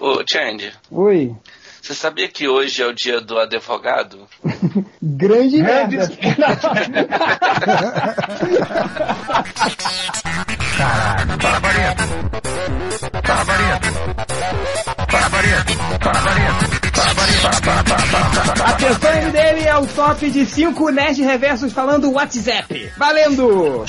ô Change. Oi. Você sabia que hoje é o dia do advogado? Grande merda. Caralho. Fala, Barreto. Fala, Barreto. Atenção, MDM é o top de 5 Nerd Reversos falando WhatsApp. Valendo!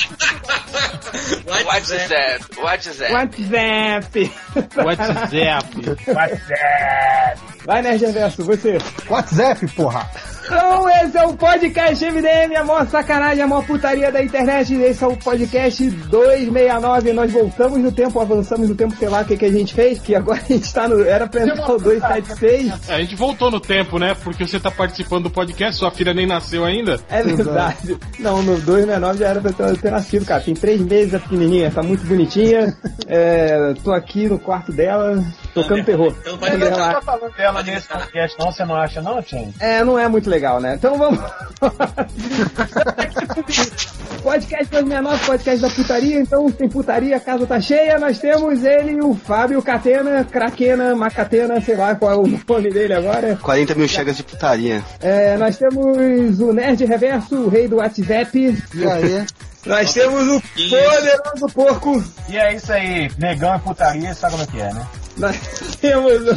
WhatsApp. WhatsApp. WhatsApp. WhatsApp. WhatsApp. Vai, Nerd Reverso, você. WhatsApp, porra. Então, esse é o podcast MDM, a maior sacanagem, a maior putaria da internet. Esse é o podcast 269. Nós voltamos no tempo, avançamos no tempo, sei lá o que, que a gente fez, que agora a gente tá no. Era pra entrar o 276. É, a gente voltou no tempo, né? Porque você tá participando do podcast, sua filha nem nasceu ainda. É verdade. Não, no 269 já era pra ter, ter nascido, cara. Tem três meses, a pequenininha, tá muito bonitinha. É, tô aqui no quarto dela, tocando terror. Então vai não tá falando dela nesse podcast, não? Você não acha, não, Tim? É, não é muito legal, né? Então vamos. podcast 269, podcast da putaria. Então, tem putaria, a casa tá cheia. Nós temos ele, o Fábio Catena, Craquena, Macatena, sei lá qual é o nome dele agora. 40 mil chegas de putaria. É, nós temos o Nerd Reverso, o rei do WhatsApp. E aí? Nós temos o poderoso porco. E é isso aí, negão e putaria, sabe como é que é, né? Nós temos o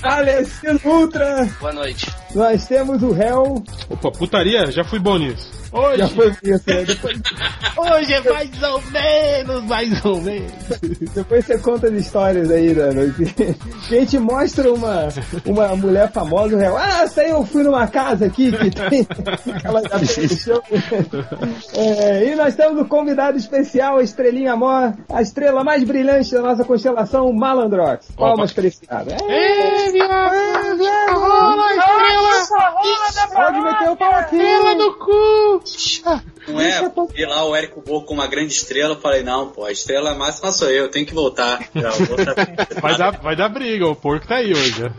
Falecido Ultra. Boa noite. Nós temos o Hell. Opa, putaria? Já fui bom nisso. Hoje, Já foi isso, né? Depois, hoje é mais ou menos, mais ou menos. depois você conta as histórias aí, né? Que a gente mostra uma, uma mulher famosa, o Hell. Ah, aí eu fui numa casa aqui que tem aquela show. É, e nós temos o convidado especial, a estrelinha mó, a estrela mais brilhante da nossa constelação, Malandrox. Palmas para esse cara. É, Pode meter o pau aqui. Estrela no cu! 啥 Não é? Vi lá o Érico Boco com uma grande estrela, eu falei, não, pô, a estrela máxima sou eu, tenho que voltar. Vai dar, vai dar briga, o porco tá aí hoje.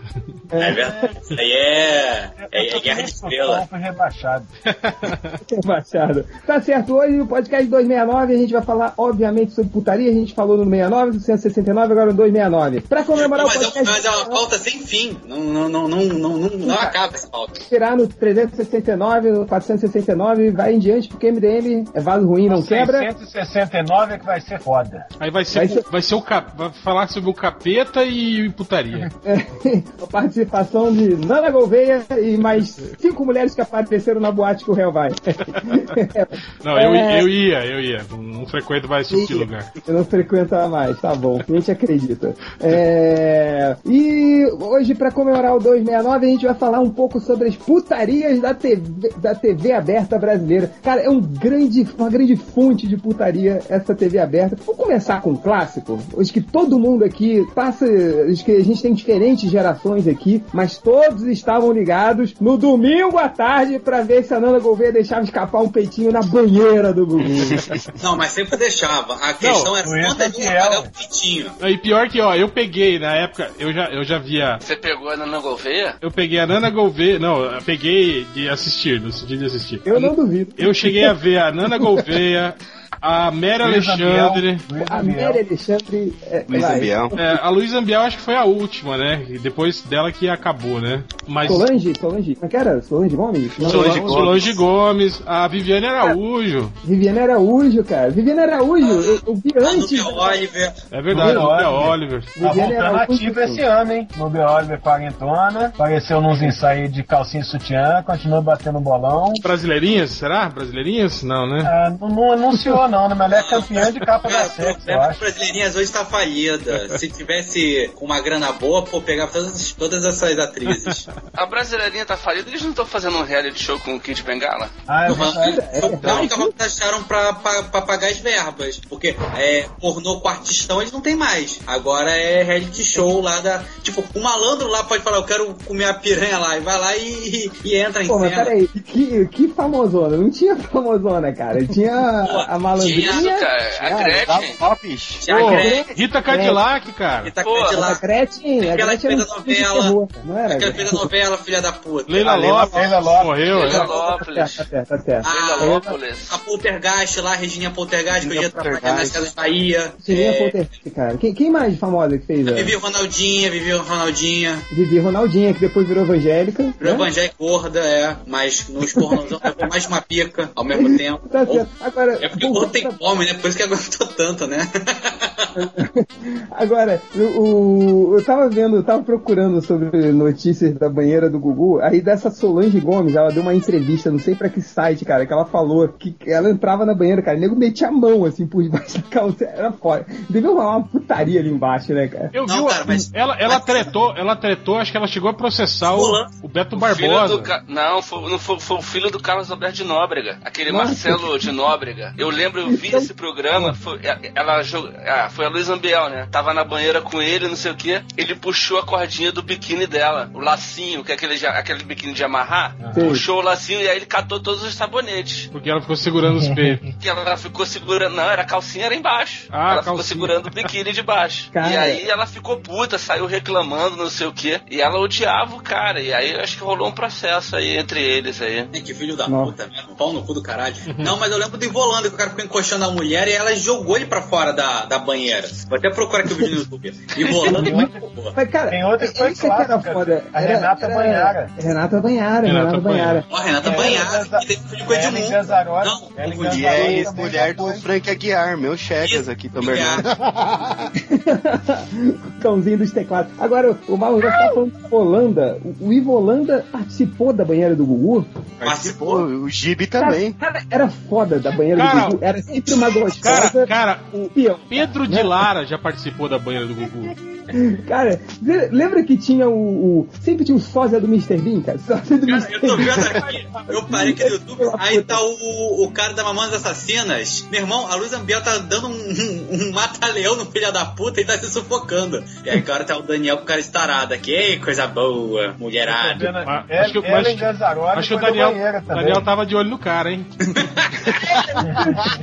É verdade. Isso aí é, é, é guerra de estrela. Foi rebaixado. Machado. Tá certo, hoje o podcast 269 a gente vai falar, obviamente, sobre putaria. A gente falou no 69, no 169, agora no 269. Pra comemorar Mas o é, podcast. mas é uma pauta sem fim. Não, não, não, não, não, não, não acaba essa pauta. Tirar no 369, no 469, vai em diante, porque MDM é vaso ruim, não quebra. 669 é que vai ser foda. Aí vai ser, Vai vai ser- ser, o cap, vai falar sobre o capeta e putaria. É, a participação de Nana Gouveia e mais cinco mulheres que apareceram na boate que o réu vai. Não, eu, É. eu ia, eu ia. Não frequento mais esse lugar. Eu não frequenta mais, tá bom, a gente acredita. É, E hoje, pra comemorar o 269, a gente vai falar um pouco sobre as putarias da TV, da TV aberta brasileira. Cara, é um grande, uma grande fonte de putaria essa TV aberta. Vamos começar com um clássico? Hoje que todo mundo aqui passa. Acho que a gente tem diferentes gerações aqui, mas todos estavam ligados no domingo à tarde pra ver se a Nana Gouveia deixava escapar um peitinho na banheira do Gugu. Não, mas sempre deixava. A questão é não ia fiel. pagar o pitinho. E pior que, ó, eu peguei na época, eu já, eu já via. Você pegou a Nana Gouveia? Eu peguei a Nana Gouveia. Não, eu peguei de assistir, no sentido de assistir. Eu não duvido. Eu cheguei a ver a Nana Gouveia, a Mary Luiz Alexandre. Luiz A. Mary Alexandre. É, Luiz. Ambiel. É, a Luísa Ambiel acho que foi a última, né? E depois dela que acabou, né? Mas. Solange, Solange, como é que era? Solange Gomes? Solange. Solange Gomes, a Viviane Araújo. Viviane Araújo, cara. Viviane Araújo, eu, eu vi A antes. Nubia Oliver. É verdade, Nubia Oliver. Oliver. Tá voltando esse ano, hein? Nubia Oliver quarentona, apareceu nos ensaios de calcinha e sutiã, continua batendo bolão. Brasileirinhas, será? Brasileirinhas? Não, né? Ah, não, não anunciou não, né? Mas ela é campeã de capa da eu a acho. Brasileirinhas hoje tá falida. Se tivesse com uma grana boa, pô, pegava todas, todas essas atrizes. A Brasileirinha tá falida, eles não estão fazendo um reality show com o Kid Bengala? Ah, é verdade. Foi a única que acharam pra, pra, pra pagar as verbas. Porque é, pornô quartistão eles não tem mais. Agora é reality show lá da. Tipo, o malandro lá pode falar, eu quero comer a piranha lá. E vai lá e, e entra em Pô, mas cena. peraí, que, que famosona? Não tinha famosona, cara. Tinha a, a Tinha Malandrinha. Isso, cara. A Gretchen. Pô, Gretchen, Rita Cadillac, cara. tá Pô, de A. Gretchen, a Aquela Gretchen fez a novela. não era? Aquela que fez a novela, filha da puta. Leila Leila Lopes. Leila Lopes. Morreu, Leila é. Tá Lópolis. certo, tá certo, tá certo. Ah. A Poltergeist lá, Regininha Poltergeist, que eu ia trabalhar nas casas Bahia. Seria É, Poltergeist, cara. Quem, mais famosa que fez? a- Vivi Ronaldinha, Vivi Ronaldinha. Vivi Ronaldinha, que depois virou evangélica. Virou né? evangélica gorda, é. Mas nos pornozão levou mais de uma pica ao mesmo tempo. Tá certo. Agora, É porque o gordo tem fome, né? Por isso que aguentou tanto, né? Agora, o, o- eu tava vendo, eu tava procurando sobre notícias da banheira do Gugu, aí dessa Solange Gomes, ela deu uma entrevista, não sei pra que site, cara, que ela falou que ela entrava na banheira, cara, o nego metia a mão, assim, por debaixo da calça, era foda. Devia rolar uma putaria ali embaixo, né, cara? Eu Não, vi, cara, mas- ela, ela tretou, ela tretou, acho que ela chegou a processar o, o Beto Filho Barbosa. do Ca- Não, foi, não foi, foi o filho do Carlos Alberto de Nóbrega, aquele Nossa. Marcelo de Nóbrega. Eu lembro, eu vi esse programa, foi, ela jog... ah, foi a Luiz Ambiel, né? Tava na banheira com ele, não sei o que. Ele puxou a cordinha do biquíni dela, o lacinho, que é aquele, aquele biquíni de amarrar. Sim. Puxou o lacinho e aí ele catou todos os sabonetes. Porque ela ficou segurando os peitos. Que ela ficou segurando. Não, era a calcinha era embaixo. Ah, ela ficou calcinha. segurando o biquíni de baixo. Cara. E aí ela ficou puta, saiu reclamando, não sei o que. E ela odiava o cara. E aí acho que rolou um processo aí entre eles aí. Que filho da Nossa. puta, né? Um pau no cu do caralho. Não, mas eu lembro do Ivolanda, que o cara ficou encoxando a mulher e ela jogou ele pra fora da, da banheira. Vou até procurar aqui o vídeo no YouTube. Ivolanda é muito boa. Mas, cara, Tem outra que foi que era clássica, foda. a Era- Renata era- Banhara. Renata Banhara, Renata Renata Banhara. Ó, a Renata É, Banhara, que teve filho com Edmundo. Não, Ellen. E é também ex-mulher do. Frank Aguiar, meu chegas aqui também. É. cãozinho dos teclados. Agora, o Mauro já tá falando de Holanda. O, o Ivo Holanda participou da banheira do Gugu? Participou, o Gibi também. cara, era foda da banheira Cara, do Gugu. Era sempre uma Cara, gostosa. cara, o Peão. Pedro de Lara já participou da banheira do Gugu. Cara, le- lembra que tinha o, o- Sempre tinha o sósia do Mr. Bean, cara? Sósia do Cara, Mr. eu tô vendo aqui, eu parei aqui no YouTube, aí tá o, o cara da Mamonas Assassinas. Meu irmão, a Luz Ambiel tá dando um, um, um mata-leão no filho da puta e tá se sufocando. E aí agora tá o Daniel com o cara estarado aqui. Ei, coisa boa, mulherada. El- acho que- mas- Acho que o Daniel. Daniel tava de olho no cara, hein?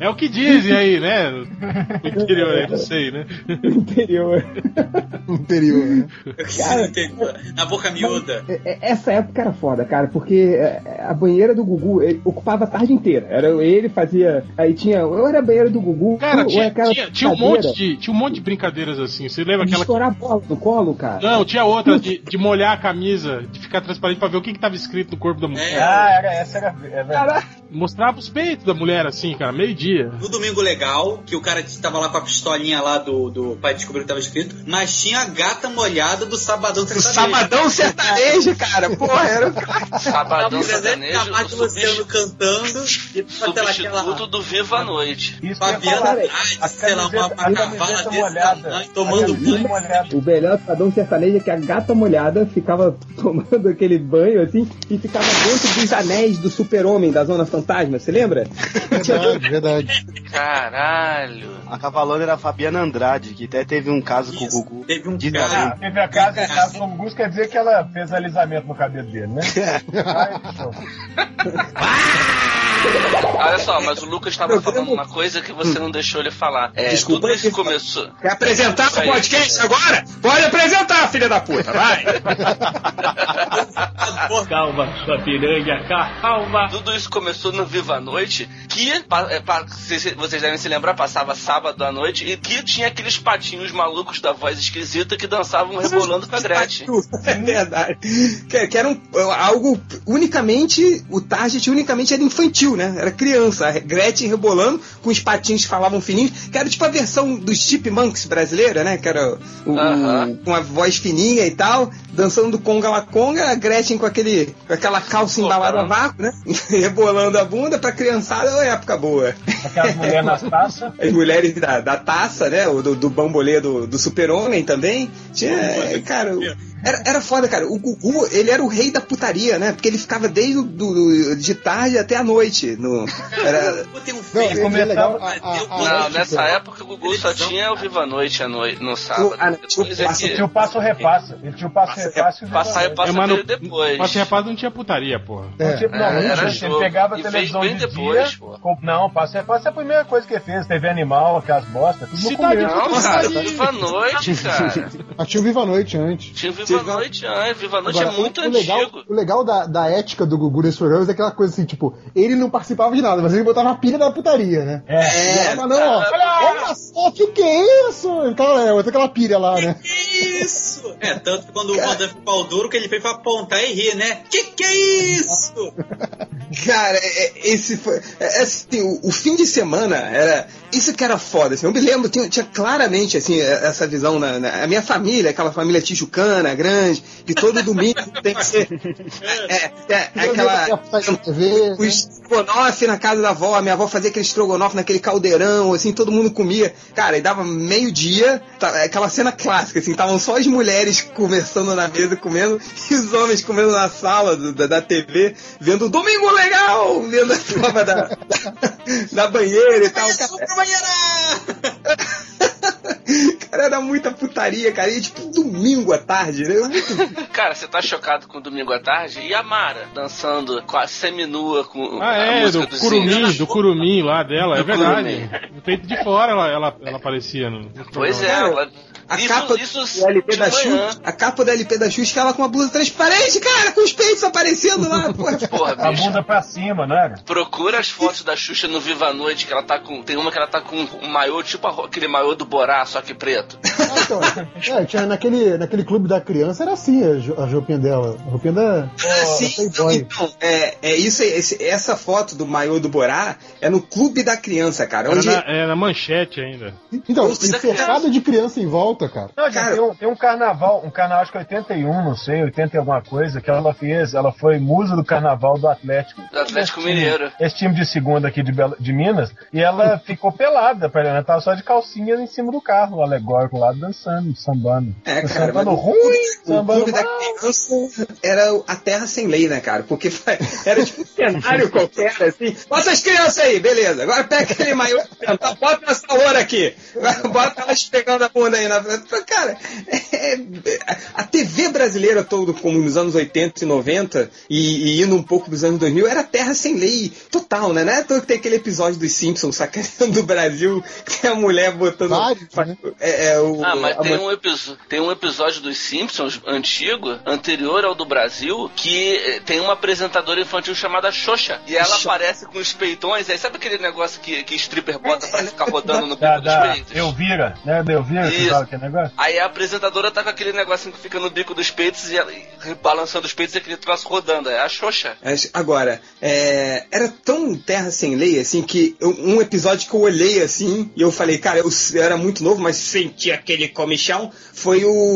é o que dizem aí, né? No interior aí, não sei, né? interior. Interior, né? Cara, Na boca miúda. É, é, Essa época era foda, cara, porque é, a banheira do Gugu ocupava a tarde inteira. Era ele fazia. Aí tinha. Ou era a banheira do Gugu, Cara, ou tinha, aquela tinha, tinha um monte de, tinha um monte de brincadeiras assim. Você lembra de aquela. estourar a bola no colo, cara. Não, tinha outra de, de molhar a camisa, de ficar transparente pra ver o que, que tava escrito no corpo da mulher. É. Ah, era, essa era. É Mostrava os peitos da mulher assim, cara, meio-dia. No Domingo Legal, que o cara tava lá com a pistolinha lá do, do pai descobriu que tava escrito, mas tinha a gata molhada do Sabadão O Sertanejo. Sabadão Sertanejo, cara. Porra, era o Sabadão Sertanejo, Camacho o Luciano substitu- cantando e substituto do Viva a Noite. Isso Fabiana A sei lá, uma, cavala desse molhada. tamanho, tomando banho. molhada. o melhor padrão sertanejo é que a gata molhada ficava tomando aquele banho assim e ficava dentro dos anéis do super-homem da Zona Fantasma, você lembra? Verdade, verdade. Caralho. A cavalona era a Fabiana Andrade, que até teve um caso com o Isso. Gugu. Teve um Diz cara. Ah, teve a casa, a casa com o Gus, quer dizer que ela fez alisamento no cabelo dele, né? Ai, show. Olha só, mas o Lucas estava falando uma coisa que você não deixou ele falar. É, Desculpa, tudo isso começou. Quer apresentar o podcast agora? Pode apresentar, filha da puta, vai! Calma, sua piranha, calma. Tudo isso começou no Viva a Noite, que pa- é, pa- vocês vocês devem se lembrar, passava sábado à noite, e que tinha aqueles patinhos malucos da voz esquisita que dançavam rebolando com a Gretchen. É verdade. Que, que era um, algo unicamente, o target unicamente era infantil, né? Era criança. A Gretchen rebolando com os patinhos que falavam fininhos, que era tipo a versão dos Chipmunks brasileira, né? Que era o, o- Aham. com a voz fininha e tal, dançando conga la conga, a Gretchen com aquele com aquela calça embalada a vácuo, né? rebolando a bunda pra criançada, é época boa. Aquelas mulheres nas taças. As mulheres da, da taça, né? O do, do bambolê do, do super-homem também. Tinha, cara, o- era, era foda, cara. O Gugu, ele era o rei da putaria, né? Porque ele ficava desde o do, do- de tarde até a noite. noite. No, era, um Não, filho. é começava- legal. A, a, a, Não, a- nessa época o Gugu só tinha o Viva a Noite à noi- no sábado. Ah, não, Depois é passa- Ele que tinha o passo repassa. Ele tinha o passo repassa e o passa É, mas veio no- depois. Passe repassa não tinha putaria, porra. É. Não, É, não era tinha. jogo. Ele pegava a televisão de depois, dia. pô. com- Não, passo repassa é a primeira coisa que ele fez. TV Animal, aquelas bostas, tudo no começo. Não, cara, Viva a Noite, cara. a tinha o Viva a Noite antes. Tinha o Viva a Noite antes. Viva a Noite Agora, é muito o, o legal, antigo. o legal da, da ética do Gugu nesse programa é aquela coisa assim, tipo, ele não participava de nada, mas ele botava a pilha da putaria, né? É. É, mas não, ó, olha só, que que é isso? Então, é, aquela pilha lá, né? Isso! É, tanto que quando o Wanda ficou pau duro, que ele fez pra apontar e rir, né? Que que é isso? Cara, é- é- esse foi. é- é assim, o, o fim de semana era. Isso que era foda. Assim, eu me lembro, tinha, tinha claramente assim, é- essa visão na, na- A minha família, aquela família tijucana, grande, que todo domingo tem que ser. É, é, é, aquela. O estrogonofe na casa da avó, a minha avó fazia aquele estrogonofe naquele caldeirão, assim, todo mundo comia. Cara, e dava meio-dia, tá, aquela cena clássica, assim, estavam só as mulheres conversando na mesa, comendo, e os homens comendo na sala do- da, da TV, vendo o Domingo Legal, vendo a prova da, da, da banheira e tal. Cara, pra banheira! cara, era muita putaria, cara, e tipo, domingo à tarde, né? Cara, você tá chocado com Domingo à Tarde? E a Mara dançando quase seminua com Ah, a é, música do dos curumim, do curumim lá dela, é Do verdade. No peito de fora ela, ela, ela aparecia no. Pois é, ela... A isso, capa isso do LP da. Xuxa, a capa do LP da Xuxa, ela com uma blusa transparente, cara, com os peitos aparecendo lá, porra. Porra, A bunda pra cima, né? Procura as fotos da Xuxa no Viva a Noite, que ela tá com. Tem uma que ela tá com um maiô, tipo aquele maiô do Borá, só que preto. Ah, então, é, tinha naquele, naquele clube da criança era assim a, a roupinha dela. A roupinha da. Ah, sim, Playboy. então, é, é isso aí, esse- essa foto do maiô do Borá é no Clube da Criança, cara, onde... na, é, na manchete ainda. Então, cercado de criança em volta, cara. Não, Cara- tem, um, tem um carnaval, um carnaval acho que 81, não sei, 80 e alguma coisa, que ela fez, ela foi musa do carnaval do Atlético. Do Atlético Esse time- Mineiro. Esse time de segunda aqui de, Belo- de Minas, e ela ficou pelada, ela tava só de calcinha em cima do carro, alegórico lá, dançando, sambando. É, cara, sambando mas ruim, O Clube da mal. Criança era a terra sem lei, né, cara? Porque era tipo um cenário qualquer, assim. Bota as crianças aí, beleza. Agora pega aquele maiô, tá, bota essa loura aqui. Agora bota elas pegando a bunda aí na Cara, é- a TV brasileira todo, como nos anos 80 e 90, e, e indo um pouco dos anos 2000, era terra sem lei total, né? Não é que tem aquele episódio dos Simpsons sacaneando o Brasil, que tem a mulher botando. Vários, né? É, é, o, Ah, mas tem um, episo- tem um episódio dos Simpsons antigo, anterior ao do Brasil, que eh, tem uma apresentadora infantil chamada Xoxa. E ela Xoxa. aparece com os peitões. Aí sabe aquele negócio que, que stripper bota pra ficar rodando no Da, bico dos da peitos? Elvira, né? Da Elvira que fala aquele negócio. Aí a apresentadora tá com aquele negocinho que fica no bico dos peitos e ela balançando os peitos e aquele troço rodando. É a Xoxa. Mas, Agora, é, era tão terra sem lei, assim, que eu- um episódio que eu olhei assim e eu falei, cara, eu, eu era muito novo, mas senti aquele comichão, foi o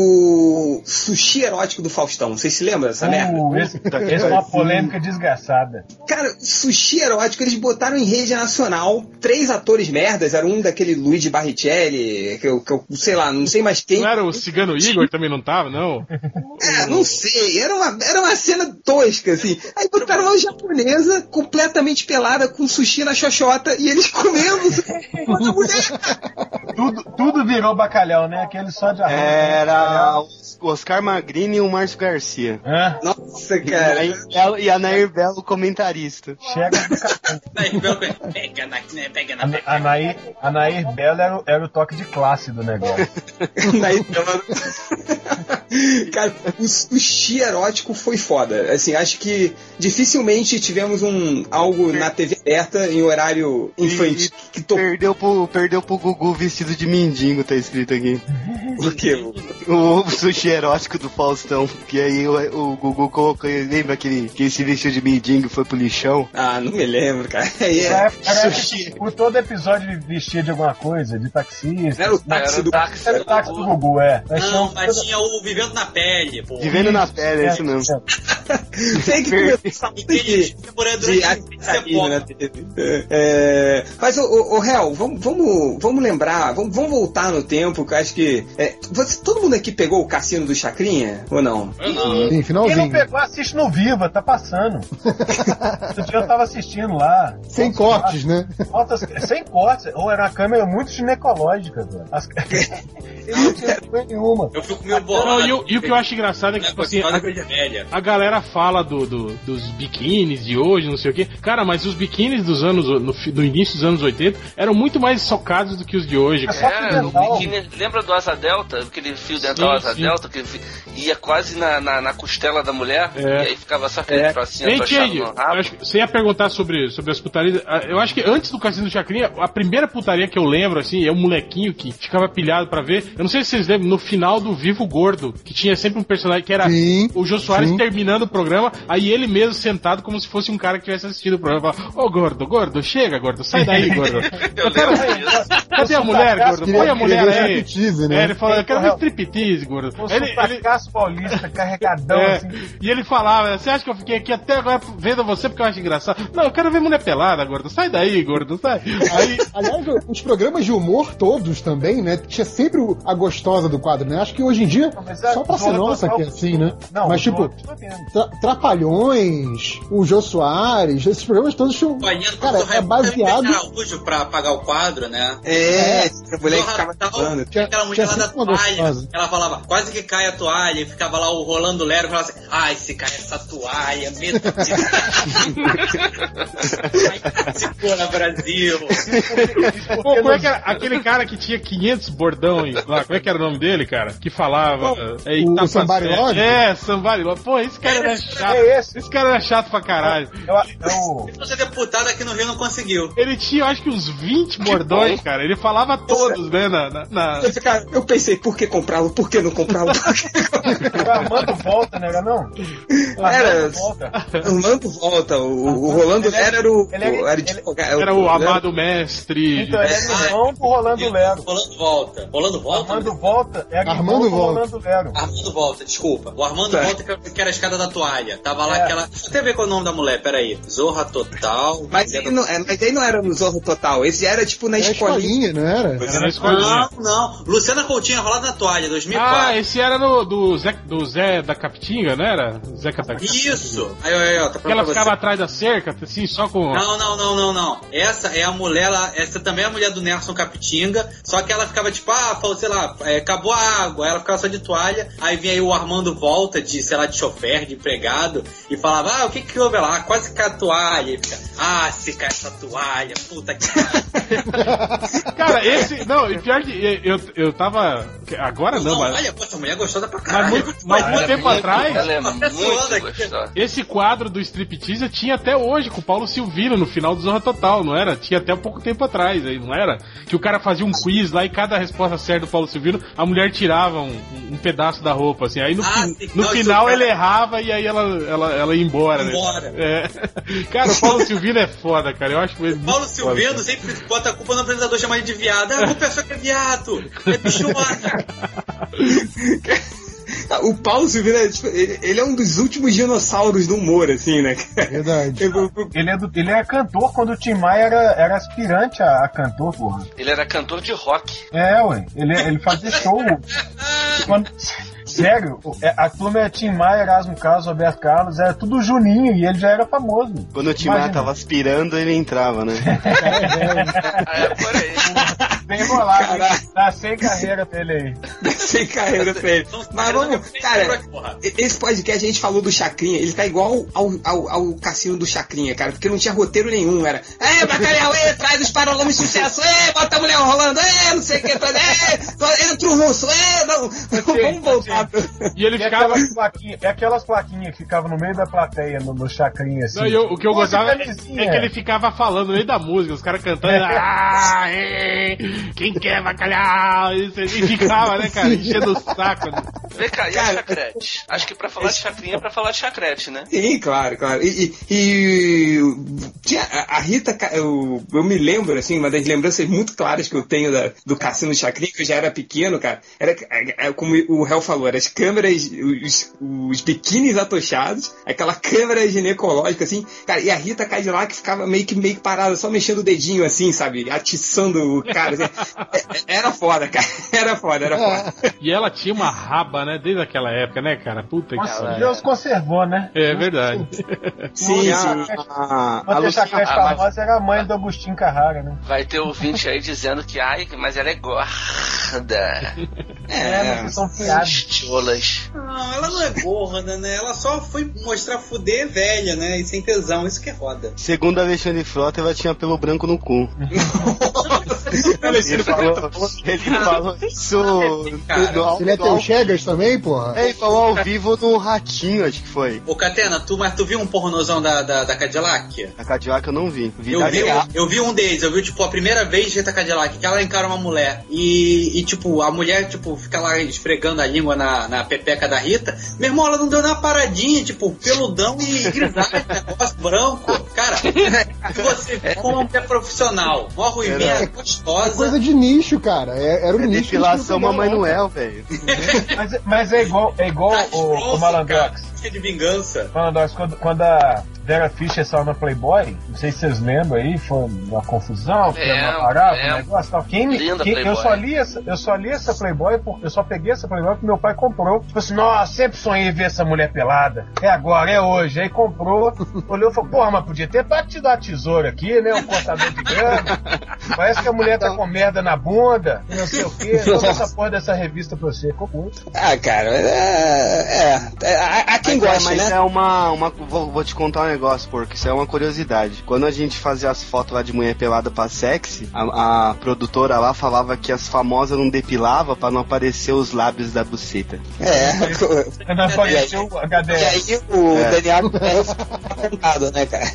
sushi erótico do Faustão. Vocês se lembram dessa merda? Uh, esse, esse é uma polêmica desgraçada. Cara, sushi erótico, eles botaram em rede nacional três atores merdas, era um daquele Luigi Barrichelli, que eu, que eu sei lá, não sei mais quem. Não era o Cigano Igor também não tava, não? É, não sei, era uma, era uma cena tosca, assim. Aí botaram uma japonesa completamente pelada com sushi na xoxota e eles comendo. Tudo, tudo virou bacalhau, né? Aquele só de arroz. Era o Oscar Magrini e o Márcio Garcia. Hã? Nossa, E cara. a- E a Nair Belo, comentarista. Chega do Pega na, né, pega na, A, a, Nair, a Nair Bela era, o- era o toque de classe do negócio. Daí, ela- Cara, o sushi erótico foi foda. Assim, acho que dificilmente tivemos um algo na TV aberta em horário infantil que tocou. Perdeu pro, perdeu pro Gugu vestido de mendigo, tá escrito aqui. Por quê? O sushi erótico do Faustão. Que aí o, o Gugu colocou. Lembra que, que ele se vestiu de mendigo e foi pro lixão? Ah, não me lembro, cara. É- Era, era, por todo episódio ele vestia de alguma coisa, de taxista. Era o táxi Era o do. táxi Era o táxi do Gugu, é. Não, mas tinha o Vivendo na Pele, pô. Vivendo na pele, é isso mesmo. Tem que começar época. TV. É, mas, o, o, Real, vamos, vamos, vamos lembrar, vamos, vamos voltar no tempo, que eu acho que. é, você, todo mundo aqui pegou o cassino do Chacrinha? Ou não? Eu não. Sim, Quem não pegou, assiste no Viva, tá passando. Outro dia eu tava assistindo lá. Sem cortes, né? Altas, sem cortes. Ou era uma câmera muito ginecológica, velho. As... Ele não tinha nenhuma. Eu fico meio Não, bolado. e, o, e o que eu acho engraçado é que, tipo assim, a, a galera fala do, do- dos biquínis de hoje, não sei o quê. Cara, mas os biquínis dos anos, no, do início dos anos 80, eram muito mais socados do que os de hoje. É cara. Era, o biquíni, lembra do Asa Delta? Aquele fio dental Sim, Asa sim. Delta que ia quase na, na, na costela da mulher É. e aí ficava só aquele É. trocinho Ei, rabo. acho você ia perguntar sobre, sobre as putarias. Ah, Eu acho que antes do Cassino do Chacrinha, a primeira putaria que eu lembro, assim, é um molequinho que ficava pilhado pra ver. Eu não sei se vocês lembram, no final do Vivo Gordo, que tinha sempre um personagem que era Sim, o Jô Soares sim. terminando o programa, aí ele mesmo sentado como se fosse um cara que tivesse assistido o programa. Falava, Ô gordo, gordo, chega, gordo, sai daí, gordo. Eu quero- disso. Cadê a mulher, gordo? Põe a mulher ver aí. né? É, ele falou, eu quero ver striptease, gordo. Ele, ele, paulista carregadão, é, assim. e ele falava, você acha que eu fiquei aqui até agora vendo você porque eu acho engraçado? Não, eu quero ver mulher pelada, gordo. Sai daí, gordo, sai. Aí, Aliás, os programas de humor todos também, né? Tinha sempre a gostosa do quadro, né? Acho que hoje em dia, é- só pra ser nossa que é assim, né? Não, Mas tipo. Tra- Trapalhões, o Jô Soares, esses programas todos tinham. Banheiro Cara, é baseado. Araújo pra apagar o quadro, né? É, a mulher que ficava falando. Tinha- aquela mulher lá da toalha. Ela falava, quase que cai a toalha, e ficava lá o rolando lero e falava assim, ai, se cai essa toalha, medo de. Ai, Brasil. pô, como é que era aquele cara que tinha 500 bordões lá? Como é que era o nome dele, cara? Que falava. é, o. Somebody Love? É, Somebody Love. Pô, esse cara era chato. É esse. Esse cara era chato pra caralho. Eu, eu, Pra ser deputado aqui no Rio não conseguiu. Ele tinha, eu acho que uns 20 bordões, cara. Ele falava todos, né? Na, na- na- cara, eu pensei, por que comprá-lo? Por que não comprá-lo? o Armando volta, né, não? O Era- Armando volta. Rolando volta, o, o Rolando Ele é- era o. ele é- o- era, ele- advogado- Era o amado mestre. Então, ele é irmão do Rolando Lero. Rolando volta. Rolando volta? Armando volta é Armando volta. Rolando Lero. Armando Volta, desculpa. O Armando Tá. Volta que- que era a escada da toalha. Tava lá É. aquela. Deixa eu até ver qual é o nome da mulher, peraí. Zorra Total. Mas aí, não, é, mas aí não era no Zorro Total, esse era tipo na Era escolinha. escolinha, não era? Era na escolinha. Não, não. Luciana Coutinho rolado na toalha, 2004. Ah, esse era no, do, Zé, do Zé da Capitinga, não era? Zé Capitinga. Isso! Aí, aí, ó, tá ela ficava atrás da cerca, assim, só com. Não, não, não, não, não. Essa é a mulher lá, essa também é a mulher do Nelson Capitinga, só que ela ficava tipo, ah, falou, sei lá, é, acabou a água, ela ficava só de toalha, aí vinha aí o Armando Volta, de, sei lá, de chofer, de empregado, e falava, ah, o que que houve lá? Ah, quase cai a toalha, e fica, ah, se cai essa toalha, puta que Cara, esse. Não, e pior que eu, eu tava. Agora não, não, mas. olha, pô, essa mulher é gostosa pra Mas caralho. muito, mas muito Ela é tempo muito- atrás, Ela é muito gostosa. esse quadro do striptease eu tinha até hoje com o Paulo Silvino no final do Zorra Total, não era? Tinha até pouco tempo atrás aí, não era? Que o cara fazia um quiz lá e cada resposta certa do Paulo Silvino, a mulher tirava um, um pedaço da roupa, assim. Aí no, Ah, no final é- ele errava e aí ela, ela, ela ia embora, né? Embora. É. Cara, o Paulo Silvino é foda, cara. Eu acho ele Paulo foda, Silvino cara. sempre bota a culpa no apresentador, chama ele de viado. Ah, a culpa é só que é viado. É bichona. O Paulo Silveira, é, tipo, ele, ele é um dos últimos dinossauros do humor, assim, né? Verdade. Eu- Ele é, do, ele é cantor quando o Tim Maia era, era aspirante a, a cantor, porra. Ele era cantor de rock. É, ué. Ele, ele fazia show. Quando- sério, é, a turma é Tim Maia, Erasmo Carlos, Roberto Carlos, era tudo Juninho e ele já era famoso. Quando o Timar Imagina. tava aspirando, ele entrava, né? É, por aí. Bem rolado. Caralho. Tá sem carreira pra ele aí. Sem carreira pra ele. Mas vamos, cara, esse podcast a gente falou do Chacrinha, ele tá igual ao, ao, ao cassino do Chacrinha, cara, porque não tinha roteiro nenhum, era, é, bacalhau, é, traz os paralamas de sucesso, é, bota a mulher rolando, é, não sei o que, é, entra o russo, é, não, vamos voltar. E ele ficava. é aquelas plaquinhas que ficavam no meio da plateia, no, no chacrinha, assim. Não, e eu- o que eu Use gostava é, é que ele ficava falando no meio da música, os caras cantando. Ah, é, quem quer bacalhau? Isso, E ficava, né, cara, enchendo o saco. né? Vem cá, e a Cara, chacrete? Acho que pra falar de chacrinha é pra falar de chacrete, né? Sim, claro, claro. E, e- e tinha a a Rita, eu, eu me lembro, assim, uma das lembranças muito claras que eu tenho da- do Cassino Chacrinha, que eu já era pequeno, cara, era é, é, como o Hel falou, eram as câmeras, os, os biquínis atochados, aquela câmera ginecológica, assim, cara, e a Rita Cadillac ficava meio que, meio que parada, só mexendo o dedinho, assim, sabe, atiçando o cara, era foda, cara, era foda, era foda. E ela tinha uma raba, né? Desde aquela época, né, cara? Puta que Nossa, pariu. Deus conservou, né? É verdade. Sim, a, sim. a, a Ah, mas- famosas era a mãe do Agostinho Carrara, né? Vai ter ouvinte aí dizendo que, ai, mas ela é gorda. É, mas são piadas. Cholas. Não, ela não é gorda, né? Ela só foi mostrar fuder velha, né? E sem tesão, isso que é roda. Segundo Alexandre Frota, ela tinha pelo branco no cu. Ele falou, ele falou isso no, Ele é teu Chegas também, porra? É, ele falou ao vivo no Ratinho, acho que foi. Ô, Catena, tu, mas tu viu um pornozão da, da, da Cadillac? A Cadillac eu não vi. Vi Eu vi, eu vi um deles, eu vi, tipo, a primeira vez de Rita Cadillac, que ela encara uma mulher e, e, tipo, a mulher, tipo, fica lá esfregando a língua na, na pepeca da Rita. Meu irmão, ela não deu uma paradinha, tipo, peludão e grisalho, negócio branco. Cara, se você como uma mulher profissional, uma ruivinha É gostosa. Coisa de nicho, cara. É- era o É nicho. depilação Mamãe Noel, velho. Mas, mas é igual, é igual o, o Malandrox. de vingança. Malandrox, quando, quando a Vera Fischer saiu na Playboy, não sei se vocês lembram aí, foi uma confusão, foi uma Lembro, parada, um lembro. negócio tal. Quem, me- Linda quem- eu, Playboy. só li essa, eu só li essa Playboy, porque eu só peguei essa Playboy porque meu pai comprou. Tipo assim, nossa, sempre sonhei ver essa mulher pelada. É agora, é hoje. Aí comprou, olhou e falou, porra, mas podia ter pra te dar tesoura aqui, né? Um cortador de grama. Parece que a mulher tá com merda na bunda, não sei o quê. Toma essa porra dessa revista pra você. Ficou muito. Ah, cara, é. é, é, há, há quem Mas, é, gosta, mas né? é uma. uma vou, vou te contar um negócio, porque isso é uma curiosidade. Quando a gente fazia as fotos lá de mulher pelada pra sexy, a, a produtora lá falava que as famosas não depilava pra não aparecer os lábios da buceta. É. Quando apareceu o E HDR. aí o É. Daniel é né, cara?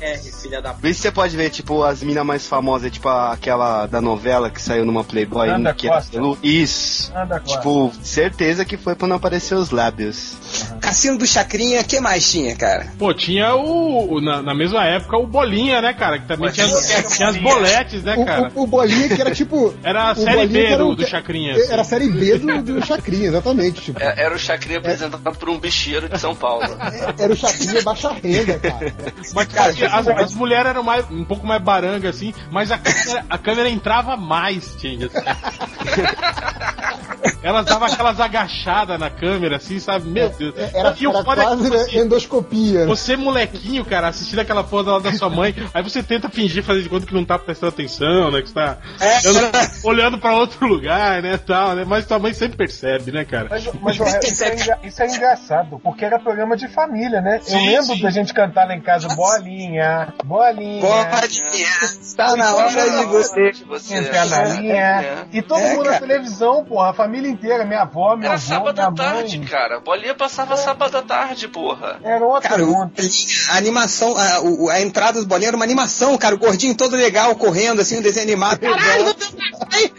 É, filha da Por isso você pode ver, tipo, as minas mais famosas, tipo a- aquela da novela que saiu numa Playboy. Anda que era Costa. pelu- Isso. Tipo, certeza que foi pra não aparecer os lábios. Cassino do Chacrinha, que mais tinha, cara? Pô, tinha o. o- na, na mesma época o Bolinha, né, cara? Que também tinha, as- tinha as boletes, né, O, cara? o, o Bolinha que era tipo. Era a o série B era do, o- do Chacrinha. assim. Era a série B do, do Chacrinha, exatamente. Tipo, É- Era o Chacrinha apresentado por um bicheiro de São Paulo. era o Chacrinha baixa renda, cara. Mas cara, as, as mulheres eram mais, um pouco mais baranga, assim, mas a câmera, a câmera entrava mais, tinha. assim. Elas davam aquelas agachadas na câmera, assim, sabe? Meu Deus. Era, E o era foda é que, quase tipo né, assim, endoscopia. né? Você, molequinho, cara, assistindo aquela porra lá da sua mãe, aí você tenta fingir, fazer de conta que não tá prestando atenção, né? Que você tá É, olhando, olhando pra outro lugar, né? Tal, né? Mas sua mãe sempre percebe, né, cara? Mas, mas isso, é enga- isso é engraçado, porque era programa de família, né? Eu Sim, lembro sim. da gente cantar lá em casa, bolinha, bolinha, Bolinha, tá na hora de você. Você entrar na linha. É. E todo É, mundo na televisão, porra, a família inteira, minha avó, meu Era avô, sábado minha à tarde, mãe. cara. Bolinha passava sábado à tarde, porra. Era outra Cara, a animação, a, a entrada do bolinha era uma animação, cara. O gordinho todo legal, correndo, assim, um desenho animado. Caralho!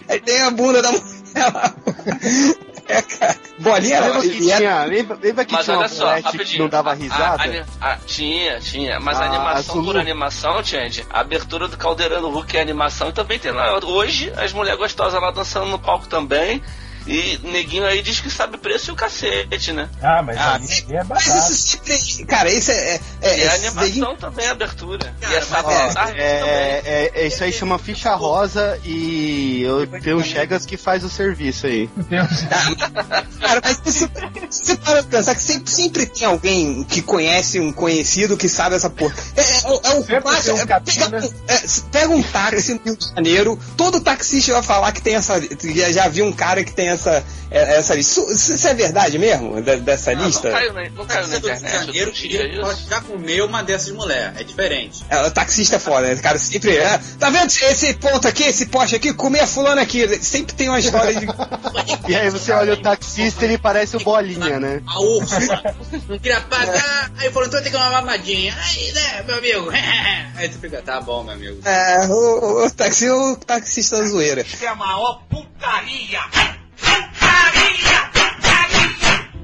Aí tem a bunda da mulher lá. É, cara. Bolinha era. Lembra que e era- tinha, lembra, lembra que Mas tinha olha só, que não dava A- risada? a- ani- a- tinha, tinha. Mas a A- animação a por animação, Change, a abertura do Caldeirão Hulk é animação e também tem lá. Hoje, as mulheres gostosas lá dançando no palco também. E neguinho aí diz que sabe preço e o cacete, né? Ah, mas Ah, é Mas barato. isso sempre. Cara, isso é. é, E é a esse animação também, a abertura. e Cara, é mas à tarde também. É, é, é, isso aí chama ficha rosa e eu tenho um Chegas que faz o serviço aí. Deus. Cara, mas isso, você para pensar que sempre, sempre tem alguém que conhece um conhecido que sabe essa porra. É, é, é o clássico, é, é, se pega um táxi no Rio de Janeiro, todo taxista vai falar que tem essa. Já, já viu um cara que tem essa, é, essa lista. Isso, isso é verdade mesmo? dessa Ah, não lista? caiu, na- não caiu na de internet Janeiro outro dia que isso. já comeu uma dessas mulheres. É diferente. É, o taxista é foda, né? O cara sempre. é, tá vendo esse ponto aqui, esse poste aqui? Comer a fulana aqui. Sempre tem uma história de. E aí você olha o taxista ele parece o Bolinha, né? A ursa não queria pagar. Aí falou, então tem que dar uma mamadinha. Aí, né, meu amigo? Aí tu fica, tá bom, meu amigo. É, o, o, taxi, o taxista da zoeira. Isso é a maior putaria!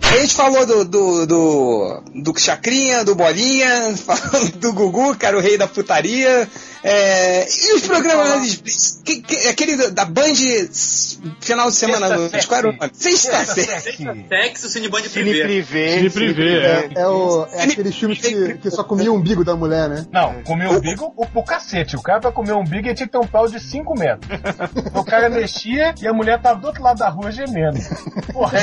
A gente falou do, do, do, do Chacrinha, do Bolinha, do Gugu, cara, o rei da putaria. É, e os programas Splits? Que- que- Aquele da- Band final de semana à noite, qual era o nome? Sexta Sexy. Sexo, o Cineband Cine Privé. Cine privê, é. É, o, é aqueles filmes que, que só comia o umbigo da mulher, né? Não, comer umbigo o, o cacete. O cara pra comer umbigo ele tinha que ter um pau de 5 metros. o cara mexia e a mulher tava do outro lado da rua gemendo. Porra.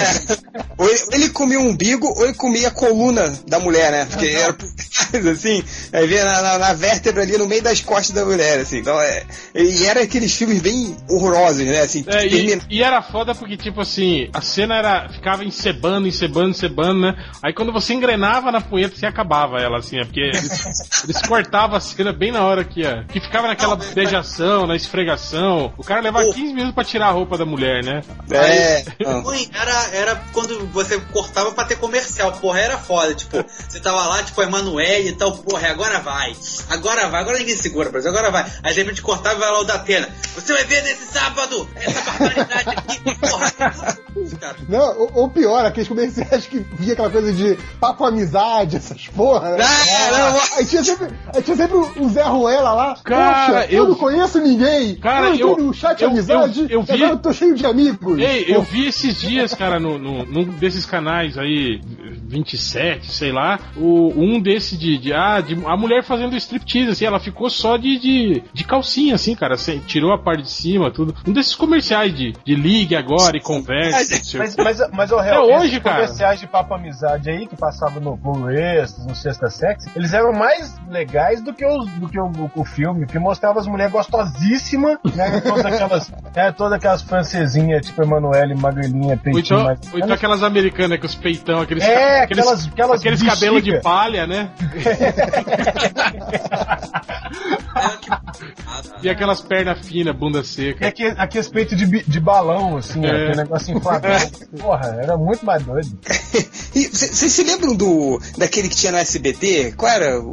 Ou ele, ele comia o umbigo ou ele comia a coluna da mulher, né? Porque era por trás, assim, aí via na, na, na vértebra ali no meio das costas da mulher, assim. Então, é, e era aqueles filmes bem horrorosos, né? Assim, É, e, termina- e era foda porque, tipo assim, a cena era. ficava encebando, encebando, encebando, né? Aí quando você engrenava na punheta, você acabava ela, assim, é porque eles, eles cortavam a cena bem na hora que ia. Que ficava naquela beijação, na esfregação. O cara levava 15 minutos pra tirar a roupa da mulher, né? É, não. Ruim, era, era quando você cortava pra ter comercial, porra, era foda, tipo, você tava lá, tipo, a Emanuele e tal, porra, agora vai, agora vai, agora ninguém segura, Brasil, agora vai. Aí de repente cortava e vai lá o da Atena, você vai ver nesse sábado essa barbaridade aqui, porra. Cara, Não, ou, ou pior, aqueles comerciais que via aquela coisa de papo amizade, essas porra. né? Não, não, Aí tinha sempre, aí tinha sempre o Zé Ruela lá. Cara, Poxa, eu, eu- não conheço ninguém. Cara, eu eu- no chat eu- amizade, eu- eu vi- agora eu tô cheio de amigos. Ei, eu vi esses dias, cara, no, no- num desses canais aí, 27, sei lá, o, um desse de, de, ah, de a mulher fazendo striptease, assim, ela ficou só de, de, de calcinha, assim, cara, sem- tirou a parte de cima, tudo. Um desses comerciais de, de ligue agora e o Mas, quê. mas, mas o É real, hoje, esses cara. comerciais de papo amizade aí, que passavam no Blu-ray, no Sexta Sex, eles eram mais legais do que, os, do que o, o filme, que mostrava as mulheres gostosíssimas, né? Todas aquelas, é, todas aquelas francesinhas, tipo Emanuele, magrelinha, peitinho então, ou então aquelas americanas com os peitão, aqueles, É, aqueles, aquelas- aquelas aqueles cabelos de palha, né? tá. E aquelas pernas finas, bunda E seca. aqui, aqui esse peito de, de balão, assim, É. aquele negócio inflável. Porra, era muito mais doido. E Vocês se lembram do daquele que tinha no SBT? Qual era o.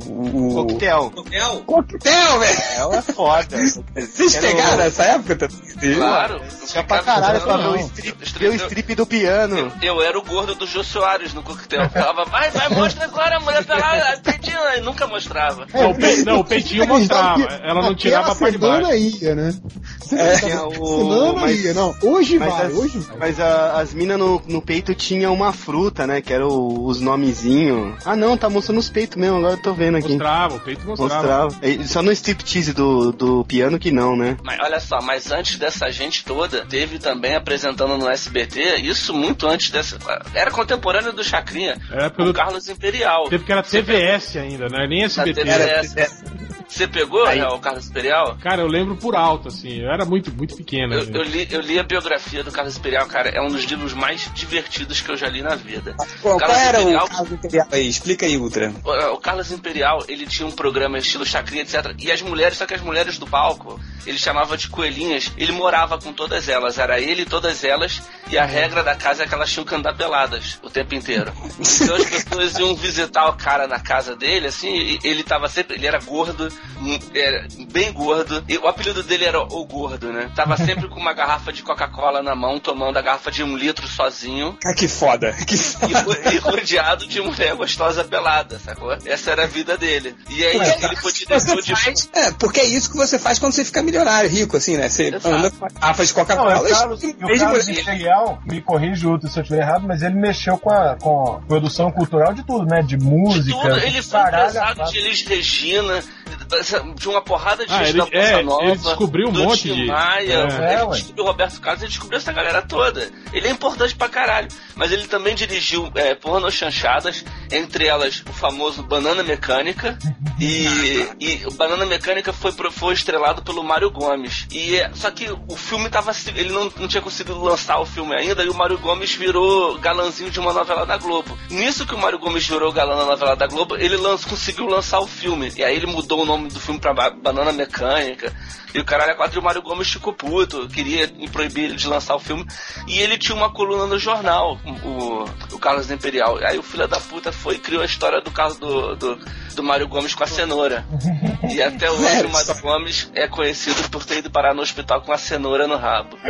Coquetel. Coquel? Coquetel, velho! É foda. Vocês Era o- pegaram essa época também? Claro. Tinha pra caralho pra ver o strip, o strip do piano. Eu era o gordo do Jô Soares no coquetel. Falava, vai, vai, mostra agora, a mulher pelada, peitinho, e nunca mostrava. Não, o, pe- não, o peitinho mostrava, ela não tirava a parte de baixo. ia, né? É, Aquela o- semana mas- ia, não. Hoje Mas vai, as, hoje vai. mas a- as minas no, no peito tinham uma fruta, né? Que era o- os nomezinhos. Ah não, tá mostrando os peitos mesmo, agora eu tô vendo aqui. Mostrava, o peito mostrava. Mostrava. E Só no striptease do, do piano que não, né? Mas olha só, mas antes dessa gente toda, teve também apresentando no SBT, isso muito antes dessa. Era contemporâneo do Chacrinha, Era o pelo Carlos Imperial. Tempo que era TVS ainda, era nem SBT. TVS. Você pegou, né, o Carlos Imperial? Cara, eu lembro por alto, assim. Eu era muito, muito pequeno. Eu, eu li, eu li a biografia do Carlos Imperial, cara, é um dos livros mais divertidos que eu já li na vida. Qual, qual Carlos era Imperial- o caso imperial aí? Explica aí, Ultra. O, o Carlos Imperial, ele tinha um programa estilo chacrinha, etc. E as mulheres, só que as mulheres do palco, ele chamava de coelhinhas, ele morava com todas elas. Era ele e todas elas, e a regra da casa é que elas tinham que andar peladas o tempo inteiro. Então as pessoas iam visitar o cara na casa dele, assim, e ele tava sempre. Ele era gordo, era bem gordo, e o apelido dele era o gordo, né? Tava sempre com uma garrafa de Coca-Cola na mão, tomando a garrafa de um litro sozinho. Ah, que foda. Que E, foda. ro- e rodeado de mulher gostosa pelada, sacou? Essa era a vida dele. E aí ele podia de faz, é, porque é isso que você faz quando você fica milionário, rico, assim, né? Você Exato. anda com garrafas de Coca-Cola e o Carlos, e e o beijo Carlos me corrige outro se eu estiver errado, mas ele mexeu com a, com a produção cultural de tudo, né? De música. tudo. Ele de foi empresário quatro. de Elis Regina, de uma porrada de Ah, gente ele- da Bossa é, Nova. ele descobriu um monte Tim de- Maia, é. É, ele descobriu o Roberto Carlos, ele descobriu essa galera toda. Ele é importante pra caralho. Mas ele também dirigiu é, porno chanchadas, entre elas o famoso Banana Mecânica. E, e o Banana Mecânica foi, foi estrelado pelo Mário Gomes. E é, só que o filme tava. Ele não, não tinha conseguido lançar o filme ainda, e o Mário Gomes virou galanzinho de uma novela da Globo. Nisso que o Mário Gomes virou galã na novela da Globo, ele lanç, conseguiu lançar o filme. E aí ele mudou o nome do filme pra ba- Banana Mecânica. E o caralho é quatro e o Mário Gomes ficou puto, queria proibir ele de lançar o filme. E ele tinha uma coluna no jornal, o, o Carlos Imperial. Aí o filho da puta foi e criou a história do caso do, do, do Mário Gomes com a cenoura. E até hoje o Mário Gomes é conhecido por ter ido parar no hospital com a cenoura no rabo.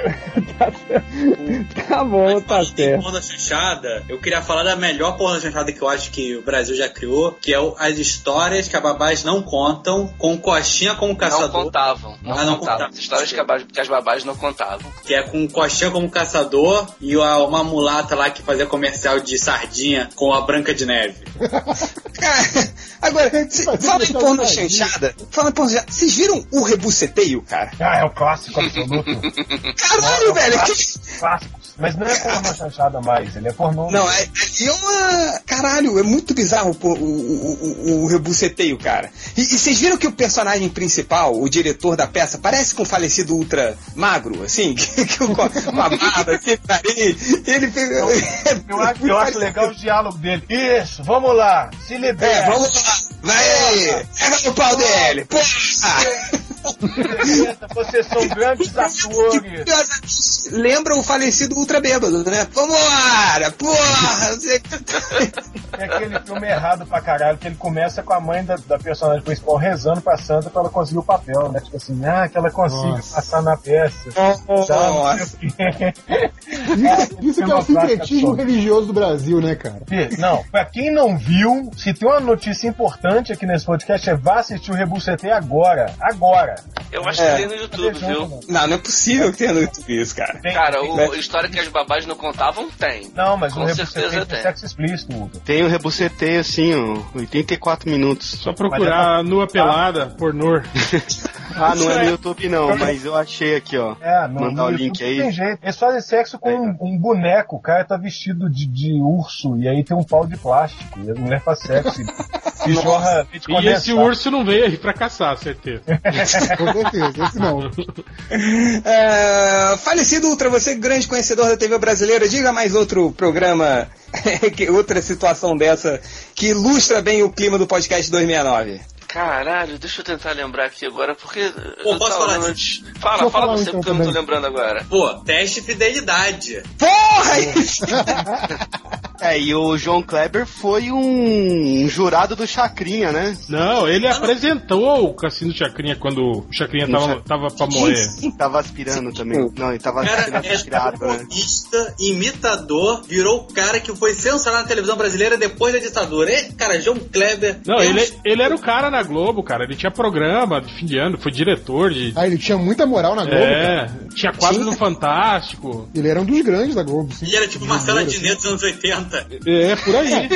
Tá bom, tá Falando em certo. porno chanchada, eu queria falar da melhor porno chanchada que eu acho que o Brasil já criou, que é o- as histórias que a babás não contam, com coxinha como Não caçador, contavam. Não, Ah, não contavam. contavam. As histórias que, a que as babás não contavam. que é com coxinha como caçador, e a- uma mulata lá que fazia comercial de sardinha com a Branca de Neve. Agora, cê- fala em porno chanchada. Fala em porno chanchada. Vocês viram o rebuceteio, cara? Ah, é o clássico absoluto. Caralho, velho. que- Clássico. Mas não é pornô chanchada mais, ele é pornô. Não, é, é uma. Caralho, é muito bizarro o, o, o, o- rebuceteio, cara. E, e vocês viram que o personagem principal, o diretor da peça, parece com o falecido ultra magro, assim? Que, que, com, com a barba, assim, nariz. Ele fez. Eu acho, eu acho legal o diálogo dele. Isso, vamos lá, se É, libera. vamos lá. Vai aí. Pega no pau dele. Porra! Vocês são grandes atores. Lembra o falecido ultra bêbado, né? Vambora! Porra! Você... É aquele filme errado pra caralho, que ele começa com a mãe da, da personagem principal rezando pra Santa pra ela conseguir o papel, né? Tipo assim, ah, que ela consiga Nossa. passar na peça. Tá, não sei o quê. Isso, isso que é o sincretismo religioso do Brasil, né, cara? Não, pra quem não viu, se tem uma notícia importante aqui nesse podcast, é vá assistir o Rebuscetei agora. Agora. Eu acho É. que tem no YouTube, viu? Não, não é possível que tenha no YouTube isso, cara. Tem- Cara, tem- o, a história que as babás não contavam, tem. Não, mas Com o certeza tem. tem sexo explícito, Hugo. Tem um rebuceteio assim, ó, 84 minutos. Só procurar nua pelada, pornô. Ah, não é no YouTube não, mas eu achei aqui, ó. É, no, Mandar no o YouTube link aí. Tem jeito. Eles fazem sexo com um, um boneco. O cara tá vestido de, de urso e aí tem um pau de plástico. E a mulher faz sexo e, e leite E esse urso não veio aí pra caçar, certeza. Com certeza, esse não. É, falecido Ultra, você grande conhecedor da TV brasileira, diga mais outro programa, que- outra situação dessa que ilustra bem o clima do podcast 269. Caralho, deixa eu tentar lembrar aqui agora, porque. Pô, eu posso falar antes. Fala, fala você, então porque eu não tô também. lembrando agora. Pô, teste de fidelidade. Porra! É, e o João Kleber foi um, um jurado do Chacrinha, né? Não, ele apresentou o Cassino Chacrinha quando o Chacrinha tava, tava pra morrer. Tava aspirando também. Não, ele tava cara aspirando é aspirado, né? humorista, imitador, virou o cara que foi censurado na televisão brasileira depois da ditadura. E, cara, João Kleber. Não, é um- ele, ele era o cara na Globo, cara. Ele tinha programa de fim de ano, foi diretor de. Ah, ele tinha muita moral na Globo, cara. É, tinha quadro no Fantástico. Ele era um dos grandes da Globo, sim. Ele era tipo Marcela Diné dos anos 80. É, por aí.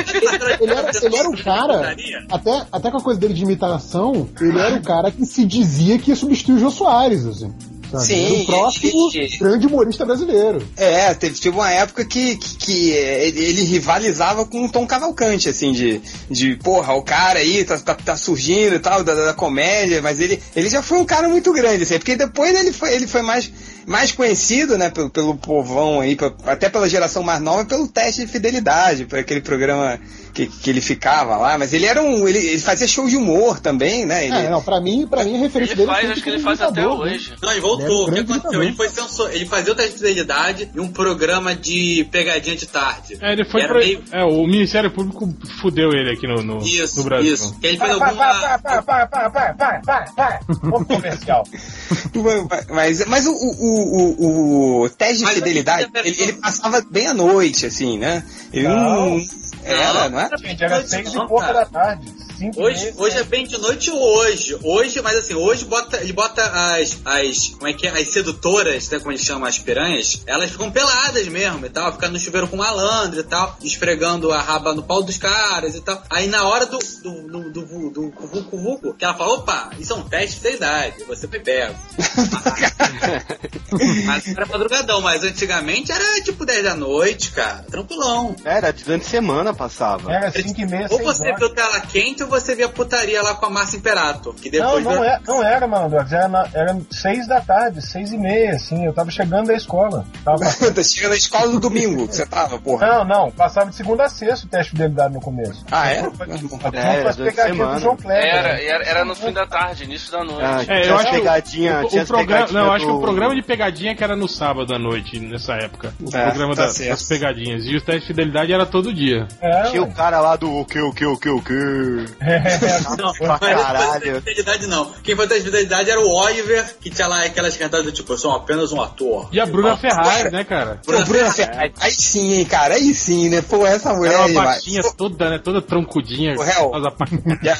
Ele era, ele era um cara, até, até com a coisa dele de imitação, ele era o cara que se dizia que ia substituir o Jô Soares, assim. Sabe? Sim, Era o próximo ele- grande humorista brasileiro. É, teve, teve uma época que, que, que, é, ele, rivalizava com o Tom Cavalcante, assim, de, de porra, o cara aí tá, tá, tá surgindo e tal, da, da comédia, mas ele, ele já foi um cara muito grande, assim, porque depois ele foi, ele foi mais, mais conhecido, né, pelo, pelo povão aí, até pela geração mais nova, pelo teste de fidelidade, por aquele programa que, que ele ficava lá, mas ele era um, ele, ele fazia show de humor também, né, ele, É, não, pra mim, pra mim a referência Ele dele faz, acho que ele faz até né? hoje. Não, ele Ele era um voltou. O que aconteceu? Ele foi censor... ele fazia o teste de fidelidade e um programa de pegadinha de tarde. É, ele foi pro... meio- É, o Ministério Público fudeu ele aqui no, no, Isso, no Brasil. isso. Que ele fez alguma. pro comercial. Mas, mas o, o, o, o teste de Mas fidelidade, ele, ele passava bem à noite, assim, né? Ele Não. não. Era, não é? Gente, era seis e pouca da tarde. Cinco e Hoje, hoje é bem de noite hoje. Hoje, mas assim, hoje bota, ele bota as, as. Como é que é? As sedutoras, né? Como eles chamam as piranhas, elas ficam peladas mesmo e tal, ficando no chuveiro com malandro e tal, esfregando a raba no pau dos caras e tal. Aí na hora do do, do, do, do, do vucu vucu, que ela fala, opa, isso é um teste de idade, você foi pego. Mas era madrugadão, mas antigamente era tipo 10 da noite, cara. Tranquilão. Era, durante a semana passava. Era 5 e meia, Ou 6 você horas. viu tela quente ou você via putaria lá com a Márcia Imperator. Que Não, depois não, é, não era, mano. Era, na, era seis da tarde, seis e meia, assim. Eu tava chegando da escola. Tava tá chegando na escola no domingo que você tava, porra. Não, não. Passava de segunda a sexta o teste de fidelidade no começo. Ah, é? É, do. Era, era, era no fim da tarde, início da noite. Ah, É, tinha eu acho que pegadinha, o, tinha o programa, não, eu acho que o do- programa de pegadinha que era no sábado à noite nessa época. O É, programa tá da- das pegadinhas. E o teste de fidelidade era todo dia. É, Tinha o cara lá do o que, o que, o que, o que. Não, Pra mas não caralho. fidelidade, não. Quem foi de fidelidade era o Oliver, que tinha lá aquelas cantadas do tipo, eu sou apenas um ator. E a Bruna Ferrari, né, cara? Pô, Bruna Ferrari. Aí sim, hein, cara. Aí sim, né? Pô, essa mulher Era uma baixinha toda, né? Toda troncudinha. O réu. Já,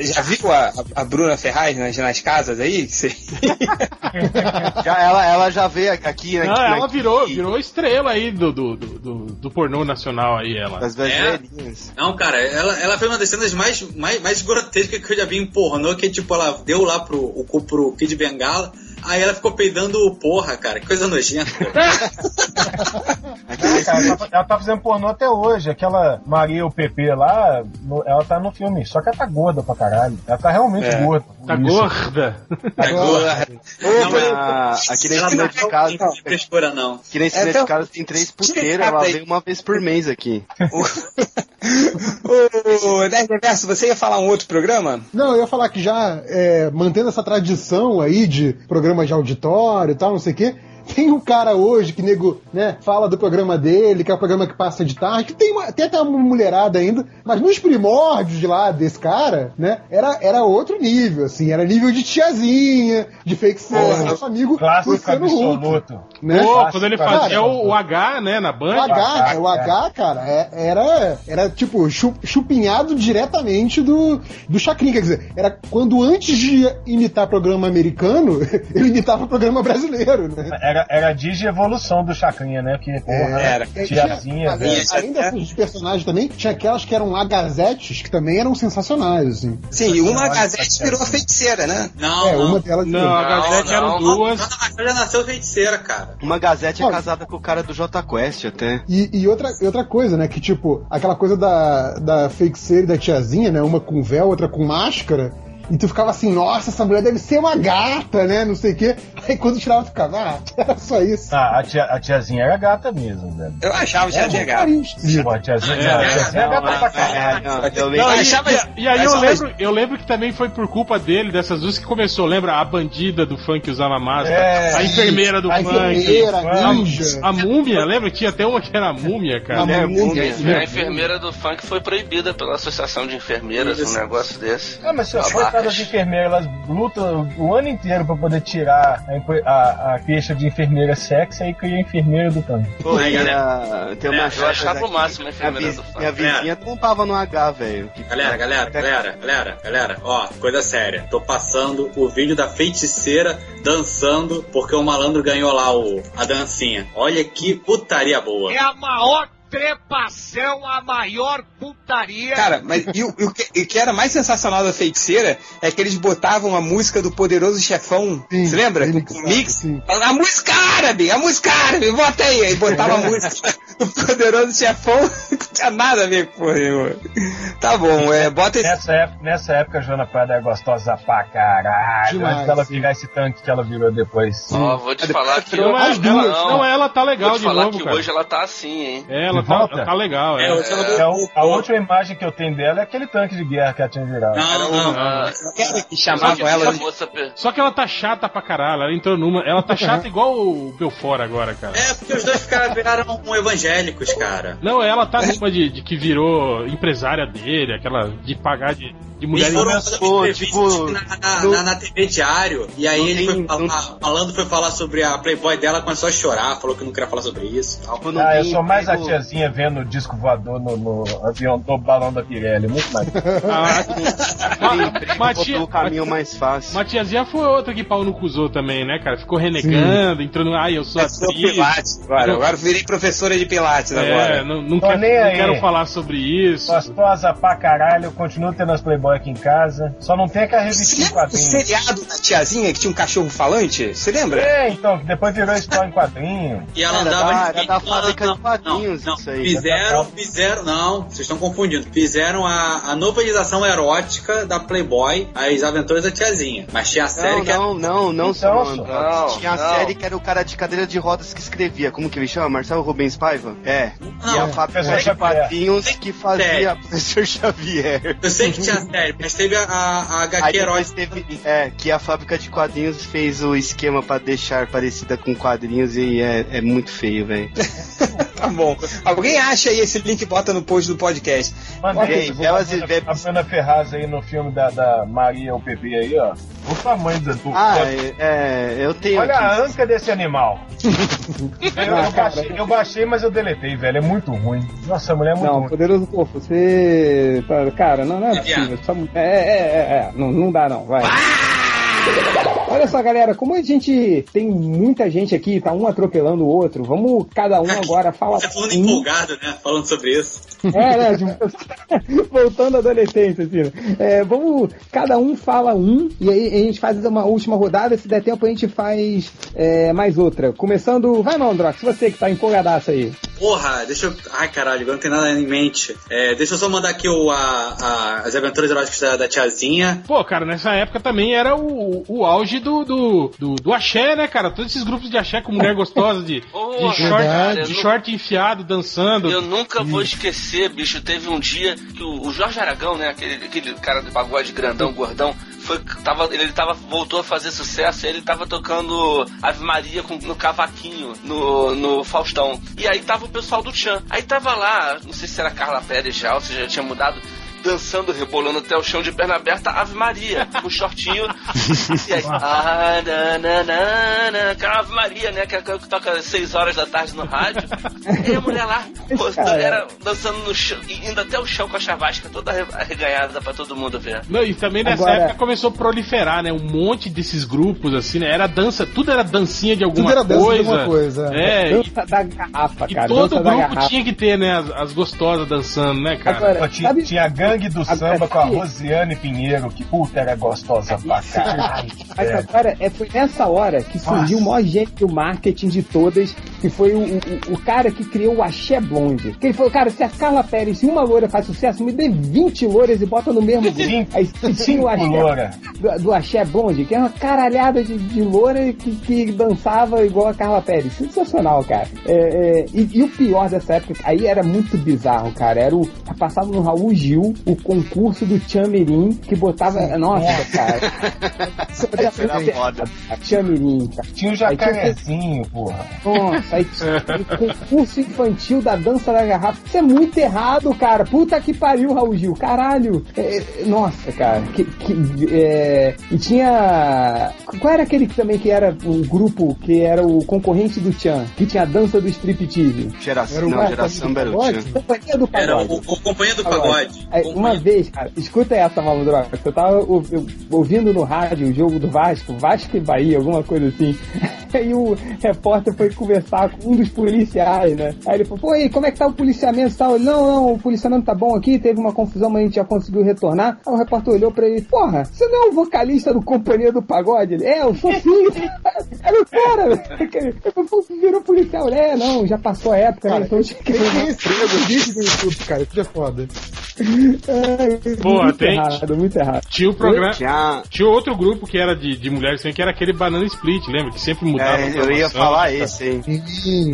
já viu a, a Bruna Ferraz nas, nas casas aí? Já, ela, ela já veio aqui, né? Não, ela virou, virou estrela aí do, do, do, do, do pornô nacional aí, ela. Das É? velhinhas. Não, cara, ela, ela fez uma das cenas mais, mais, mais grotescas que eu já vi em pornô, que tipo, ela deu lá pro, o pro Kid Bengala, aí ela ficou peidando porra, cara, que coisa nojenta. Cara, ela, tá, ela tá fazendo pornô até hoje. Aquela Maria o PP lá, no- ela tá no filme. Só que ela tá gorda pra caralho. Ela tá realmente É. gorda. Tá Isso. gorda. Agora. Não, Ô, Ah, aqui na ela não de casa. tem frescura, não. Aqui esquina É, então- de casa tem três puteiras, ela vem uma vez por mês aqui. Ô, Nerd Reverso, você ia falar um outro programa? Não, eu ia falar que já é, mantendo essa tradição aí de programas de auditório e tal, não sei o quê. Tem um cara hoje que nego, né, fala do programa dele, que é o programa que passa de tarde, que tem, uma, tem até uma mulherada ainda, mas nos primórdios de lá desse cara, né, era, era outro nível, assim, era nível de tiazinha, de fake Porra, nosso amigo Clássico Luciano Huck, absoluto. né? Pô, quando ele cara. fazia o, o H, né, na O Band. H, o H, cara, é- era, era tipo chu- chupinhado diretamente do, do Chacrin. Quer dizer, era quando antes de imitar programa americano, ele imitava programa brasileiro, né? Era, era a digievolução do Chacrinha, né? Que, porra, Era. E aí tiazinha, tinha, velho. além, além desses personagens também, tinha aquelas que eram agazetes, que também eram sensacionais, assim. Sim, uma Gazette virou feiticeira, né? Não, é, não. uma delas. Não, a Gazette não. eram duas. Ana Maria já nasceu feiticeira, cara. Uma Gazette é casada com o cara do J Quest até. E, e outra, outra coisa, né? Que tipo, aquela coisa da, da feiticeira e da tiazinha, né? Uma com véu, outra com máscara. E tu ficava assim, nossa, essa mulher deve ser uma gata, né? Não sei o quê. Aí quando tirava, tu ficava, ah, era só isso. Ah, a, tia, a tiazinha era gata mesmo, velho. Eu achava que Era esquisito. Pô, a tiazinha, É, a tiazinha é gata pra caralho. É, Não, eu lembro. Não, e, achava- e- e aí eu lembro, eu lembro que também foi por culpa dele, dessas duas que começou, lembra? A bandida do funk usava máscara, É, a enfermeira do a funk, enfermeira, a- a a múmia, lembra? Tinha até uma que era a múmia, cara. A É, múmia. múmia. A enfermeira do funk foi proibida pela Associação de Enfermeiras, um negócio desse. Ah, mas se Babacas. Coitadas de enfermeiras, elas lutam o ano inteiro pra poder tirar a, a, a queixa de enfermeira sexy, aí cria a enfermeira do tanque. Pô, Aí, tem, galera. a, tem uma Eu achava o máximo a enfermeira do funk. minha vizinha tampava no H, velho. Galera, galera, galera, galera, galera, ó, coisa séria. Tô passando o vídeo da feiticeira dançando porque o malandro ganhou lá o, a dancinha. Olha que putaria boa. É a maior trepação, a maior putaria. Cara, mas e o, e o que, e o que era mais sensacional da feiticeira é que eles botavam a música do Poderoso Chefão. Sim, Você lembra? Com mix. sim. A música árabe, a música árabe, bota aí. Aí botava a música do Poderoso Chefão. Não tinha nada a ver com porra nenhuma. Tá bom, é, bota esse. Nessa época, nessa época a Joana Prada é gostosa pra caralho. Demais, antes dela sim. virar esse tanque que ela virou depois. Ó, vou te falar que Não, as duas. ela Não, ela tá Vou legal te de falar novo, que cara. hoje ela tá assim, hein? É, ela tá, volta? tá legal, É, é. ela É, o- a última imagem que eu tenho dela é aquele tanque de guerra que ela tinha virado. Não, não, não. Ah, Era que só chamavam que ela de. Só que ela tá chata pra caralho, ela entrou numa. Ela tá chata igual o Belfort agora, cara. É, porque os dois ficaram, viraram um evangélicos, cara. Não, ela tá numa de, de que virou empresária dele, aquela de pagar de, de mulher começou, tipo, na, na, no- na- na TV Diário, e aí Não ele foi tem- falar, não- o malandro foi falar sobre a Playboy dela, começou a chorar, falou que não queria falar sobre isso tal. Tipo, não Ah, eu sou mais a emprego- tiazinha vendo o disco voador no, no avião do balão da Pirelli, muito mais. Ah, tinha- o caminho mais fácil. Uma tiazinha foi outra que pau no cuzou também, né, cara? Ficou renegando, entrando. Ai, eu sou atriz. Pilates, agora. Agora eu virei professora de Não, Pilates É, agora. não, não, nem não quero falar sobre isso. Gostosa pra caralho, eu continuo tendo as Playboy aqui em casa. Só não tem aquela Você revistinha em quadrinhos. seriado da tiazinha que tinha um cachorro falante? Você lembra? É, então, que depois virou história em quadrinho. E ela Era andava da- de era da não, fábrica não, de quadrinhos, não, isso aí. Fizeram, fizeram, não, vocês estão confundindo. Fizeram a, a novelização erótica da Playboy, As Aventuras da Tiazinha. Mas tinha a série Não, que era. não, não, não, Então, Samantha. não, Tinha a não. série que era o cara de cadeira de rodas que escrevia. Como que ele chama? Marcelo Rubens Paiva? É. Não, e a fábrica de quadrinhos que fazia Sério. Professor Xavier. Eu sei que tinha série, mas teve a, a, a HQ erótica. teve, é, que a fábrica de quadrinhos fez o esquema pra deixar parecida com quadrinhos e é, é muito feio, velho. Tá bom. Alguém acha aí esse link e bota no post do podcast. Mandei, Ok, vou elas- a a Bruna Ferraz aí no filme da, da Maria o bebê aí, ó. O tamanho do... do- Ah, é, é, eu tenho Olha a aqui. anca desse animal. eu, eu baixei, eu baixei, mas eu deletei, velho. É muito ruim. Nossa, a mulher é muito Não, ruim. poderoso fofo, você. tá- Cara, não, não é É possível. Mulher- É, é, é, é. Não, não dá não, vai. Olha só, galera, como a gente tem muita gente aqui, tá um atropelando o outro, vamos cada um agora fala. Você tá falando um. empolgado, né? Falando sobre isso. É, né? tipo, voltando à adolescência, assim. né? É, vamos, cada um fala um, e aí a gente faz uma última rodada, se der tempo a gente faz é, mais outra. Começando, vai Mandrox, você que tá empolgadaço aí. Porra, deixa eu. Ai caralho, agora não tem nada em mente. É, deixa eu só mandar aqui o, a, a- as aventuras eróticas da, da tiazinha. Pô, cara, nessa época também era o, o auge do, do, do, do axé, né, cara? Todos esses grupos de axé com mulher gostosa de, Porra, de, short, cara, de short enfiado, dançando. Eu nunca vou esquecer, bicho. Teve um dia que o, o Jorge Aragão, né? Aquele, aquele cara do pagode grandão, gordão, foi, tava, ele tava, voltou a fazer sucesso e ele tava tocando Ave Maria com, no cavaquinho no, no Faustão. E aí tava o pessoal do Tchan. Aí tava lá, não sei se era Carla Pérez já, ou se já tinha mudado. Dançando, rebolando até o chão de perna aberta, Ave Maria, com shortinho. e aí, ah, na, na, na, na, que é Ave Maria, né? Que é aquela que toca às 6 horas da tarde no rádio. E a mulher lá, Cara. era dançando no chão, e indo até o chão com a chavasca toda arre- arreganhada pra todo mundo ver. Não, e também nessa Agora- época começou a proliferar, né? Um monte desses grupos, assim, né? Era dança, tudo era dancinha de alguma Tudo era dança de coisa. alguma coisa. É, e, Dança da garrafa, e cara. todo dança da grupo tinha que ter, né? As, as gostosas dançando, né, cara? Agora, tinha, sabe- tinha a gangue do samba com a Rosiane Pinheiro, que puta era gostosa pra caralho. Mas É. agora, é, foi nessa hora que surgiu o maior gênio do marketing de todas, que foi o, o, o cara que criou o Axé Blonde. Que ele falou, cara, se a Carla Pérez, se uma loura faz sucesso, me dê 20 louras e bota no mesmo grupo. Cinco- Aí tinha o Axé, loura. do, do Axé Blonde, que é uma caralhada de, de loura que, que dançava igual a Carla Pérez. Sensacional, cara. É, é, e, e o pior dessa época, aí era muito bizarro, cara. Era o. Passava no Raul Gil o concurso do Chamirim, que botava. Nossa, cara. Isso era foda. Chamirim, cara. Tinha o jacarezinho, porra. Nossa, aí tinha o concurso infantil da dança da garrafa. Isso é muito errado, cara. Puta que pariu, Raul Gil. Caralho. É, é, nossa, cara. Que, que, é, e tinha. Qual era aquele que também que era o grupo que era o concorrente do Chan? Que tinha a dança do striptease? Geração, Era o não, geração do era o pagode? Tchan. Companhia do Era Pagode. o, o companhia do pagode. aí, uma vez, cara, escuta essa, malandroca. Eu tava ou- eu- ouvindo no rádio o jogo do Vasco, Vasco e Bahia, alguma coisa assim. Aí o repórter foi conversar com um dos policiais, né? Aí ele falou, pô, e como é que tá o policiamento e tal? Ele, não, não, o policiamento tá bom aqui, teve uma confusão, mas a gente já conseguiu retornar. Aí o repórter olhou pra ele, porra, você não é o vocalista do Companhia do Pagode? Ele, é, eu sou sim. Era o cara. Eu você virou policial. Ele, é, não, já passou a época, né? Cara, Então eu tinha que... Tem estrela, vídeo no YouTube, cara. Isso é foda. Pô, muito tem- errado, muito errado. Tinha o programa. Tinha, Tinha outro grupo que era de, de mulheres também, que era aquele Banana Split, lembra? Que sempre mudava. é, eu ia falar esse, hein.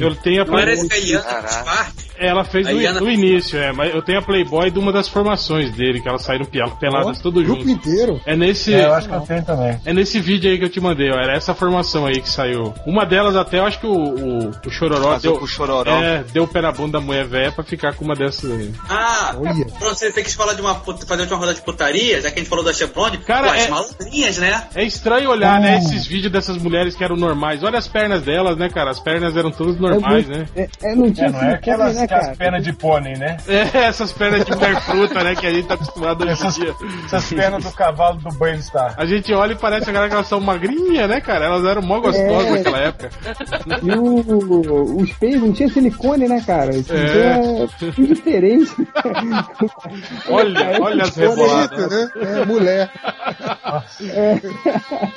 Eu tenho a Não era Playboy. esse que a Iana? Ela fez A no, Iana- no início, é, mas eu tenho a Playboy de uma das formações dele, que elas saíram pe- peladas tudo Grupo junto. inteiro. É nesse. É, eu acho que eu tenho também. É nesse vídeo aí que eu te mandei, ó. Era essa formação aí que saiu. Uma delas até, eu acho que o, o, o Chororó deu, o Chororó. é, deu o pé na bunda da mulher velha pra ficar com uma dessas aí. Ah, Olha. pronto, você, você quis falar de uma fazer uma roda de putaria, já que a gente falou da Chevron, Cara, pô, as é- malandrinhas, né? É estranho olhar, né, esses vídeos dessas mulheres que eram normais. Olha as pernas delas, né, cara? As pernas eram todas normais, né? É, é, não tinha É, não é aquelas, né, aquelas pernas de pônei, né? É, essas pernas de mulher fruta, né, que a gente tá acostumado hoje Essas, em dia. essas pernas do cavalo do Brainstar. A gente olha e parece agora que elas são magrinhas, né, cara? Elas eram mó gostosas É. naquela época. E o, os peitos não tinha silicone, né, cara? Isso É. é diferente. Olha, olha as reboladas. Né? É, mulher.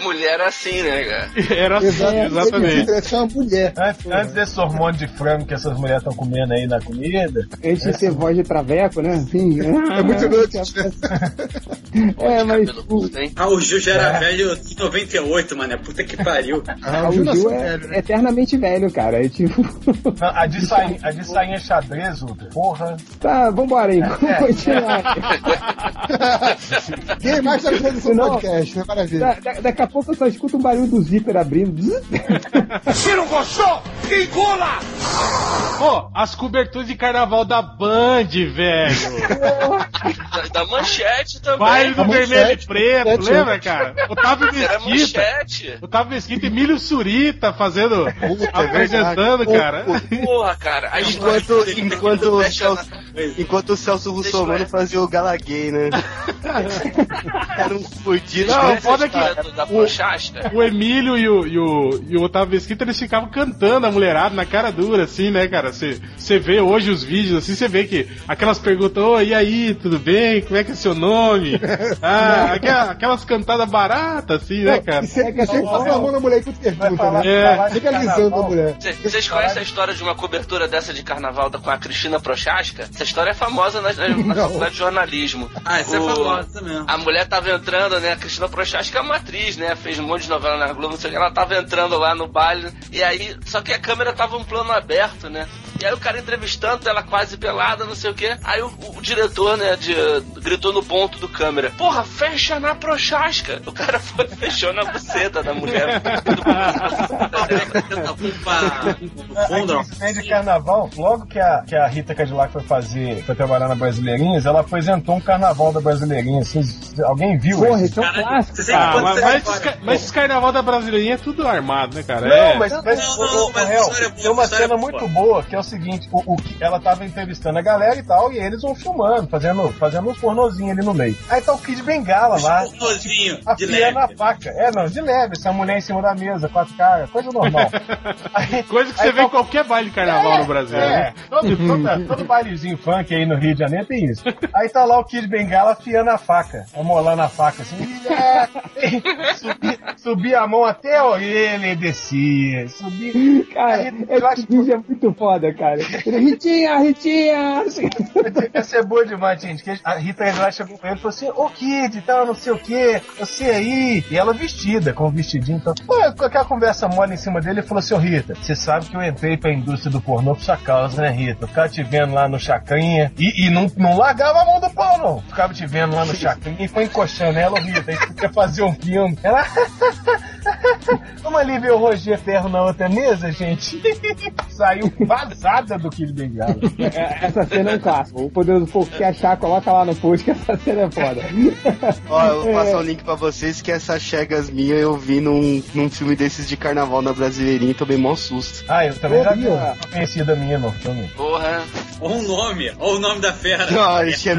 Mulher assim, né, cara? Era assim, Exatamente. Ele é uma mulher. Antes, antes desse hormônio de frango que essas mulheres estão comendo aí na comida, Antes de ser voz de traveco, né? Assim, É muito nuts, né? É, mas o? Ah, o Gil já era velho em 98, mano. Puta que pariu. Ah, o Gil é né? eternamente velho, cara. É tipo. Não, a de sainha, xadrez, Ultra. Porra. Tá, vambora aí. Vamos continuar. Quem mais tá desse Não. podcast, né? Maravilha. Da- da- daqui a pouco eu só escuto um barulho do zíper abrindo. Se não gostou, engula! Pô, as coberturas de carnaval da Band, velho. Da, da manchete também. Baile do manchete, vermelho e preto, manchete. lembra, cara? Otávio Mesquita. Otávio Mesquita e Emílio Surita fazendo, Puta, é apresentando, verdade. cara. Porra, cara. Enquanto, enquanto, do o Celso, enquanto o Celso Russomano fazia o Galaguei, né? Era um fudido. Não, Conhece a foda que do- da o-? O Emílio e o, e o, e o Otávio Mesquita, eles ficavam cantando a mulherada na cara dura, assim, né, cara? Você vê hoje os vídeos, assim, você vê que aquelas perguntas, ô, e aí, tudo bem? Como é que é seu nome? Ah, aquela- aquelas cantadas baratas, assim, né, cara? E sempre, sempre passa a mão na mulher pergunta, né? É. Fica alisando a mulher. Cê- Vocês conhecem a história de uma cobertura dessa de carnaval da- com a Cristina Prochaska? Essa história é famosa na, na, na faculdade de jornalismo. Ah, essa é O- famosa mesmo. A mulher tava entrando, né? A Cristina Prochaska é uma atriz, né? Fez um monte de novela na Globo, não sei o que. Ela tava entrando lá no baile. E aí, só que a câmera tava um plano aberto, né? E aí o cara entrevistando, ela quase pelada, não sei o que. Aí o, o diretor, né, de, gritou no ponto do câmera: Porra, fecha na Prochaska! O cara foi e fechou na buceta da mulher. A Fundo, Disney de carnaval, logo que a, que a Rita Cadillac foi fazer, foi trabalhar na Brasileirinhas, ela apresentou um carnaval da Brasileirinha. Vocês- alguém viu Porra, isso é um clássico. Ah, mas, mas, mas esse carnaval da brasileirinha é tudo armado, né, cara? Não, é. mas, mas, Não, o- não, o- o mas é boa, tem uma cena é boa. muito boa, que é o seguinte, o, o que- ela tava entrevistando a galera e tal, e eles vão filmando, fazendo, fazendo uns pornozinhos ali no meio. Aí tá o Kid Bengala lá, Pornozinho, a de filha na leve. faca. É, não, de leve, essa mulher em cima da mesa, quatro caras, coisa normal. Aí- Coisa que aí você vê tá- em qualquer baile de carnaval no Brasil. É, né? todo, todo, todo bailezinho funk aí no Rio de Janeiro tem isso. Aí tá lá o Kid Bengala afiando a faca, amolando a faca assim. e, é, subia, subia a mão até a orelha e descia. Subia. Cara, Aí, eu acho vídeo é muito foda, cara. Ele, Ritinha, Ritinha! Essa é boa demais, gente. Que a Rita Cadillac chegou pra ele e falou assim: Ô Kid, tal, não sei o que, você aí. E ela vestida, com o vestidinho. Então, com aquela conversa mole em cima dele, ele falou assim: Ô Rita, você sabe que eu entrei pra indústria do pornô por sua causa, né, Rita? Ficava te vendo lá no Chacrinha e, e não, não largava a mão do pau, não. Ficava te vendo lá no Chacrinha e foi encoxando ela, Rita. Aí você quer fazer um filme. Ela. Vamos ali ver o Roger Ferro na outra mesa, gente. Saiu vazada do Kid Bengala. É, Essa cena é um clássico. O poderoso pouco que achar, coloca lá no post que essa cena é foda. Ó, eu vou passar o link pra vocês que essas chegas minhas eu vi num, num filme desses de carnaval na Brasileirinha e tomei mó susto. Ah, eu também já vi uma conhecida minha no filme. Porra. Olha o nome, olha o nome da fera. Ó, deixa,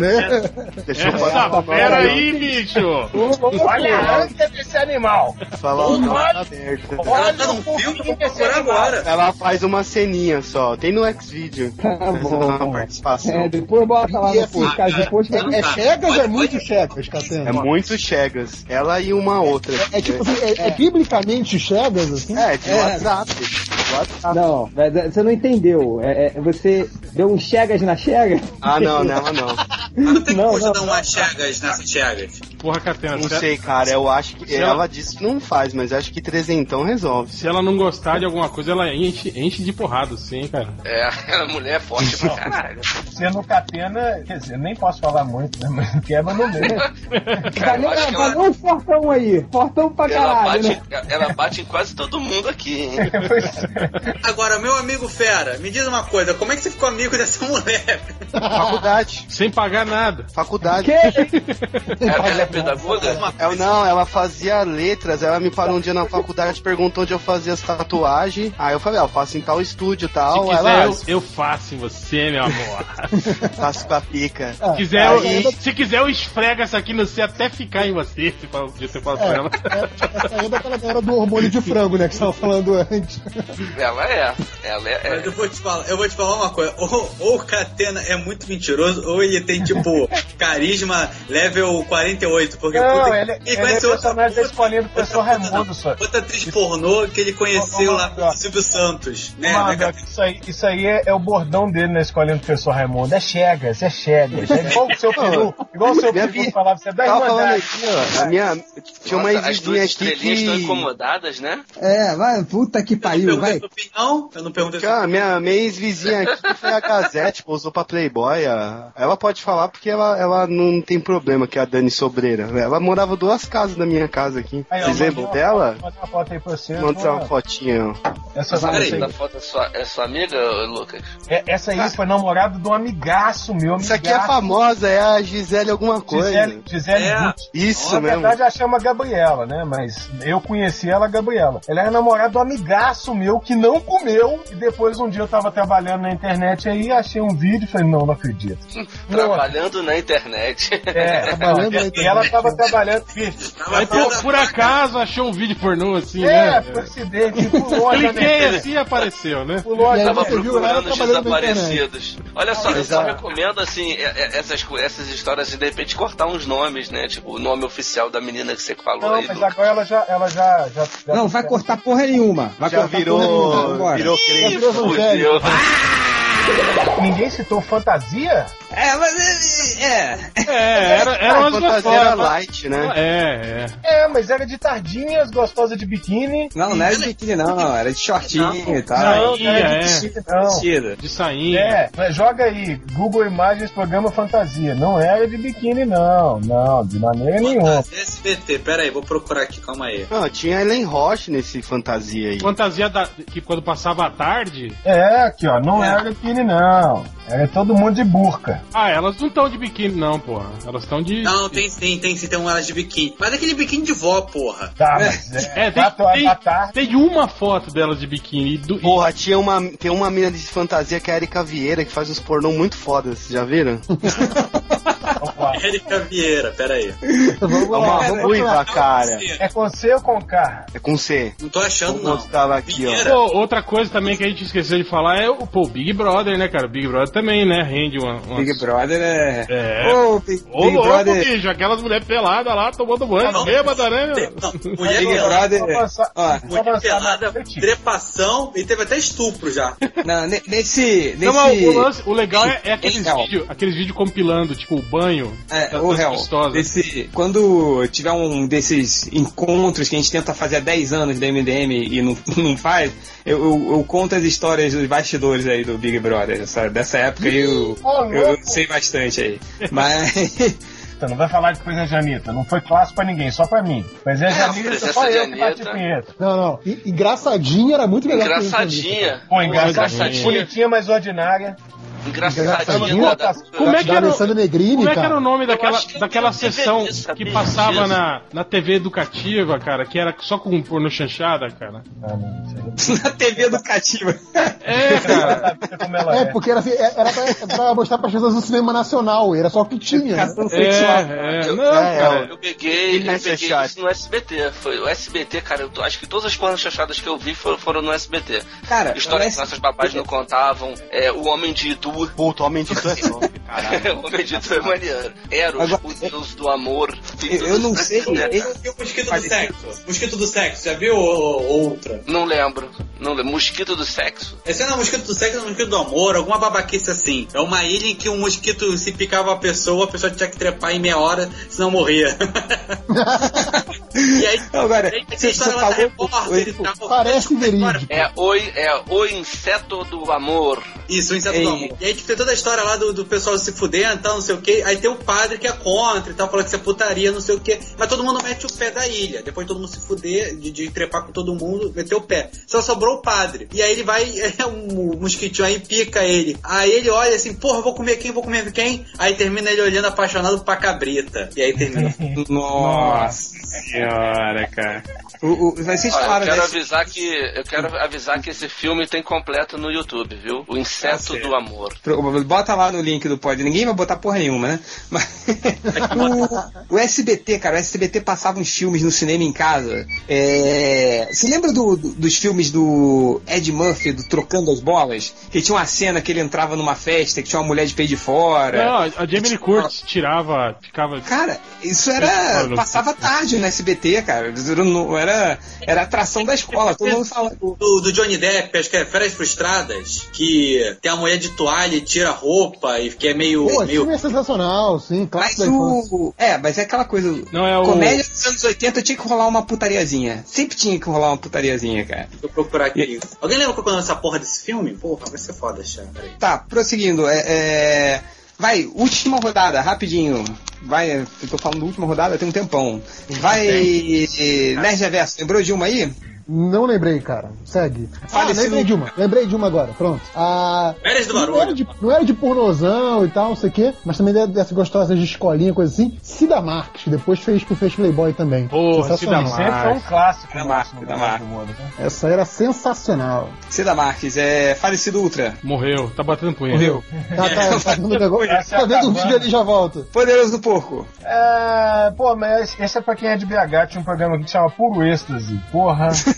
deixa eu falar, Essa fera aí, bicho! Olha a ânsia desse animal! falar o nome Ela tá num filme, vou procurar agora. Ela faz uma ceninha só, tem no X-Video. Tá uma bom. participação. É, depois bota lá no assim, depois vai É chegas ou é muito chegas, Catena? É muito chegas. Ela e uma outra. É tipo assim, é, é biblicamente chegas, assim? É, de WhatsApp. Não, você não entendeu. É, é, você deu um chegas na chega? Ah, não, nela não. Não tem Não, como você não, dar umas chegas nessas chegas. Porra, Catena, Não se, sei, cara. Eu acho que. Ela- disse que não faz, mas acho que trezentão resolve. se ela não gostar de alguma coisa, ela enche, enche de porrada, sim, cara. É, a mulher é forte pra caralho. Sendo Catena, quer dizer, nem posso falar muito, né? Mas quebra no meio. Valeu, acho que ela- valeu um fortão aí. Fortão pra Ela caralho, bate, né? ela bate em quase todo mundo aqui, hein? Pois Agora, meu amigo Fera, me diz uma coisa, como é que você ficou amigo dessa mulher? Faculdade. Sem pagar nada. Faculdade. Ela, ela é pedagoga? Eu, não, ela fazia letras, ela me parou um dia na faculdade, perguntou onde eu fazia as tatuagens. Aí eu falei, ó, eu faço em tal estúdio e Se tal. quiser, ela, eu, eu faço em você, meu amor. faço com a pica. Se quiser, eu, Aí- se quiser, eu esfrego essa aqui no você até ficar em você. Se você fala pra ela. Essa aí é daquela galera do hormônio de frango, né? Que você tava falando antes. Ela é. Ela é. Mas eu vou te falar, eu vou te falar uma coisa. Ou, ou o Catena é muito mentiroso, ou ele tem, tipo, carisma level 48. Porque Não, puta, ele, ele ele é personagem da escolinha do professor Raimundo, só. Outra atriz pornô que ele conheceu lá com o Silvio Santos. Né, Mano, né, isso aí, isso aí é, é o bordão dele na escolinha do professor Raimundo. É chegas, é chegas. É igual o seu peru. Igual o seu peru vi- falava, você é da Tava falando Irmandade. aqui, ó. A minha. Tinha uma Nossa, as duas ex-vizinha aqui estrelinhas estão incomodadas, né? É, vai, puta que Eu não pariu, vai. perguntei sua opinião, eu não perguntei sua Cara, minha, minha ex-vizinha aqui foi a Gazette, pousou pra Playboy. a- Ela pode falar porque ela, ela não tem problema, que é a Dani Sobreira. Ela morava duas casas na minha casa aqui. Aí, Vocês lembram dela? uma- Manda uma foto aí pra você. Manda uma fotinha. Essa, essa, aí foto é sua, é sua amiga, Lucas? é- essa aí foi namorado de um amigaço meu. Isso aqui é amigaço. famosa, é a Gisele alguma coisa. Gisele, Gisele É. Gucci. Isso Na mesmo. verdade, ela chama Gabriela, né? Mas eu conheci ela, Gabriela. Ela era namorada do amigaço meu que não comeu. E depois, um dia, eu tava trabalhando na internet aí, achei um vídeo e falei: não, não acredito. Não, Trabalhando na internet. é, Trabalhando não, na e ela tava trabalhando. bicho, Aí, por, por acaso, achou um vídeo pornô assim, É, né? por acidente, pulou na Cliquei internet. assim e apareceu, né? Pulou E aí na Tava procurando na desaparecidos. Olha só, eu só recomendo assim, é- é- essas, essas histórias de de repente cortar uns nomes, né? Tipo, o nome oficial da menina que você falou Não, aí. mas Lucas. agora ela já. Ela já, já, já Não, vai cortar porra nenhuma. Vai Já cortar porra nenhuma. virou, Vambora. virou crente. Virou. Ninguém citou fantasia? É, mas é. é. É, era, era umas fantasia gostosas. light, né? É, é. É, mas era de tardinhas, gostosa de biquíni. Não, não era de biquíni, não. Era de shortinho e tal. Não, era é. de vestido, não. Vestida. De sainha. É, mas joga aí, Google Imagens Programa Fantasia. Não era de biquíni, não. Não, de maneira nenhuma. SBT, pera aí, vou procurar aqui, calma aí. Não, tinha Ellen Roche nesse fantasia aí. Fantasia da- que quando passava a tarde. É, aqui ó, não era biquíni, não. Era todo mundo de burca. Ah, elas não estão de biquíni, não, porra. Elas estão de. Não, tem sim, tem sim, tem umas de biquíni. Mas aquele biquíni de vó, porra. Tá, mas é, É, tem, tem, tarde. tem uma foto delas de biquíni. e do- Porra, tinha uma, tem uma mina de fantasia que é a Erika Vieira, que faz uns pornô muito fodas, já viram? Érica Vieira, pera aí. Vamos É lá, uma vamos ruiva, cara. É com C ou com K? É com C. Não tô achando, Vou não. ela aqui. Pô, outra coisa também que a gente esqueceu de falar é o pô, Big Brother, né, cara? O Big Brother também, né? Rende uma. uma... Big Brother é. É. Ô, Big, Ô, Big louco, Brother. bicho, aquelas mulheres peladas lá tomando banho, Não, bêbada, né? meu? Não, mulher Big pelada, Brother. Ó, mulher pelada, frente. trepação e teve até estupro já. não, ne- nesse. nesse Não, mas o, lance- o legal é, é aqueles vídeos aqueles vídeos compilando, tipo, o banho. É, das- o desse, quando tiver um desses encontros que a gente tenta fazer há 10 anos da MDM e não, não faz, eu, eu, eu conto as histórias dos bastidores aí do Big Brother, sabe? Dessa época aí eu, eu, eu sei bastante aí. Mas. Não vai falar de coisa Janita. Não foi clássico pra ninguém, só pra mim. Mas é Janita, presença só eu que bati Anitta. punheta. Não, não. E- Engraçadinha era muito melhor Engraçadinha. Pô, engraçadinha. engraçadinha. Bonitinha, mas ordinária. Engraçadinha. Engraçadinha. da- Como é que era, Negrini, como é que era o nome daquela, daquela sessão saber que passava na, na TV educativa, cara, que era só com porno chanchada, cara? Ah, na TV educativa. É, cara. É, é. porque era, assim, era pra, pra mostrar pras pessoas o cinema nacional, era só o que tinha. né? É, é. Eu- Não, é, cara. Eu peguei, eu peguei isso no SBT. Foi o SBT, cara. Eu tô- acho que todas as pornas chachadas que eu vi foram, foram no SBT. Cara, Histórias que nossas babás não contavam. É, o Homem de Itu. Puta, o homem de é top, caralho. o Homem de Itu é maneiro. Eros, Agora, o Deus do amor. Eu, eu não sei. É, eu- E o mosquito do sexo? Mosquito do sexo, já viu ou- outra? Não lembro. Não lembro. Mosquito do sexo. Esse não é mosquito do sexo, é mosquito do amor, alguma babaquice assim. É uma ilha em que um mosquito se picava a pessoa, a pessoa tinha que trepar em meia hora, senão morria. e aí, Agora, aí tem você- você lá da falou- repórter Oi, e tal. Parece verídico. É o, é o inseto do amor. Isso, o inseto Ei. do amor. E aí tipo, tem toda a história lá do, do pessoal se fudendo e tal, não sei o que. Aí tem o padre que é contra e tal, falando que isso é putaria, não sei o que. Mas todo mundo mete o pé da ilha. Depois todo mundo se fuder, de, de trepar com todo mundo, meter o pé. Só sobrou o padre. E aí ele vai, é um mosquitinho aí pica ele. Aí ele olha assim, porra, vou comer quem, vou comer quem? Aí termina ele olhando apaixonado pra cabrita. E aí termina. Nossa senhora, cara. O, o, vocês Olha, eu quero desse- avisar que eu quero avisar que esse filme tem completo no YouTube, viu? O Inseto Tá do Amor. Pro- Bota lá no link do pod. Ninguém vai botar porra nenhuma, né? Mas o, o SBT, cara, o SBT passava uns filmes no cinema em casa. É... Você lembra do- do- dos filmes do Ed Murphy, do Trocando as Bolas? Que tinha uma cena que ele entrava numa festa, que tinha uma mulher de peito de fora. Não, a Jamie Lee Curtis tirava, ficava. Cara, isso era. Passava tarde no SBT, cara. Era, era, era atração da escola. Todo mundo fala. Do, do Johnny Depp, acho que é Férias Frustradas, que tem a mulher de toalha e tira a roupa e que é meio. Pô, meio... filme é sensacional, sim, clássico Mas o. É, mas é aquela coisa. Não é o. Comédia dos anos 80 tinha que rolar uma putariazinha. Sempre tinha que rolar uma putariazinha, cara. Deixa eu procurar aqui. Alguém lembra qual é dessa porra desse filme? Porra, vai ser foda. Peraí. Tá, prosseguindo. É, é, Vai, última rodada, rapidinho. Vai, eu tô falando última rodada tem um tempão. Vai, Nerd Reverso, lembrou de uma aí? Não lembrei, cara. Segue. Fale ah, lembrei de uma. Lembrei de uma agora. Pronto. Ah, Férias do não, era Barulho. de, não era de pornozão e tal, não sei o quê, mas também dessas gostosas de escolinha, coisa assim. Cida Marques, que depois fez pro Fez Playboy também. Porra, Sensacional. Cida Sempre foi um clássico Da nosso marca, no da Brasil marca. do mundo, né? Essa era sensacional. Cida Marques, é falecido Ultra. Morreu, tá batendo punheta. Morreu. Tá, tá, tá vendo o negócio? Essa é Tá vendo acabando. vídeo ali e já volta. Poderoso do Porco. É, pô, mas esse é pra quem é de BH, tinha um programa aqui que chama Puro Êxtase. Porra.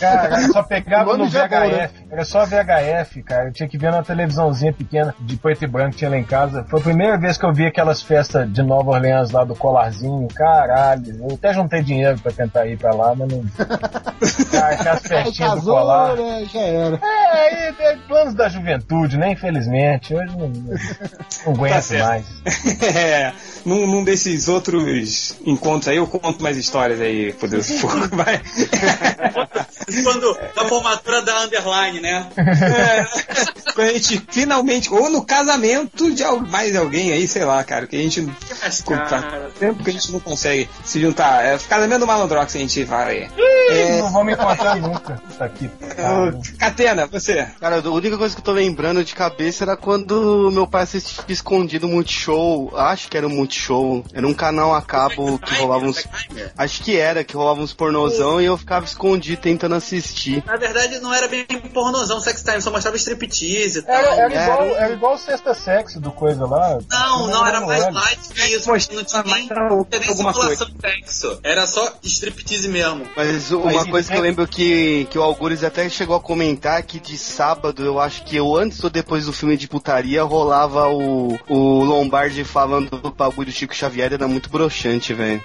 Cara, eu só pegava no é VHF. né? Era só VHF, cara. Eu tinha que ver na televisãozinha pequena de preto e branco que tinha lá em casa. Foi a primeira vez que eu vi aquelas festas de Nova Orleans lá do colarzinho. Caralho. Eu até juntei dinheiro pra tentar ir pra lá, mas não. Cara, aquelas festinhas do colar. né? Já era. É, aí tem planos da juventude, né? Infelizmente. Hoje não, não aguento Tá mais. É, num, num desses outros encontros aí, eu conto mais histórias aí, do Porco. Vai. Quando a formatura da Underline, né? É, quando a gente finalmente, ou no casamento de mais alguém aí, sei lá, cara, que a gente Mas, cara, tempo que a gente não consegue se juntar. É casamento do Malandrox a gente vai. É, Não vou me encontrar nunca. Isso aqui. Catena, você. Cara, a única coisa que eu tô lembrando de cabeça era quando meu pai assistia escondido o Multishow. Acho que era o Multishow. Era um canal a cabo que rolava uns. Acho que era, que rolava uns pornozão e eu ficava escondido tentando assistir. Na verdade, não era bem pornozão sex time, só mostrava striptease e tal. Era, era, É. igual, era igual sexta sexo do coisa lá. Não, não, era mais era. light que isso. Mostrava Não tinha nem, mais não tinha nem simulação de sexo. Era só striptease mesmo. Mas uma Mas, coisa que eu lembro que, que o Algures até chegou a comentar que de sábado, eu acho que eu antes ou depois do filme de putaria rolava o, o Lombardi falando do bagulho do Chico Xavier, era muito broxante, velho.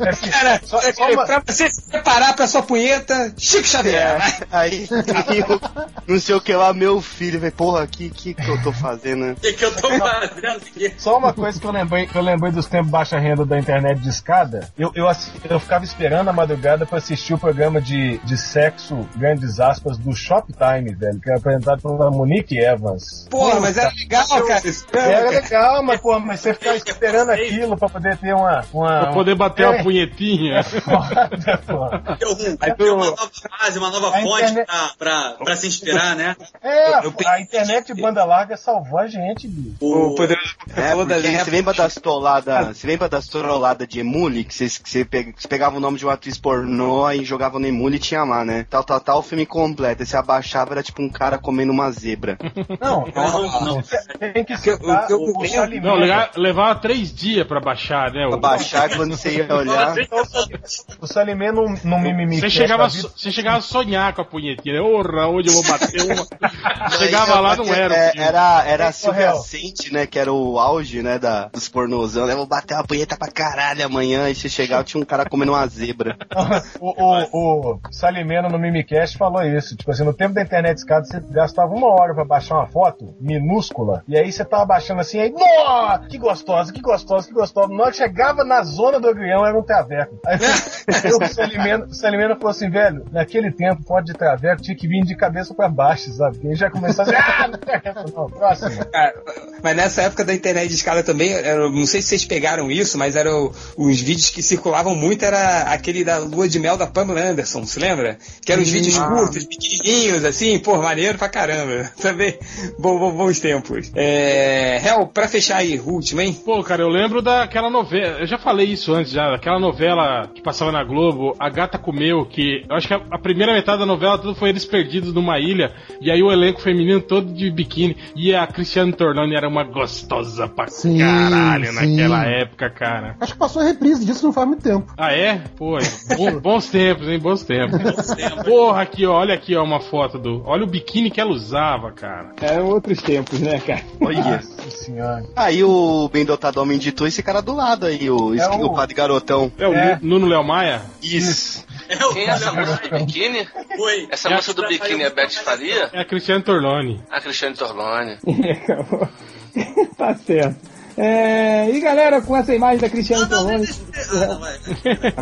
É que- Cara, só- é, só uma- pra você se preparar pra sua punheta, Chico Xavier. Aí, aí eu, não sei o que lá, meu filho, velho, porra, que, que que eu tô fazendo, né? O que, que eu tô fazendo aqui? Só uma coisa que eu lembrei, que eu lembrei dos tempos baixa renda da internet de escada. Eu, eu, eu ficava esperando a madrugada pra assistir o programa de, de sexo, grandes aspas, do Shoptime, velho, que era apresentado pela Monique Evans. Porra, mas era legal, cara. Era legal, mas, pô, mas você ficar esperando aquilo pra poder ter uma. uma Pra poder bater É, uma punhetinha. foda, pô. Deu, um, Aí uma nova fase, uma nova A fonte internet- pra, pra, pra se inspirar, né? É, Eu a internet de banda larga salvou a gente, bicho. O Poderoso É, falou da gente. você lembra das trolladas, você lembra das trolladas de Emule, que você, pegava o nome de uma atriz pornô e jogava no Emule e tinha lá, né? Tal, tal, tal, o filme completo, aí você abaixava, era tipo um cara comendo uma zebra. Não, Não, não. tem que eu- eu- o, o eu- Salimena. Não, levava três dias pra baixar, né? Pra o- baixar, quando você ia olhar... O Salimena no, no Mimimi Você chegava, vida- você chegava a sonhar com a punhetinha. né? Orra, hoje eu vou bater uma. Chegava Aí, lá, não era. é, era, era a Silvia. Sente, né? Que era o auge, né? Da, dos pornozão. né? Vou bater uma punheta pra caralho amanhã. E você chegava, tinha um cara comendo uma zebra. O, o, o Salimeno no Mimicast falou isso. Tipo assim, no tempo da internet escada, você gastava uma hora pra baixar uma foto minúscula. E aí você tava baixando assim, aí, nossa, que gostosa, que gostosa, que gostosa. Na hora que chegava na zona do agrião, era um traveco. Aí o Salimeno, o Salimeno falou assim, velho, naquele tempo, foto de traveco tinha que vir de cabeça pra baixo, sabe? E aí já começou a dizer, ah, não próximo. Cara, mas nessa época da internet de escada também, era- não sei se vocês pegaram isso, mas eram os vídeos que circulavam muito, era aquele da lua de mel da Pamela Anderson, se lembra? Que eram os vídeos curtos, pequenininhos, assim, pô, maneiro pra caramba. Também, bom, bom- bons tempos. É, Hel, pra fechar aí, último, hein? Pô, cara, eu lembro daquela novela. Eu já falei isso antes, já. Aquela novela que passava na Globo, A Gata Comeu, que eu acho que a, a primeira metade da novela tudo foi eles perdidos numa ilha. E aí o elenco feminino todo de biquíni. E a Cristiane Tornoni era uma gostosa pra Sim, caralho sim. naquela época, cara. Acho que passou a reprise disso não faz muito tempo. Ah, é? Pô, bom- bons tempos, hein? Bons tempos. Porra, aqui, ó. Olha aqui, ó, uma foto do. Olha o biquíni que ela usava, cara. Eram outros tempos, né, cara? Olha. Nossa senhora. Aí o bem dotado homem de tu, esse cara do lado aí, o, É o... o- padre garotão. É o É. Nu- Nuno Léo Maia? Isso. É o Quem é essa moça do biquíni? Oi. Essa moça do biquíni é Beth Faria? É a Cristiane Torlone. A Cristiane Torlone. tá certo. É, e galera, com essa imagem da Cristiane Não, não, Torlone. deixa- ah, vai.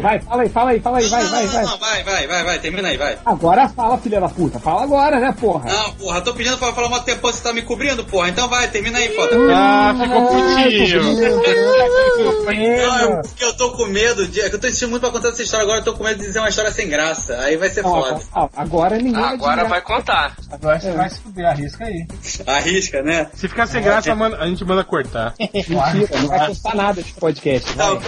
Vai, fala aí, fala aí, fala aí, vai, Não, vai, não, vai. não, vai, vai, vai, vai, termina aí, vai. Agora fala, filha da puta. Fala agora, né, porra? Não, porra, tô pedindo pra falar uma tempo você tá me cobrindo, porra. Então vai, termina aí, foda. Ah, ficou putinho. Não, é porque eu tô com medo de. é que Eu tô insistindo muito pra contar essa história agora, eu tô com medo de dizer uma história sem graça. Aí vai ser foda. ó, agora ninguém Ah, agora vai contar. Agora você vai se fuder, arrisca aí. Arrisca, né? Se ficar sem graça, a gente manda cortar. Mentira, não vai custar nada esse podcast. Não,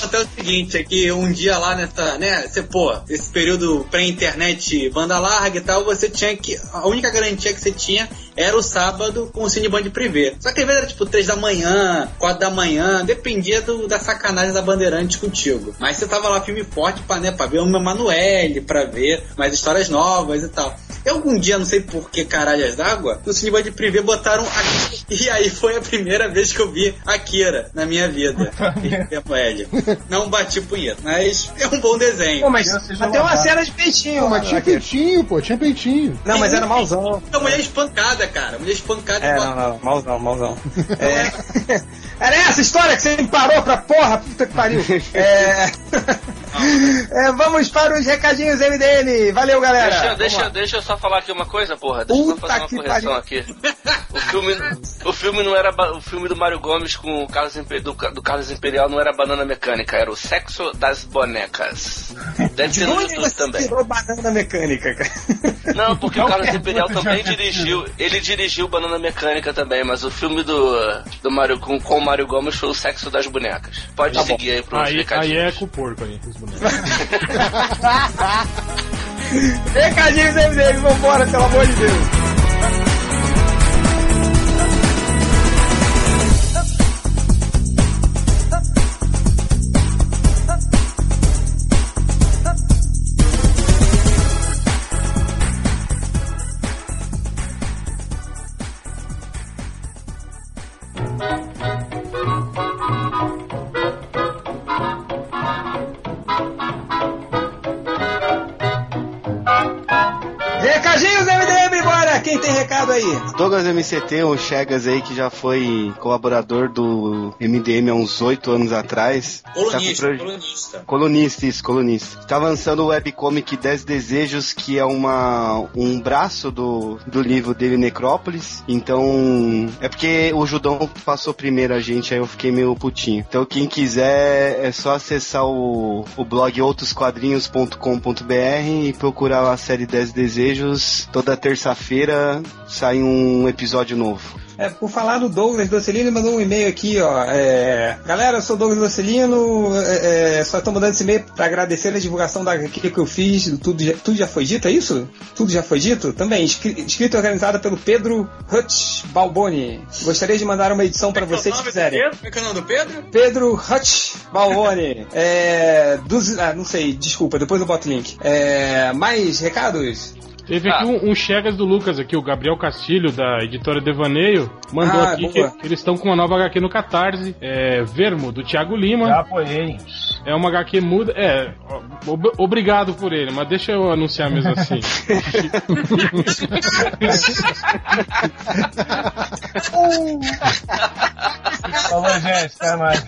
contar o seguinte, é que um dia lá nessa, né, você, pô, esse período pré-internet, banda larga e tal, você tinha que, a única garantia que você tinha era o sábado com o Cineband privê. Só que às vezes era tipo 3 da manhã, 4 da manhã, dependia do, da sacanagem da Bandeirantes contigo. Mas você tava lá filme forte pra, né, pra ver o Emanuele, pra ver mais histórias novas e tal. E algum dia, não sei por que caralhas d'água, no Cineband privê botaram Akira. E aí foi a primeira vez que eu vi Akira na minha vida. Emanuele. Não bati punheta, mas é um bom desenho. Pô, mas até uma cena de peitinho. Pô, mas mano. tinha peitinho, pô, tinha peitinho. Não, mas era malzão. A mulher espancada, cara. Mulher espancada. É, não, não, malzão, malzão. É... Era essa história que você me parou pra porra, puta que pariu. É... É, vamos para os recadinhos MDM. Valeu, galera. Deixa, deixa, lá. deixa eu só falar aqui uma coisa, porra. Deixa eu só Puta fazer uma correção pariu. aqui. O filme, o filme não era o filme do Mário Gomes com o Carlos do, do Carlos Imperial não era banana mecânica, era o sexo das bonecas. Deve De ter no YouTube também. tirou banana mecânica, cara? Não, porque o Não Carlos quero Imperial muito também dirigiu. Ele dirigiu Banana Mecânica também, mas o filme do, do Mario, com, com o Mário Gomes foi o sexo das bonecas. Pode seguir aí pros Aí, aí é com o porco aí. com os bonecos. Recadinhos MDM, vambora, pelo amor de Deus. Douglas MCT, o Chegas aí, que já foi colaborador do MDM há uns oito anos atrás. Tá Colunista, proje- colunista. Colunista, isso, colunista. Tá lançando o webcomic 10 Desejos, que é uma, um braço do, do livro dele, Necrópolis. Então, é porque o Judão passou primeiro a gente, aí eu fiquei meio putinho. Então, quem quiser, é só acessar o, o blog outosquadrinhos.com.br e procurar a série 10 Desejos. Toda terça-feira sai um episódio novo. É, por falar do Douglas Docelino, ele mandou um e-mail aqui, ó. É, Galera, eu sou Douglas Docelino, é, é, só tô mandando esse e-mail pra agradecer a divulgação da que, que eu fiz, do tudo, já, tudo já foi dito, é isso? Tudo já foi dito? Também, escri- escrito e organizado pelo Pedro Hutch Balboni. Gostaria de mandar uma edição para vocês se quiserem. Como é que é o nome do Pedro? Pedro Hutch Balboni. É, dos, ah, não sei, desculpa, depois eu boto o link. É, mais recados? Teve aqui Ah. um, um Chegas do Lucas aqui, o Gabriel Castilho, da editora Devaneio, mandou Ah, aqui que, boa. que eles estão com uma nova HQ no Catarse, é Vermo, do Thiago Lima. Já apoiei. É uma HQ muda. É, ob- obrigado por ele, mas deixa eu anunciar mesmo assim. Falou, gente, até mais.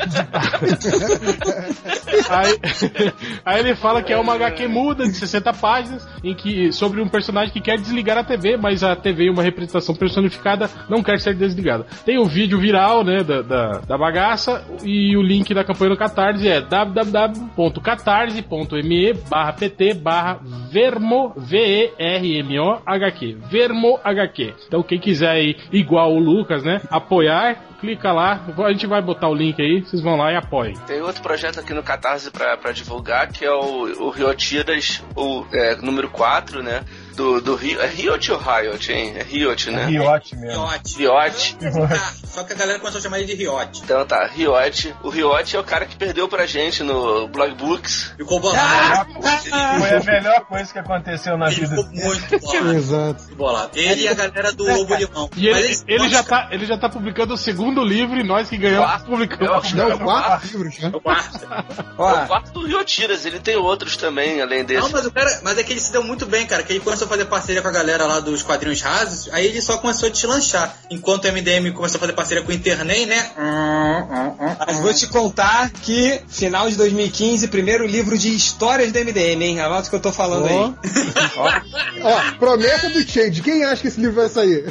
Aí, aí ele fala que é uma HQ muda de 60 páginas em que sobre um personagem que quer desligar a TV, mas a TV uma representação personificada não quer ser desligada. Tem o vídeo viral, né, da, da, da bagaça e o link da campanha do Catarse é www.catarse.me barra pt barra vermo V-E-R-M-O HQ vermo HQ. Então quem quiser aí, igual o Lucas, né, apoiar, clica lá, a gente vai botar o link aí, vocês vão lá e apoiem. Tem outro projeto aqui no Catarse pra, pra divulgar, que é o, o Riotiras, o é, número 4, né? Do, do Rio. É Riot ou Riot, hein? É Riot, né? Riote mesmo. Riote. Riot. Ah, Só que a galera começou a chamar ele de Riote. Então tá, Riot. O Riot é o cara que perdeu pra gente no Blog Books. Ficou bolado. Foi a melhor coisa que aconteceu na Ele vida. ficou muito bolado. Exato. Bolado. Ele e a galera do Lobo Limão. E ele, ele, já tá, ele já tá publicando o segundo livro e nós que ganhamos Quarto. publicamos. É o- Não, quatro livros, né? É o quarto. É o quarto do Riotiras. Ele tem outros também, além desse. Não, mas o cara. Mas é que ele se deu muito bem, cara. Que ele começou a fazer parceria com a galera lá dos quadrinhos rasos. Aí ele só começou a deslanchar. Enquanto o MDM começou a fazer parceria com o Internei, né? mas vou te contar que final de 2015, primeiro livro de histórias do MDM, hein? Anota o que eu tô falando aí. Ó, promessa do Change. Quem acha que esse livro vai sair?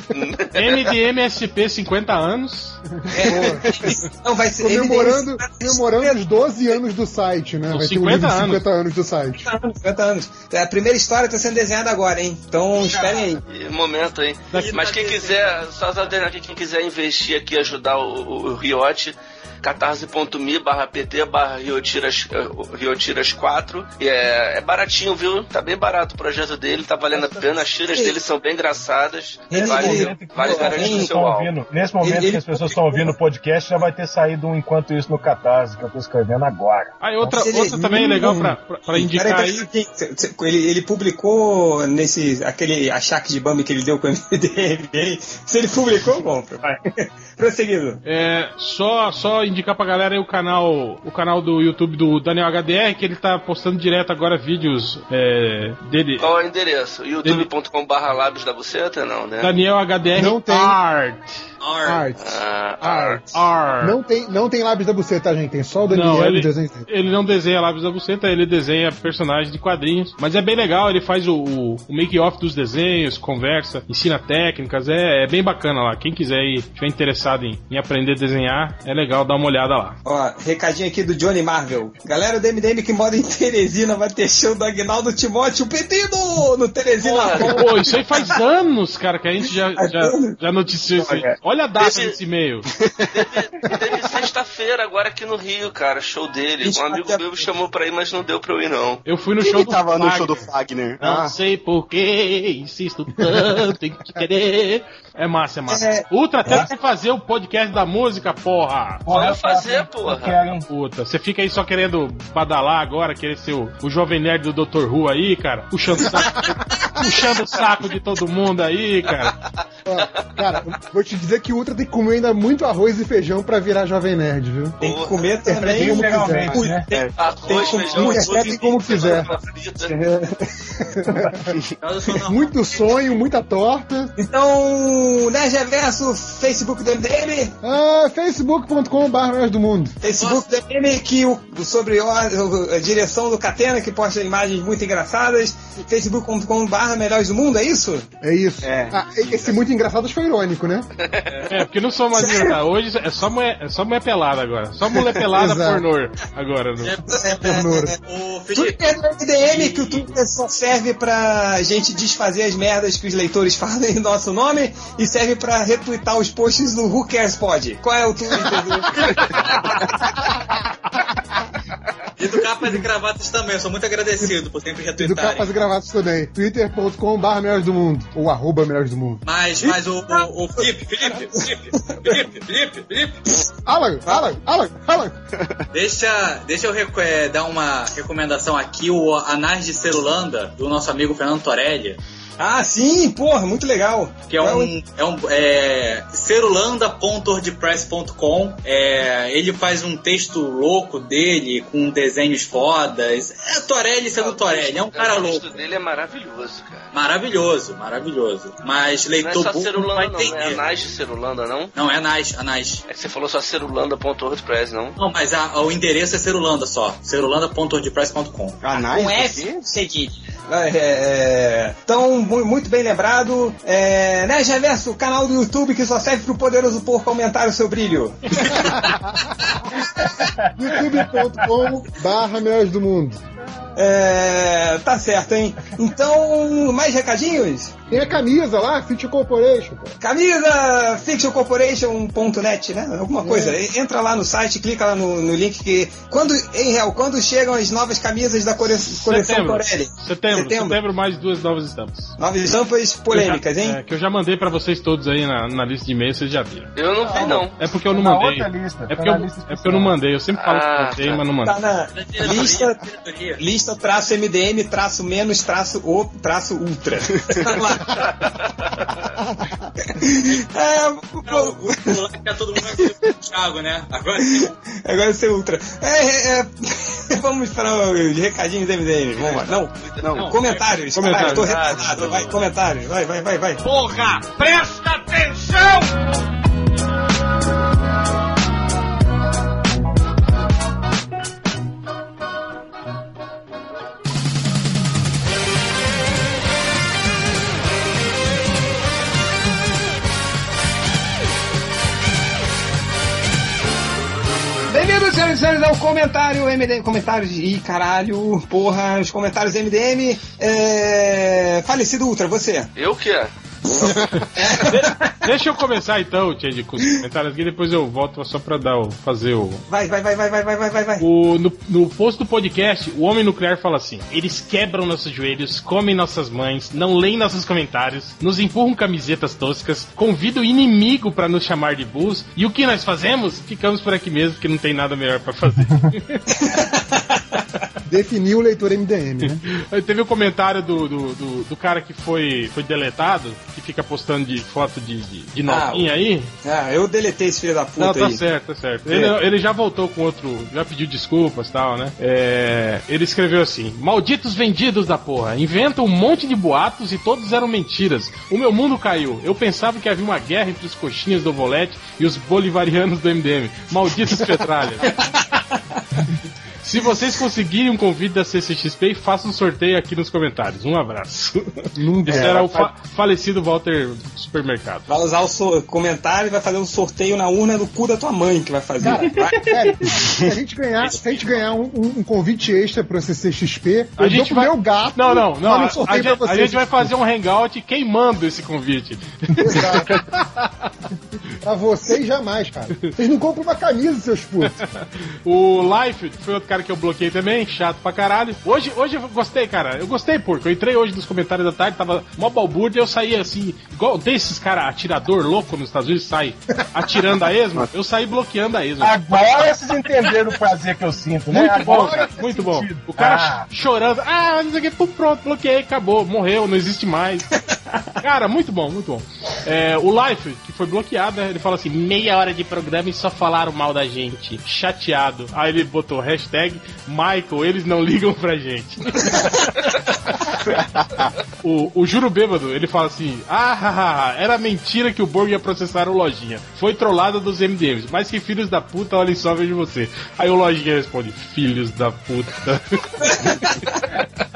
MDMSP 50 anos. É, não, vai ser Comemorando, MDM, comemorando os 12 anos do site, né? Vai ter um 50 livro de anos. 50 anos do site. 50 anos. É, A primeira história tá sendo desenhada agora, hein? Então esperem aí. Momento aí. Mas quem quiser, só aqui, quem quiser investir aqui, ajudar o, o, o Riot, catarse.me barra pt barra Riotiras, eh, Riotiras 4. E é, é baratinho, viu? Tá bem barato o projeto dele, tá valendo a pena. As tiras dele são bem engraçadas. Ele- Vale, ele- vale ele- garantir o seu ouvindo, nesse momento Ele- ele- que as pessoas estão ouvindo o podcast, já vai ter saído um enquanto isso no Catarse, que eu tô escrevendo agora. Aí outra, Ele- outra também é legal pra, pra, pra indicar Peraí, aí. ele, ele publicou nesse aquele achaque de bump que ele deu com o MDM. Se ele publicou, bom, vai. Prosseguindo. É, só, só indicar pra galera aí o canal, o canal do YouTube do Daniel HDR, que ele tá postando direto agora vídeos é, dele. Qual é o endereço? youtube.com barra lábios da buceta? Não, né? Daniel HDR Não tem. Art. Art. Ah, Art. Art. Não tem, não tem lábios da buceta, gente? Tem só o Daniel Não, e ele, o desenho dele. ele não desenha lábios da buceta, ele desenha personagens de quadrinhos. Mas é bem legal, ele faz o, o, o make-off dos desenhos, conversa, ensina técnicas, é, é bem bacana lá. Quem quiser e estiver interessado em, em aprender a desenhar, é legal dar uma olhada lá. Ó, recadinho aqui do Johnny Marvel. Galera do MDM que mora em Teresina vai ter show do Agnaldo Timóteo Pedido no Teresina. Pô, isso aí faz anos, cara, que a gente já, já, já noticiou isso aí. Olha a data Teve- desse e-mail. Teve sexta-feira agora aqui no Rio, cara, show dele. Um amigo meu me chamou pra ir, mas não deu pra eu ir, não. Eu fui no Quem show que do tava no Fagner. show do Fagner? Não Ah, sei porquê, insisto tanto em te querer. É massa, é massa. É. Ultra, tem que fazer o podcast da música, porra. Vamos fazer, porra. quero? Puta, você fica aí só querendo badalar agora, querer ser o, o jovem nerd do Dr. Who aí, cara. Puxando o saco, puxando o saco de todo mundo aí, cara. Ó, cara, vou te dizer que o Ultra tem que comer ainda muito arroz e feijão pra virar jovem nerd, viu? Tem que comer também. Como Integralmente, quiser. né? Tem- Arroz, Tem feijão, tudo como quiser. sou na- Muito sonho, muita torta. Então, Nerd Reverso, Facebook do MDM, Ah, facebook.com.br do mundo. Facebook do MDM, que o, sobre o- a direção do Catena, que posta imagens muito engraçadas, facebook.com.br Melhores do Mundo, é isso? É isso. É. Ah, esse muito engraçado foi irônico, né? É, porque não sou mais engraçado. Hoje é só mulher, é só mulher pelada agora. Só mulher pelada pornô agora. No... Ternura. O Felipe, Twitter do MDM, que o Twitter só serve pra gente desfazer as merdas que os leitores falam em nosso nome e serve pra retweetar os posts do Who Cares Pod. Qual é o Twitter do... e do Capas e Gravatas também, eu sou muito agradecido por sempre E do. Capas e Gravatas também. twitter.com.br Melhores do Mundo. Ou arroba Melhores do Mundo. Mas, mas o, o, o Felipe, Felipe, Felipe, Felipe, Felipe, Felipe, Alan, Alan, Alan, Alan. deixa, deixa eu eh, dar uma recomendação aqui, o Anais de Cerulanda, do nosso amigo Fernando Torelli. Ah, sim, porra, muito legal. Que é um, é um é, cerulanda.wordpress.com. É, ele faz um texto louco dele, com desenhos fodas. É Torelli sendo Torelli, é um cara O louco. texto dele é maravilhoso, cara. Maravilhoso, maravilhoso. Mas Não é leitor só Cerulanda, não, não é. Anais de Cerulanda, não? Não, é Anais, Anais. É que você falou só cerulanda.wordpress, não? Não, mas a- o endereço é Cerulanda só. Cerulanda.wordpress.com. Anais Com? F cedilha. É, é, então, mu- muito bem lembrado. É, né, Reverso, canal do YouTube que só serve pro poderoso porco aumentar o seu brilho. youtube.com barra do mundo. É, tá certo, hein? Então, mais recadinhos? Tem a camisa lá, Future Corporation. pô. Camisa fictioncorporation.net, né? Alguma coisa. Entra lá no site, clica lá no, no link que. Quando, em real, quando chegam as novas camisas da cole- coleção Setembro. Torelli? Setembro, Setembro. setembro, mais duas novas estampas. Novas estampas polêmicas, já- hein? É, que eu já mandei pra vocês todos aí na, na lista de e-mails, vocês já viram. Eu não vi, não. É porque eu não Tá na mandei. outra lista, é, tá porque eu, lista é porque eu não mandei. Eu sempre falo Ah, que mandei, tá. mas não mandei. Tá na lista. Lista traço MDM, traço menos, traço o, traço ultra. É, Não, o é todo mundo vai ser Thiago, né? Agora sim. agora você ultra. É, é, é, vamos para os recadinhos do MDM. Vamos lá. Não, Não, comentários. Comentários. Caralho, tô retardado. Vai, comentários. Vai, vai, vai, vai. Porra, presta atenção! Senhoras e senhores, ao comentário MDM. Comentários. Ih, caralho. Porra, os comentários MDM. É... Falecido Ultra, você. Eu que é? Deixa eu começar então, Ted, com os comentários aqui, depois eu volto só pra dar, o, fazer o. Vai, vai, vai, vai, vai, vai, vai, vai. O, no, no post do podcast, o Homem Nuclear fala assim: eles quebram nossos joelhos, comem nossas mães, não leem nossos comentários, nos empurram camisetas toscas, convidam o inimigo para nos chamar de bulls, e o que nós fazemos? Ficamos por aqui mesmo, que não tem nada melhor para fazer. Definiu o leitor MDM, né? Aí Teve o comentário do, do, do, do cara que foi, foi deletado, que fica postando de foto de, de, de novinha aí. Ah, eu deletei esse filho da puta Não, tá aí. certo, tá certo. Ele, ele já voltou com outro, já pediu desculpas e tal, né? É, ele escreveu assim: Malditos vendidos da porra, inventam um monte de boatos e todos eram mentiras. O meu mundo caiu. Eu pensava que havia uma guerra entre os coxinhas do Volete e os bolivarianos do MDM. Malditos petralhas. Se vocês conseguirem um convite da CCXP, façam um sorteio aqui nos comentários. Um abraço. Esse era o fa- falecido Walter Supermercado. Vai usar o so- comentário e vai fazer um sorteio na urna do cu da tua mãe que vai fazer. Vai. É, se a gente ganhar, se a gente ganhar um, um- um convite extra pro CCXP, A eu gente vai- meu gato. Não, não, não. no A, pra gente, a gente vai fazer um hangout queimando esse convite. Pra vocês jamais, cara. Vocês não compram uma camisa, seus putos. O Life foi outro cara que eu bloqueei também, chato pra caralho. Hoje, hoje eu gostei, cara. Eu gostei, porque eu entrei hoje nos comentários da tarde, tava mó balbúrdia, eu saí assim, igual desses cara atirador louco nos Estados Unidos, sai atirando a esmo, eu saí bloqueando a esmo. Agora vocês entenderam o prazer que eu sinto, né? Muito bom, Agora cara, faz muito bom. sentido. O cara Ah. chorando, ah, não sei o que, pum, pronto, bloqueei, acabou, morreu, não existe mais. cara, muito bom, muito bom. É, o Life, que foi bloqueado, né, ele fala assim: meia hora de programa e só falaram mal da gente. Chateado. Aí ele botou hashtag Michael, eles não ligam pra gente. o, o Juro Bêbado, ele fala assim: Ah, haha, era mentira que o Borg ia processar o Lojinha. Foi trollada dos MDMs. Mas que filhos da puta, olhem só, vejo você. Aí o Lojinha responde: Filhos da puta.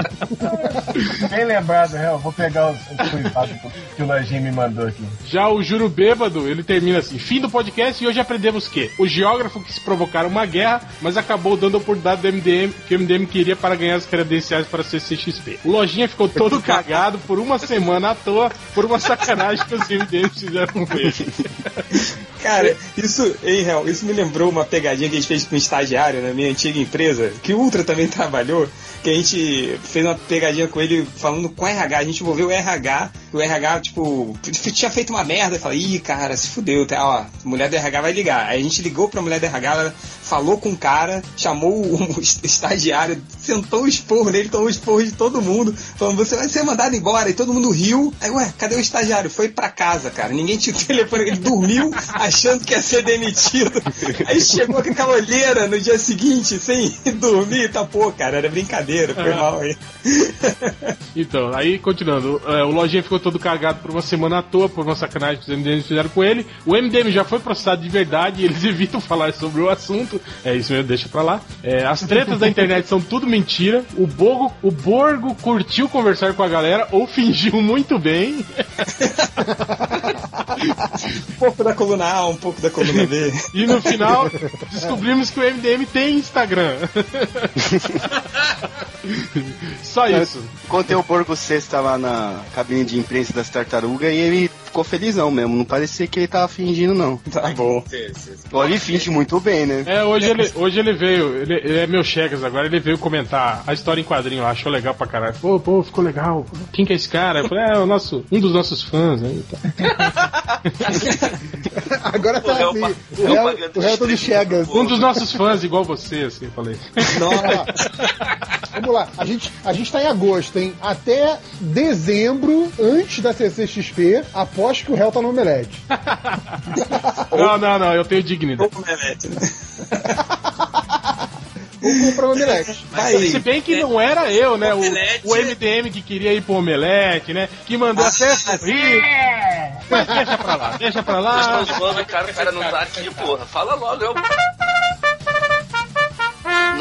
Bem lembrado? Eu vou pegar os, que o Lojinha me mandou aqui. Já o Juro Bêbado, ele termina assim: fim do podcast e hoje aprendemos que o geógrafo quis provocar uma guerra, mas acabou dando a oportunidade do MDM que o MDM queria para ganhar as credenciais para CCXP. O Lojinha ficou todo cagado por uma semana à toa por uma sacanagem que os MDMs fizeram com ele. Cara, isso, hein, Hel, isso me lembrou uma pegadinha que a gente fez com um estagiário na minha antiga empresa, que o Ultra também trabalhou, que a gente fez uma pegadinha com ele falando com o RH. A gente envolveu o RH, o RH, tipo, tinha feito uma merda. falei, ih, cara, se fudeu, tá, ó, mulher do RH vai ligar. Aí a gente ligou pra mulher do RH, ela falou com o cara, chamou o estagiário, sentou o esporro nele, tomou o esporro de todo mundo, falando, você vai ser mandado embora. E todo mundo riu. Aí, ué, cadê o estagiário? Foi pra casa, cara. Ninguém tinha o telefone, ele dormiu achando que ia ser demitido. Aí chegou com aquela olheira no dia seguinte, sem dormir, tá pô, cara, era brincadeira, foi Ah. mal aí. Então, aí continuando, é, o Lojinha ficou todo cagado por uma semana à toa, por uma sacanagem que os MDMs fizeram com ele. O MDM já foi processado de verdade e eles evitam falar sobre o assunto. É isso mesmo, deixa pra lá. É, as tretas da internet são tudo mentira. O Bogo, o Borgo curtiu conversar com a galera ou fingiu muito bem. Um pouco da coluna A, um pouco da coluna B. E no final, descobrimos que o MDM tem Instagram. Só isso. Contei o Borgo Sexta lá na cabine de imprensa das tartarugas e ele ficou felizão mesmo. Não parecia que ele tava fingindo, não. Tá bom. Ou ele finge muito bem, né? É, hoje ele, hoje ele veio, ele, ele é meu Chegas agora, ele veio comentar a história em quadrinho, achou legal pra caralho. Pô, pô, ficou legal. Quem que é esse cara? Eu falei, é o nosso, um dos nossos fãs aí. Agora tá O assim. O réu o réu todo Chegas. Um dos nossos fãs, igual você, assim, eu falei. Vamos lá, a gente, a gente tá em agosto, hein? Até dezembro, antes da CCXP, aposto que o réu tá no Omelete. Não, não, não, eu tenho dignidade. Vou comprar um Omelete. Se bem que não era eu, né? O, o MDM que queria ir pro Omelete, né? Que mandou até sorrir. Mas deixa pra lá, deixa pra Vocês lá. estão zoando, cara, o cara não tá aqui, porra. Fala logo, eu.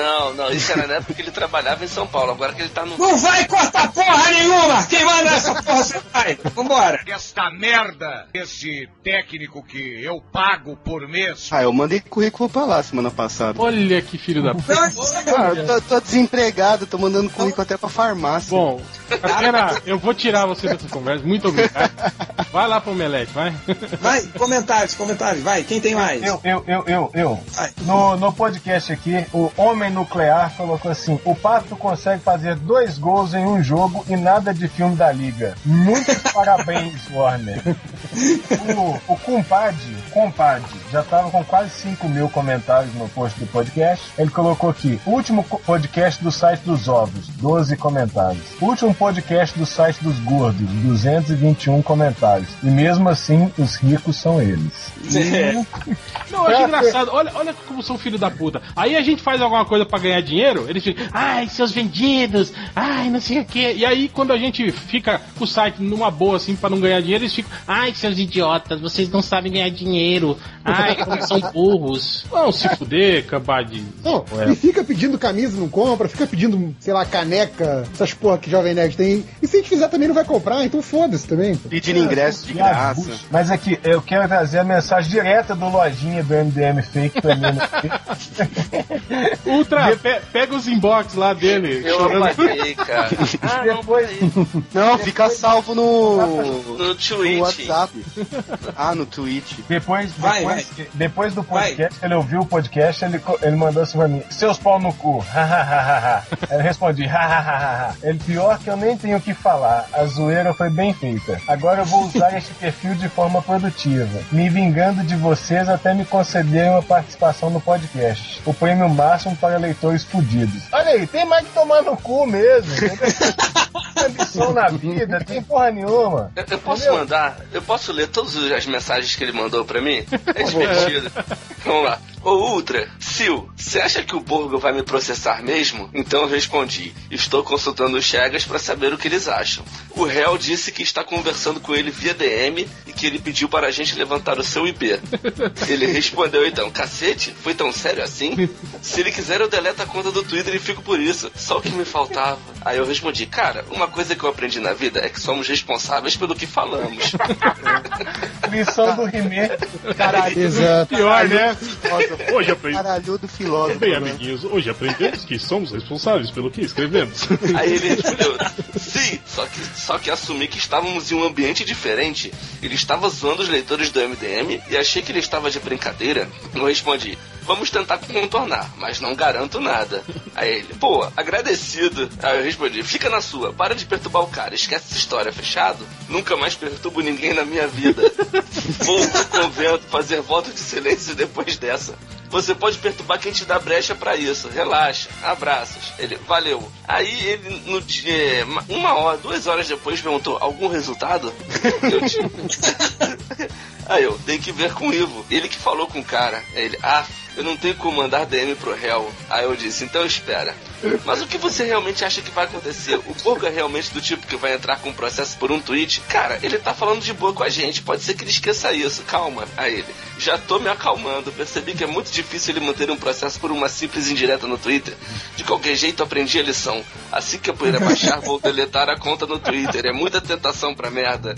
Não, não, isso era na época que ele trabalhava em São Paulo, agora que ele tá no. Não vai cortar porra nenhuma! Quem manda essa porra você vai! Vambora! Esta merda, esse técnico que eu pago por mês. Ah, eu mandei currículo pra lá semana passada. Olha que filho da puta. Ah, eu tô, tô desempregado, tô mandando currículo até pra farmácia. Bom, Catena, eu vou tirar você dessa conversa. Muito obrigado. Vai lá pro Omelete, vai. Vai, comentários, comentários, vai, quem tem mais? Eu, eu, eu, eu, eu. No, no podcast aqui, o Homem Nuclear colocou assim: o Pato consegue fazer dois gols em um jogo e nada de filme da Liga. Muitos parabéns, Warner. O, o Compadre, Compadre, já tava com quase 5 mil comentários no post do podcast. Ele colocou aqui: último podcast do site dos ovos, 12 comentários. Último podcast do site dos gordos, 221 comentários. E mesmo assim, os ricos são eles. Não, eu acho engraçado. Olha, olha como são filho da puta. Aí a gente faz alguma coisa pra ganhar dinheiro, eles ficam, ai, seus vendidos, ai, não sei o quê. E aí, quando a gente fica com o site numa boa, assim, pra não ganhar dinheiro, eles ficam, ai, seus idiotas, vocês não sabem ganhar dinheiro. Ai, como são burros. Não, se fuder, cabade. Não, e fica pedindo camisa, não compra, fica pedindo, sei lá, caneca, essas porra que Jovem Nerd tem. E se a gente fizer também não vai comprar, então foda-se também. Pedindo ingresso de as graça. Mas aqui, eu quero trazer a mensagem direta do lojinha do MDM Fake pra mim. Ultra, pe- pega os inbox lá dele. Eu chorando. apaguei, cara. Ah, não, Depois, Não, fica salvo no, no no Twitch. WhatsApp. Ah, no Twitch. depois, Vai, depois, depois do podcast, ele ouviu o podcast, ele, ele mandou assim pra mim: Seus pau no cu. Eu respondi: hahaha. Ele pior que eu nem tenho o que falar. A zoeira foi bem feita. Agora eu vou usar este perfil de forma produtiva, me vingando de vocês até me concederem uma participação no podcast. O prêmio máximo para leitores fudidos. Olha aí, tem mais que tomar no cu mesmo. Tem ambição na vida, tem porra nenhuma. Eu, eu posso Entendeu? mandar? Eu posso ler todas as mensagens que ele mandou pra mim? É divertido. Vamos lá. Ô Ultra, Sil, você acha que o Borgo vai me processar mesmo? Então eu respondi: Estou consultando os Chegas pra saber o que eles acham. O réu disse que está conversando com ele via DM e que ele pediu para a gente levantar o seu IP. Ele respondeu então: Cacete, foi tão sério assim? Se ele quiser, eu deleto a conta do Twitter e fico por isso. Só o que me faltava. Aí eu respondi: Cara, uma coisa que eu aprendi na vida é que somos responsáveis pelo que falamos. Lição do He-Man. Caralho. Exato. Pior, né? Hoje. Caralhudo filósofo. Bem, né? amiguinhos, hoje aprendemos que somos responsáveis pelo que escrevemos. Aí ele respondeu, sim, só que, só que assumi que estávamos em um ambiente diferente. Ele estava zoando os leitores do MDM e achei que ele estava de brincadeira. Eu respondi, vamos tentar contornar, mas não garanto nada. Aí ele, pô, agradecido. Aí eu respondi, fica na sua, para de perturbar o cara, esquece essa história, fechado? Nunca mais perturbo ninguém na minha vida. Vou pro convento fazer voto de silêncio depois dessa. Você pode perturbar quem te dá brecha pra isso. Relaxa. Abraços. Ele, valeu. Aí ele, no dia, uma hora, duas horas depois, perguntou: algum resultado? Eu tive. Aí eu, tem que ver com o Ivo. Ele que falou com o cara. Aí ele, ah, eu não tenho como mandar DM pro réu. Aí eu disse, então espera. Mas o que você realmente acha que vai acontecer? O Borgo é realmente do tipo que vai entrar com um processo por um tweet? Cara, ele tá falando de boa com a gente. Pode ser que ele esqueça isso. Calma. Aí ele, já tô me acalmando. Percebi que é muito difícil ele manter um processo por uma simples indireta no Twitter. De qualquer jeito, aprendi a lição. Assim que a poeira baixar, vou deletar a conta no Twitter. É muita tentação pra merda.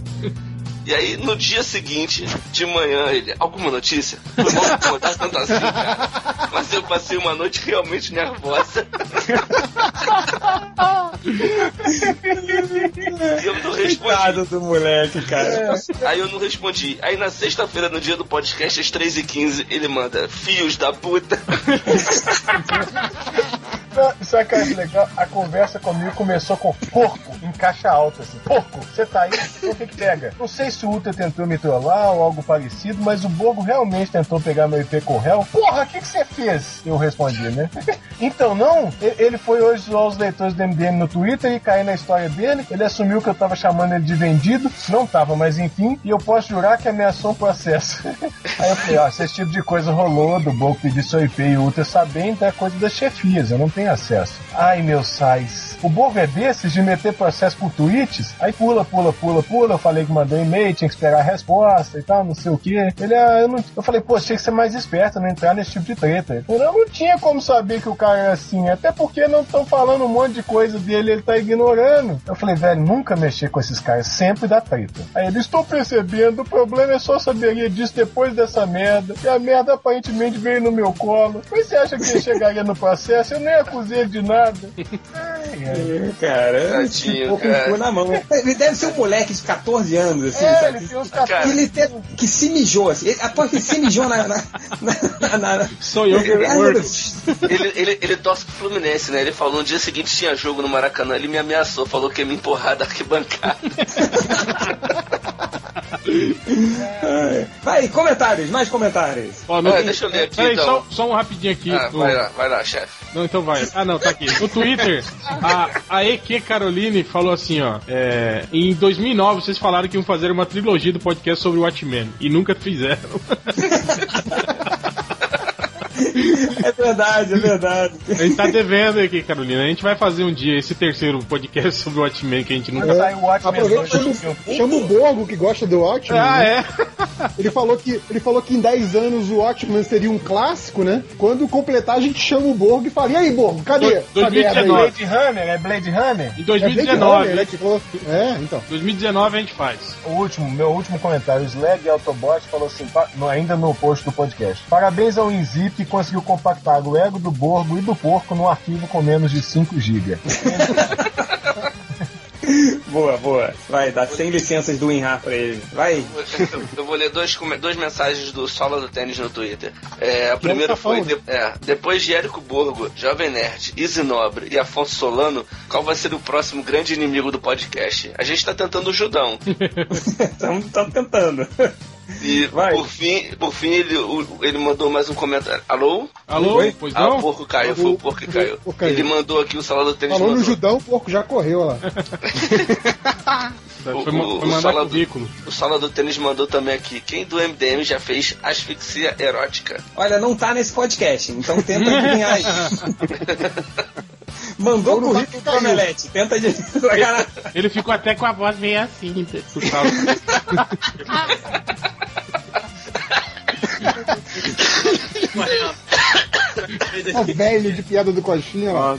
E aí, no dia seguinte, de manhã, ele, alguma notícia? Foi mal incomodar tanto assim, cara. Mas eu passei uma noite realmente nervosa. e eu não respondi. Coitado do moleque, cara. Aí eu não respondi. Aí na sexta-feira, no dia do podcast, às 3h15, ele manda, fios da puta. Sabe o que é legal? A conversa comigo começou com porco em caixa alta, assim. Porco, você tá aí? Então o que que pega? Não sei se o Ultra tentou me trollar ou algo parecido, mas o Borgo realmente tentou pegar meu IP com o réu. Porra, o que que você fez? Eu respondi, né? então, não, ele foi hoje zoar os leitores do MDM no Twitter e cair na história dele. Ele assumiu que eu tava chamando ele de vendido. Não tava, mas enfim. E eu posso jurar que ameaçou um processo. Aí eu falei, ó, se esse tipo de coisa rolou, do Borgo pedir seu IP e o Ultra sabendo, é coisa das chefias, eu não tenho acesso. Ai, meu sais. O Borgo é desses de meter processo por tweets, aí pula, pula, pula, pula. Eu falei que mandou e-mail, tinha que esperar a resposta e tal, não sei o que. Ele, ah, eu, não... eu falei, pô, tinha que ser mais esperto, não entrar nesse tipo de treta. Eu não tinha como saber que o cara era assim, até porque não estão falando um monte de coisa dele, ele tá ignorando. Eu falei, velho, nunca mexer com esses caras, sempre dá treta. Aí ele, estou percebendo, o problema é só saberia disso depois dessa merda, e a merda aparentemente veio no meu colo. Mas você acha que ele chegaria no processo? Eu nem acusei ele de nada. Ai, ai. Cara, Tadinho, ficou com o cara. cu na mão. Ele deve ser um moleque de 14 anos, assim, É, sabe? ele tem uns Cara. 14 Ele te, que se mijou, assim. Ele, após que se mijou na. na, na, na, na- Sou eu, meu Deus. Ele, ele, ele torce pro Fluminense, né? Ele falou no dia seguinte tinha jogo no Maracanã, ele me ameaçou, falou que ia me empurrar da arquibancada. Ai. Vai, comentários, mais comentários. Ó, Ah, deixa eu ler aqui, Peraí, então. só, só um rapidinho aqui. Ah, vai lá, vai lá, chefe. Não, então vai. Ah, não, tá aqui. No Twitter, a, a EQ Caroline falou assim, ó. é, em 2009, vocês falaram que iam fazer uma trilogia do podcast sobre o Watchmen. E nunca fizeram. É verdade, é verdade. A gente tá devendo aqui, Carolina. A gente vai fazer um dia esse terceiro podcast sobre o Watchmen que a gente nunca Quando sai o Watchmen Aproveita 2 chama, o Borgo, que gosta do Watchmen. Ah, né? é? Ele falou, que, ele falou que em 10 anos o Watchmen seria um clássico, né? Quando completar, a gente chama o Borgo e fala: E aí, Borgo, cadê? Do- essa merda aí?" 2019. Blade Runner, é Blade Runner? Em É Blade 2019. Runner, né, É, então. 2019 a gente faz. O último, meu último comentário, o Slag Autobot falou assim, pa- ainda no post do podcast. Parabéns ao Inzip que conseguiu compactar o ego do Borgo e do porco num arquivo com menos de 5 GB. Boa, boa. Vai, dá 100 licenças do WinRAR pra ele. Vai. Eu vou ler dois, duas mensagens do Sola do Tênis no Twitter. É, a primeira tá foi: de- é, depois de Érico Borgo, Jovem Nerd, Easy Nobre e Afonso Solano, qual vai ser o próximo grande inimigo do podcast? A gente tá tentando o Judão. Estamos tentando. E Vai. por fim, por fim ele, o- ele mandou mais um comentário. Alô? Alô? Oi? Pois Ah, o não? porco caiu, foi o porco que caiu. O caiu. Ele mandou aqui o Sola do Tênis Falou no. Judão, o porco já correu lá. Foi, O- ma- o- foi o mandar Sola do- currículo. O Sola do Tênis mandou também aqui. Quem do MDM já fez asfixia erótica? Olha, não tá nesse podcast, então tenta adivinhar aí. Mandou Ou no currículo pro Omelete. Tenta adivinhar. Ele ficou até com a voz meio assim. Ó, velho de piada do coxinha lá.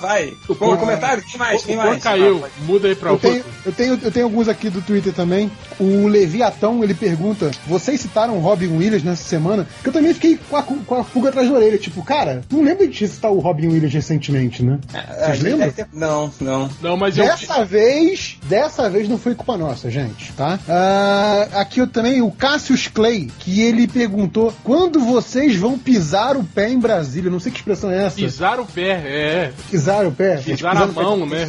Vai. O Bom, porco- comentário? Quem mais? Quem mais? caiu. Muda aí pra Eu o tenho, eu, tenho, eu tenho alguns aqui do Twitter também. O Leviatão, ele pergunta: vocês citaram o Robin Williams nessa semana? Que eu também fiquei com a, com a pulga atrás da orelha. Tipo, cara, não lembro de citar o Robin Williams recentemente, né? Vocês lembram? Deve ter- Não, não. Não, mas eu. Dessa vez, dessa vez não foi culpa nossa, gente, tá? Ah, aqui eu também, o Cassius Clay, que ele perguntou quando vocês vão pisar o pé em Brasília. Não sei que expressão é essa. Pisar o pé, é. Pisar o pé? Pisar a mão, né?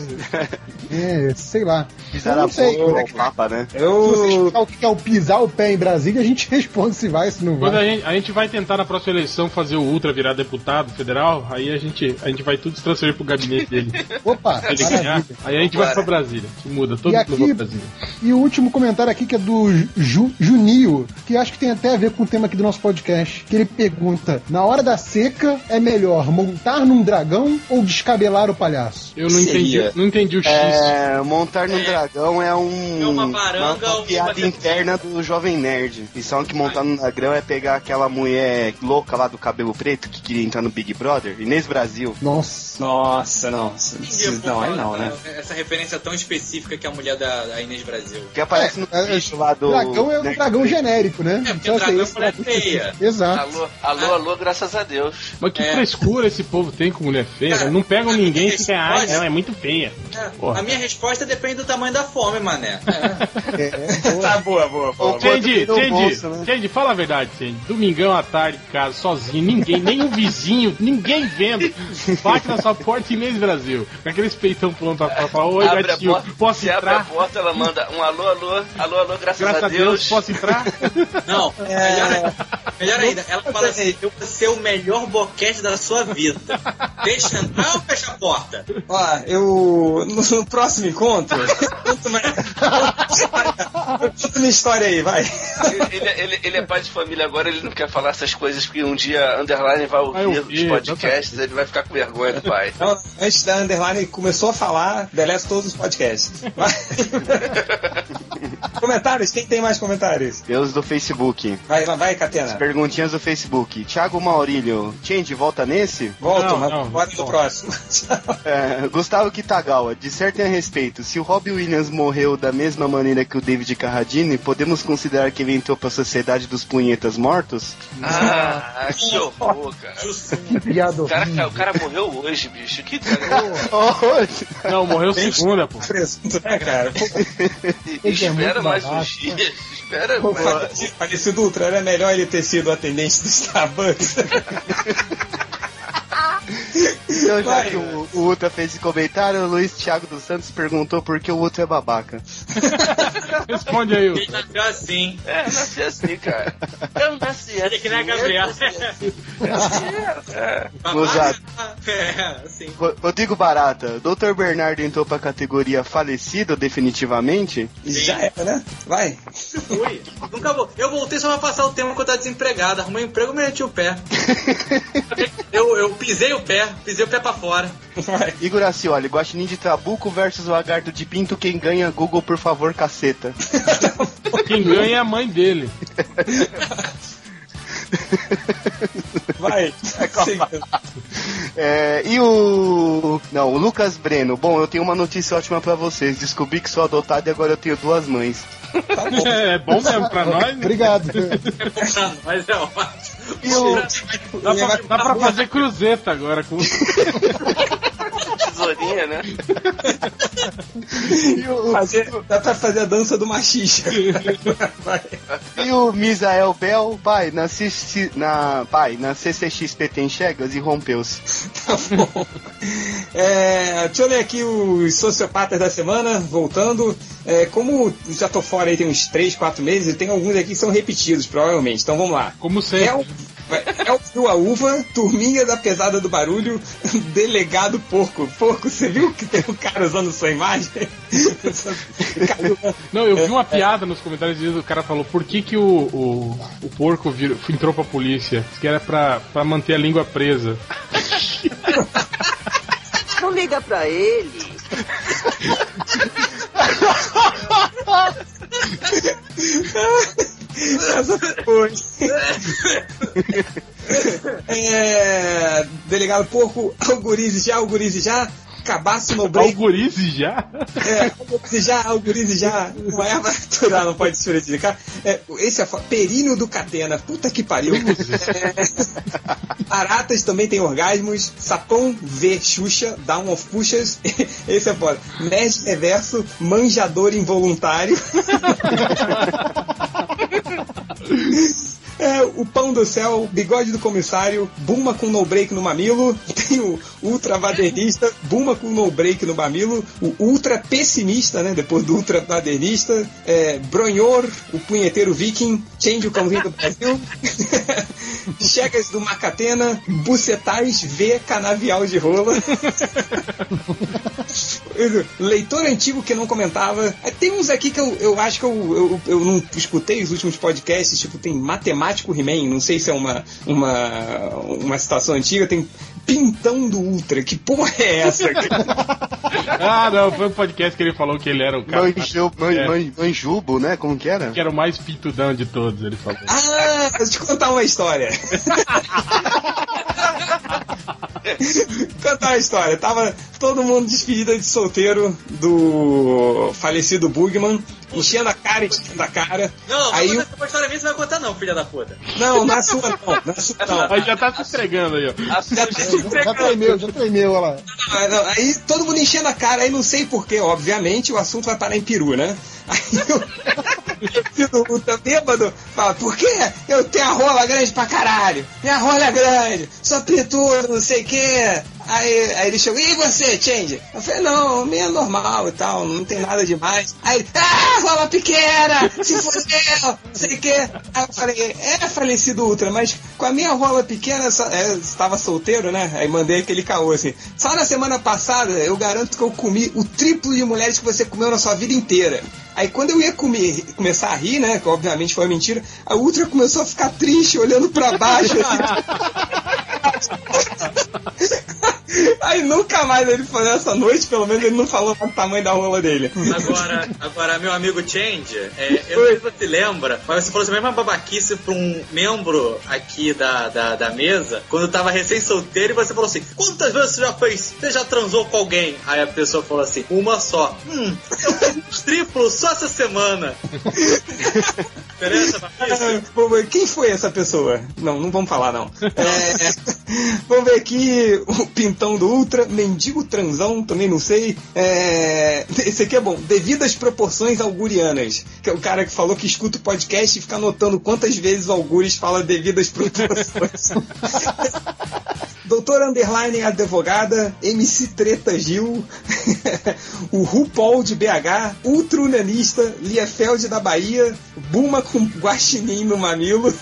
É, sei lá. Pisar eu não a sei. como é o que- Papa, né? Se você Eu. explicar o que é o pisar o pé em Brasília, a gente responde se vai, se não Quando a vai. gente, a gente vai tentar na próxima eleição fazer o Ultra virar deputado federal, aí a gente, a gente vai tudo se transferir pro gabinete dele. Opa, Se ele ganhar, aí a gente vai pra Brasília. Se muda, todo E mundo vai pra Brasília. E o último comentário aqui que é do Ju, Junio, que acho que tem até a ver com o tema aqui do nosso podcast. Que ele pergunta: na hora da seca, é melhor montar num dragão ou descabelar o palhaço? Eu não entendi, não entendi o X. É, montar no dragão é um. É uma baranga uma ou piada uma- interna do Jovem Nerd. E só que montar no dragão é pegar aquela mulher louca lá do cabelo preto que queria entrar no Big Brother, Inês Brasil. Nossa. Nossa, não. Entendi, Não, aí não, né? Essa referência tão específica que é a mulher da, da Inês Brasil. Que aparece no É, é, bicho lá do. dragão é um dragão genérico, né? É, porque Só dragão é esse mulher dragão feia. Exato. Alô, alô, alô, graças a Deus. Mas que É. frescura esse povo tem com mulher feia. Cara, não pegam ninguém fica, ai, não, é muito feia. É, a minha resposta depende do tamanho da fome, mané. Tá boa, boa, boa. Quanto tem no Change, bolso, né? Change, fala a verdade, Change. Domingão à tarde, casa, sozinho, ninguém, nem o vizinho, ninguém vendo. Bate na sua porta Inês Brasil. Com aqueles peitão pronto pra falar, oi, abre a gatinho, porta, posso se abre a entrar? porta, ela manda um alô, alô, alô, alô, graças, Graças a Deus. posso entrar? Não, melhor, melhor ainda, ela fala assim: eu vou ser o melhor boquete da sua vida. Deixa entrar ou fecha a porta? Ó, eu. No, no próximo encontro. conto mais- conto minha história aí, vai. Ele, ele, ele é pai de família agora, ele não quer falar essas coisas, porque um dia Underline vai ouvir, os podcasts, ele vai ficar com vergonha do pai. Não, antes da Underline começou a falar, deleta todos os podcasts. Vai. comentários? Quem tem mais comentários? Deus do Facebook. Vai, vai, Catena. Perguntinhas do Facebook. Thiago Maurílio, Change, volta nesse? Volta, Não, mas não, bora no próximo. É, Gustavo Kitagawa, dissertem a respeito. Se o Robbie Williams morreu da mesma maneira que o David Carradine, podemos considerar que ele entrou pra sociedade dos punhetas mortos? Ah, que horror, cara. Que piada O cara, o cara morreu hoje, bicho. Que Não, morreu segunda, pô. Presunto, né, cara? É Espera mais uns dias. Espera. Mais- Falecido Ultra, era melhor ele ter sido atendente do Starbucks. Então, já Vai. que o, o Ultra fez esse comentário, o Luiz Thiago dos Santos perguntou por que o Ultra é babaca. Responde aí, Ele Wilson. nasceu assim. É, nasci assim, cara. Eu nasci assim. Ele é que nem a Gabriela. É. Gozado. É, assim. Ro- Rodrigo Barata, Dr. Bernardo entrou pra categoria falecido definitivamente? Já era, né? Vai. Fui. Nunca vou. Eu voltei só pra passar o tempo quando eu tava desempregado. Arrumei um emprego e meti o pé. Eu, eu pisei o pé, pisei o pé pra fora. Igor Acioli, Guaxinim de Trabuco versus o Lagarto de Pinto, quem ganha? Google, por favor, caceta. Quem ganha é a mãe dele. Vai. Siga. É, e o. Não, o Lucas Breno. Bom, eu tenho uma notícia ótima pra vocês. Descobri que sou adotado e agora eu tenho duas mães. Tá bom. É bom mesmo pra nós. né? Obrigado. Mas é ótimo. E o. Dá pra, dá pra fazer cruzeta agora com. Tesourinha, né? E o, Fazer, dá pra fazer a dança do machixa. E o Misael Bell, pai, na, CC na, pai, na CCXP tem chegas e rompeu-se. Tá bom. É, deixa eu ler aqui os sociopatas da semana, voltando. É, como já tô fora aí tem uns 3, 4 meses, tem alguns aqui que são repetidos, provavelmente. Então vamos lá. Como sempre. é o Fio a Uva, Turminha da Pesada do Barulho, Delegado Porco. Porco, você viu que tem um cara usando sua imagem? Não, eu vi uma piada nos comentários dizendo o cara falou por que, que o, o, o porco virou, entrou pra polícia. Diz que era pra, pra manter a língua presa. Não liga pra ele. É, delegado Porco, Algurize já, Algurize já. Cabaço no break. Algurize já? É, Algurize já, Algurize já. Uma erva natural, não pode se verificar. É, esse é Períneo do Catena. Puta que pariu. É, Aratas também tem orgasmos. Sapão V Xuxa, Down of Puxas. Esse é foda. Nerd Reverso, manjador involuntário. É, o pão do céu, bigode do comissário, Buma com no break no mamilo, tem o ultra badernista, Buma com no break no mamilo, o ultra pessimista, né? Depois do ultra badernista, é, Bronhor, o punheteiro viking, Change o cãozinho do Brasil, Chegas do Macatena, Bucetais V canavial de rola. Leitor antigo que não comentava. É, Tem uns aqui que eu, eu acho que eu, eu, eu não escutei os últimos podcasts, tipo, tem Matemático He-Man, não sei se é uma, uma, uma citação antiga, tem Pintão do Ultra, que porra é essa? Ah, não, foi um podcast que ele falou que ele era o cara. Manju, man, É. man- manjubo, né? Como que era? Que era o mais pitudão de todos, ele falou. Ah, deixa eu te contar uma história. contar uma história. Tava todo mundo despedida de solteiro do falecido Bugman, enchendo a cara, enchendo a cara. Não, Aí o- essa história minha você vai contar não, filha da puta. Não, na sua não, na sua não. Aí já tá se entregando aí, ó. A sua gente- Já tremeu, já tremeu, olha lá. Ah, não, Aí todo mundo enchendo a cara, aí não sei porquê, obviamente o assunto vai parar em peru, né? Aí o o tá bêbado fala, por quê? Eu tenho a rola grande pra caralho, minha rola é grande, sou pitudo, não sei o quê. Aí, aí ele chegou, e você, Change? Eu falei, não, minha é normal e tal, não tem nada demais. Aí ah, rola pequena, se fodeu, não sei o quê. Aí eu falei, é falecido Ultra, mas com a minha rola pequena, só- é, estava solteiro, né? Aí mandei aquele caô assim. Só na semana passada, eu garanto que eu comi o triplo de mulheres que você comeu na sua vida inteira. Aí quando eu ia comer, começar a rir, né? Que obviamente foi mentira, a Ultra começou a ficar triste, olhando pra baixo. assim. Aí nunca mais ele falou nessa noite, pelo menos ele não falou o tamanho da rola dele. Agora, agora meu amigo Change, é, eu não sei se você lembra, mas você falou essa mesma babaquice pra um membro aqui da, da, da mesa, quando eu tava recém-solteiro, e você falou assim: quantas vezes você já fez? Você já transou com alguém? Aí a pessoa falou assim: uma só. Hum, eu fiz uns triplos só essa semana. Babaquice? Ah, Vamos ver, quem foi essa pessoa? Não, não vamos falar, não. É, vamos ver aqui o pintão do Ultra, mendigo transão, também não sei. É, esse aqui é bom, devidas proporções augurianas. Que é o cara que falou que escuta o podcast e fica anotando quantas vezes o Algures fala devidas proporções. Doutor Underline Advogada, MC Treta Gil, o RuPaul de BH, Ultra Unanista, Liefeld da Bahia, Buma com guaxinim no mamilo.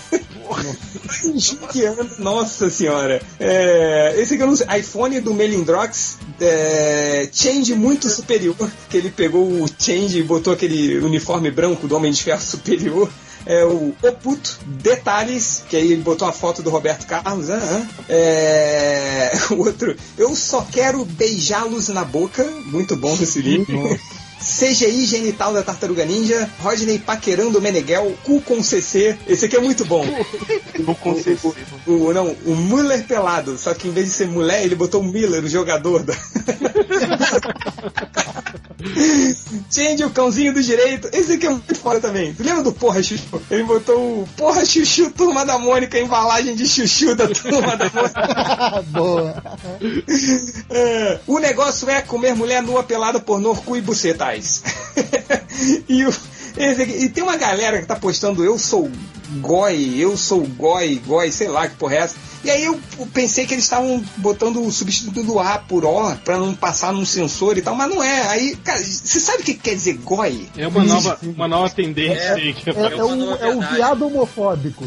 Nossa senhora. É, esse aqui não sei. iPhone do Melindrox. É, change muito superior. Que ele pegou o Change e botou aquele uniforme branco do Homem de Ferro superior. É o Oputo Detalhes, que aí ele botou uma foto do Roberto Carlos. aham. É, o outro, eu só quero beijá-los na boca. Muito bom esse livro. CGI genital da Tartaruga Ninja, Rodney paquerando o Meneghel, cu com CC. Esse aqui é muito bom. Cu com CC. O, o- não, o Muller pelado, só que em vez de ser mulher, ele botou o Miller, o jogador da. Change o cãozinho do direito. Esse aqui é muito foda também. Tu lembra do Porra Chuchu? Ele botou o Porra Chuchu Turma da Mônica, embalagem de chuchu da Turma da Mônica. Boa. É, o negócio é comer mulher nua pelada pornô, cu e bucetais. e, o- aqui- e tem uma galera que tá postando eu sou goi, eu sou goi, goi, sei lá que porra é essa. E aí eu pensei que eles estavam botando o substituto do A por O pra não passar num sensor e tal, mas não é. Aí, cara, você sabe o que quer dizer goi? É uma nova, uma nova tendência aí. que É, é o, é o viado homofóbico.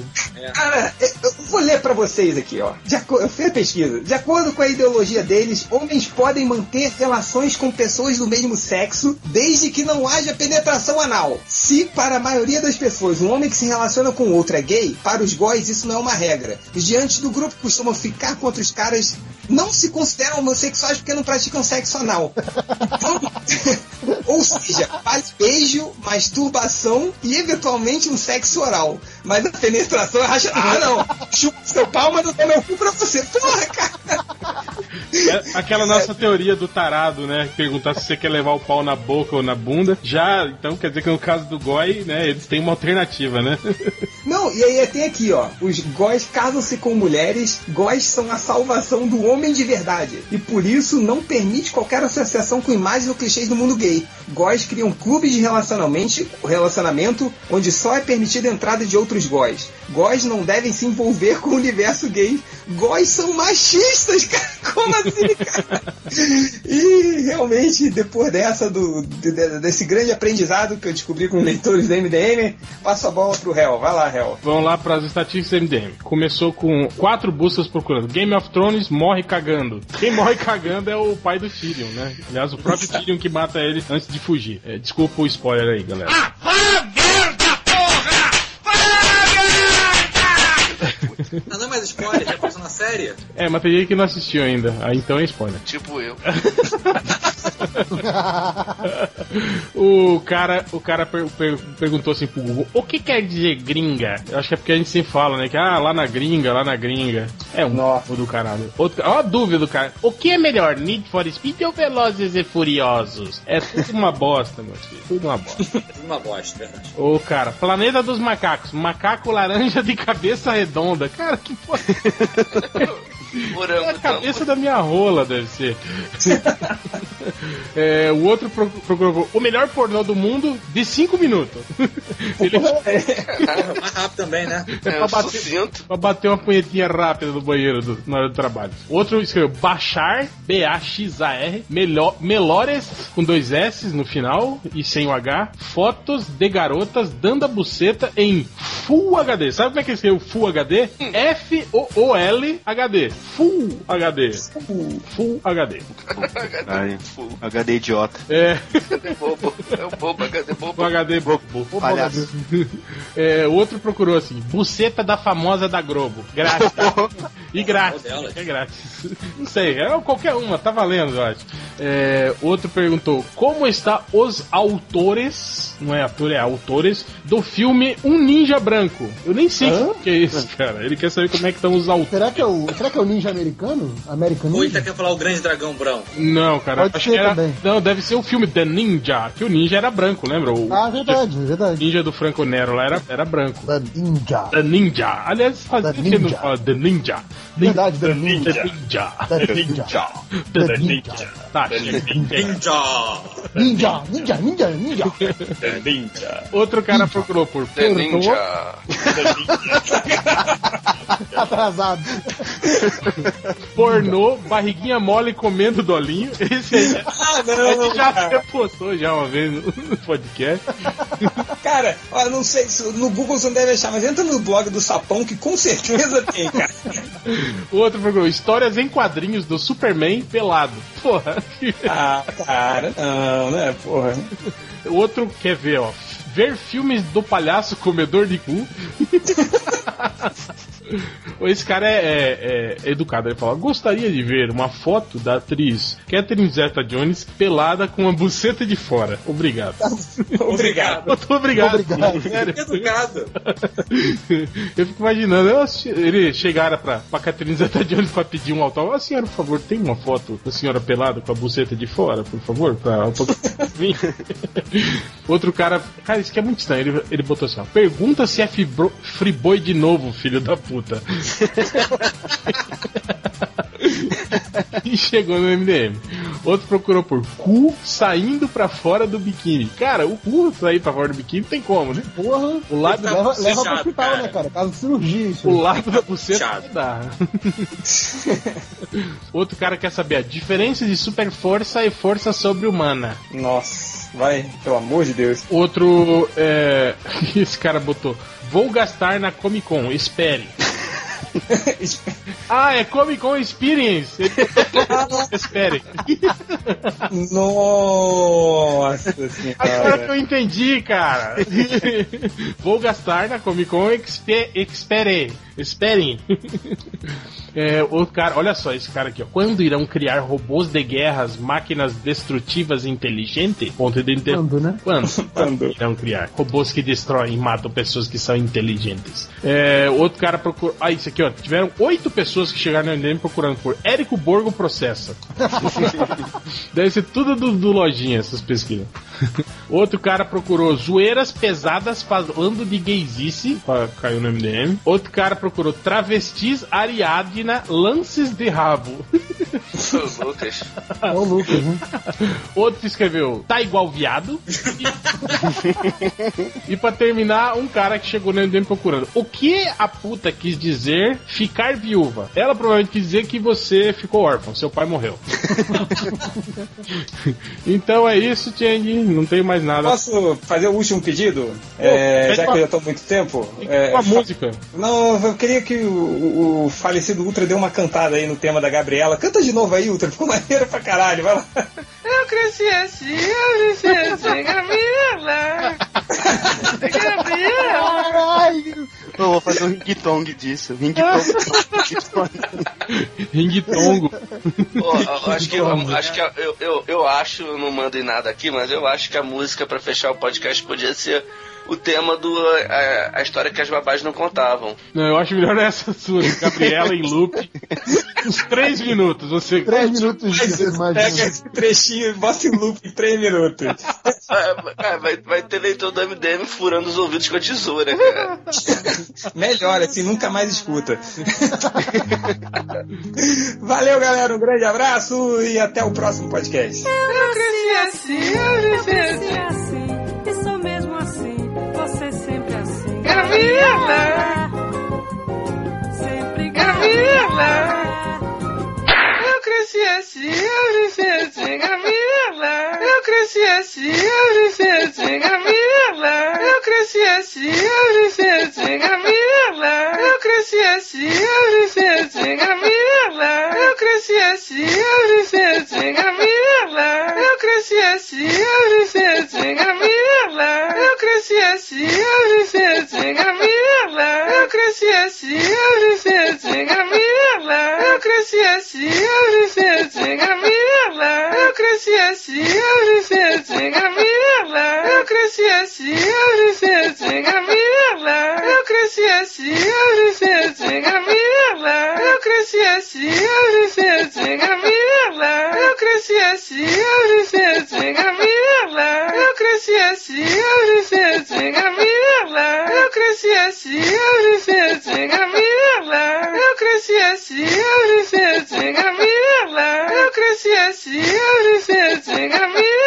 Cara, eu vou ler pra vocês aqui, ó. De eu fiz a pesquisa. De acordo com a ideologia deles, homens podem manter relações com pessoas do mesmo sexo desde que não haja penetração anal. Se para a maioria das pessoas um homem que se relaciona com outro é gay, para os góis isso não é uma regra. Diante do grupo que costumam ficar com outros caras não se consideram homossexuais porque não praticam sexo anal. Então, Ou seja, vale beijo, masturbação e eventualmente um sexo oral. Mas a penetração é racha. Ah, não! Chupa seu pau, mas não dou meu cu pra você. Porra, cara! É aquela nossa teoria do tarado, né? Perguntar se você quer levar o pau na boca ou na bunda. Já, então quer dizer que no caso do Goi, né, eles têm uma alternativa, né? Não, e aí tem aqui, ó. Os góis casam-se com mulheres, góis são a salvação do homem de verdade. E por isso não permite qualquer associação com imagens ou clichês do mundo gay. Góis criam clubes de relacionamento, relacionamento onde só é permitida a entrada de outros góis. Góis não devem se envolver com o universo gay. Góis são machistas, cara. Como assim, cara? E realmente, depois dessa, do, de- de- desse grande aprendizado que eu descobri com leitores da MDM, passo a bola pro réu. Vai lá, réu. Vamos lá para as estatísticas do MDM. Começou com quatro buscas procurando. Game of Thrones morre cagando. Quem morre cagando é o pai do Tyrion, né? Aliás, o próprio Tyrion que mata ele antes de fugir. É, desculpa o spoiler aí, galera. Não, não é mais spoiler, já passou na série. É, mas tem gente que não assistiu ainda. Aí então é spoiler. Tipo eu. o cara, o cara per- per- perguntou assim pro Google: O que quer dizer gringa? Eu acho que é porque a gente sempre fala, né? Que ah, lá na gringa, lá na gringa. É um novo do caralho. Outra, ó, a dúvida do cara: O que é melhor, Need for Speed ou Velozes e Furiosos? É tudo uma bosta, meu filho. Tudo uma bosta. Tudo uma bosta, verdade. Ô, cara, Planeta dos Macacos, macaco laranja de cabeça redonda. Cara, que porra. É a cabeça da minha rola, deve ser. É, o outro pro- procurou o melhor pornô do mundo de 5 minutos. Ele Mais rápido também, né? é pra, bater, pra bater uma punhetinha rápida no banheiro do- na hora do trabalho. Outro escreveu Baixar, B-A-X-A-R, melhor, Melores, com dois S no final e sem o H, fotos de garotas dando a buceta em Full HD. Sabe como é que escreveu Full HD? F-O-O-L HD. Full HD. Full HD. Ai, HD idiota. É. HD bobo. É o bobo, HD bobo. O HD bobo. Palhaço. É, o outro procurou assim, buceta da famosa da Globo. Grátis. e grátis. Qual delas? É grátis. Não sei, é qualquer uma, tá valendo, eu acho. É, outro perguntou, como está os autores, não é ator, é autores, do filme Um Ninja Branco? Eu nem sei o que é isso, cara. Ele quer saber como é que estão os autores. Será que é o, será que é o ninja americano? American Ou ele tá Ninja? querendo falar o grande dragão branco. Não, cara, Pode acho ser que era. também. Não, deve ser o filme The Ninja, que o ninja era branco, lembra? O Ah, verdade, verdade. ninja do Franco Nero lá era, era branco. Da Ninja. The Ninja. Aliás, faz The que não Ninja. fala The Ninja. Verdade, The The Ninja. Ninja. Da Ninja. The The Ninja. Tá, chega. Ninja! Ninja, ninja, ninja, ninja. Outro cara procurou por The pornô, Ninja. Atrasado. pornô, barriguinha mole comendo dolinho. Esse aí Ah, a não, gente já cara. postou já uma vez no podcast. Cara, ó, não sei, se- no Google você não deve achar, mas entra no blog do Sapão que com certeza tem, cara. O outro procurou histórias em quadrinhos do Superman pelado. Porra. Ah, cara, não, né, porra. O outro quer ver, ó. Ver filmes do palhaço comedor de cu. Esse cara é, é- é educado. Ele fala: Gostaria de ver uma foto da atriz Catherine Zeta Jones pelada com a buceta de fora. Obrigado. Obrigado. Muito obrigado. Obrigado. Sério. Educado. Eu fico imaginando, ele chegaram pra, pra Catherine Zeta Jones pra pedir um autógrafo. Ah, senhora, por favor, tem uma foto da senhora pelada com a buceta de fora, por favor, pra. Outro cara, cara, isso aqui é muito estranho. Ele, ele botou assim: ó, pergunta se é friboi de novo, filho da puta. E chegou no MDM. Outro procurou por cu saindo pra fora do biquíni. Cara, o cu sair pra fora do biquíni tem como, né? Porra. O lado Leva, leva pro hospital, cara. né, cara? Caso cirurgia. Isso. O lado da buceta dá. Outro cara quer saber a diferença de super força e força sobre-humana. Nossa, vai, pelo amor de Deus. Outro, é... esse cara botou, vou gastar na Comic Con, espere. ah, é Comic Con Experience. Espere. Nossa Agora que senhora. eu entendi, cara. Vou gastar na Comic Con Expe Expere. Esperem. É, o cara, olha só esse cara aqui, ó. Quando irão criar robôs de guerras, máquinas destrutivas inteligentes? Ponto de inter... Quando, né? Quando? Quando? irão criar robôs que destroem e matam pessoas que são inteligentes. É, outro cara procura. Ah, isso aqui, ó. Tiveram oito pessoas que chegaram no MDM procurando por Érico Borgo Processa. Deve ser tudo do, do lojinha essas pesquisas. Outro cara procurou zoeiras pesadas falando de gaysice, caiu no MDM. Outro cara procurou travestis Ariadna lances de rabo. Ô, Lucas. É o Lucas, né? Outro escreveu tá igual viado. e pra terminar, um cara que chegou no MDM procurando. O que a puta quis dizer ficar viúva? Ela provavelmente quis dizer que você ficou órfão, seu pai morreu. então é isso, Tiang. Não tem mais nada. Posso fazer o último pedido? É, já que uma- eu já tô há muito tempo. É, Uma música. Não, eu queria que o, o falecido Ultra dê uma cantada aí no tema da Gabriela. Canta de novo aí, Ultra. Ficou maneiro pra caralho. Vai lá. Eu cresci assim, eu cresci assim, Gabriela. Gabriela. Caralho! Eu vou fazer um ring-tong disso. Ring-tong. Ring-tongo. Eu acho que, eu, acho que eu, eu, eu acho, eu não mando em nada aqui, mas eu acho que a música pra fechar o podcast podia ser o tema do a, a história que as babás não contavam. Não, eu acho melhor essa sua, Gabriela em loop. Uns três minutos. Você. Três minutos de Pega esse trechinho e bota em loop em 3 minutos. É, vai, vai ter leitor do MDM furando os ouvidos com a tesoura, cara. Melhor, assim, nunca mais escuta. Valeu, galera. Um grande abraço e até o próximo podcast. Eu cresci assim, eu é assim, e sou mesmo assim, você sempre assim. Gabriela. Sempre Gabriela. Cresci assim, eu cresci assim, Gabriela. Eu cresci assim, eu cresci assim, Gabriela. Eu cresci assim, eu cresci assim, Gabriela. Eu cresci assim, eu cresci assim, Gabriela. Eu cresci assim, eu cresci assim, Gabriela. Eu cresci assim, eu cresci assim, Gabriela. Eu cresci assim, eu cresci assim, Gabriela. Eu cresci assim, eu cresci assim, Gabriela. Eu cresci assim, eu cresci Gabriela. Eu cresci assim, eu cresci assim, Gabriela. Eu cresci assim, eu cresci assim, Gabriela. Eu cresci assim, eu cresci assim, Gabriela. Eu cresci assim, eu cresci assim, Gabriela. Eu cresci assim, eu cresci assim, Gabriela. Eu cresci assim, eu cresci assim, Gabriela. Eu cresci assim, eu cresci assim, Gabriela. Eu cresci assim, eu cresci assim, Gabriela. Eu cresci assim, eu cresci assim, Gabriela.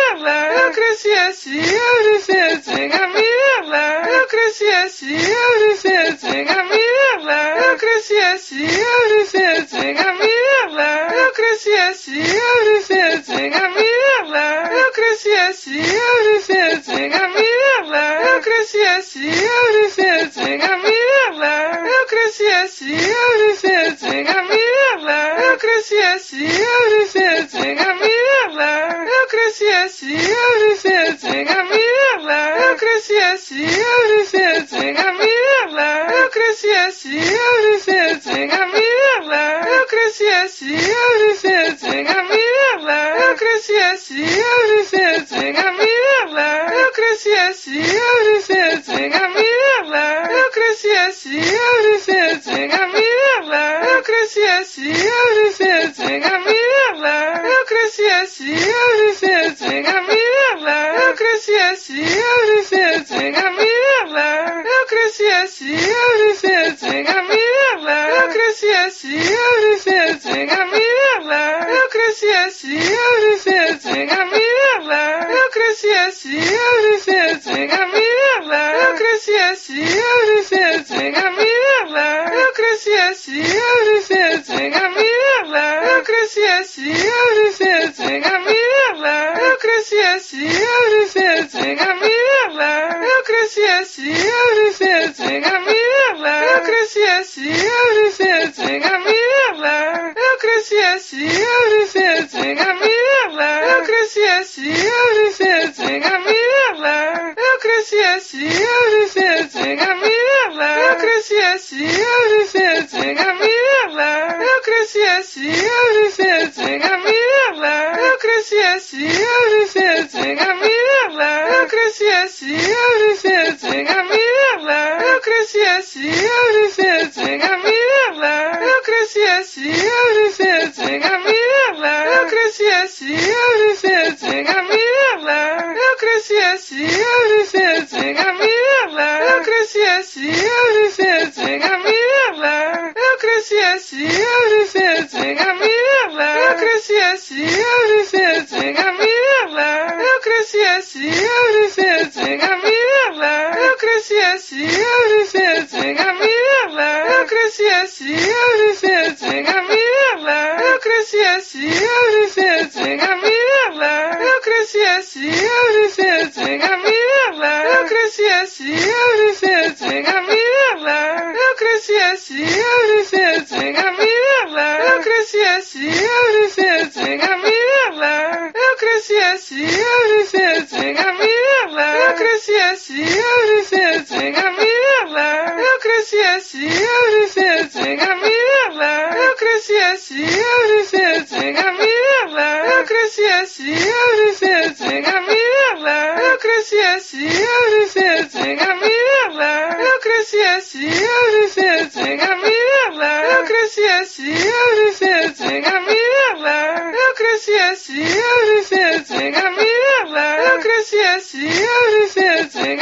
違うんですよ、違。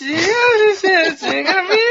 Cresci assim, eu disse assim, Camila.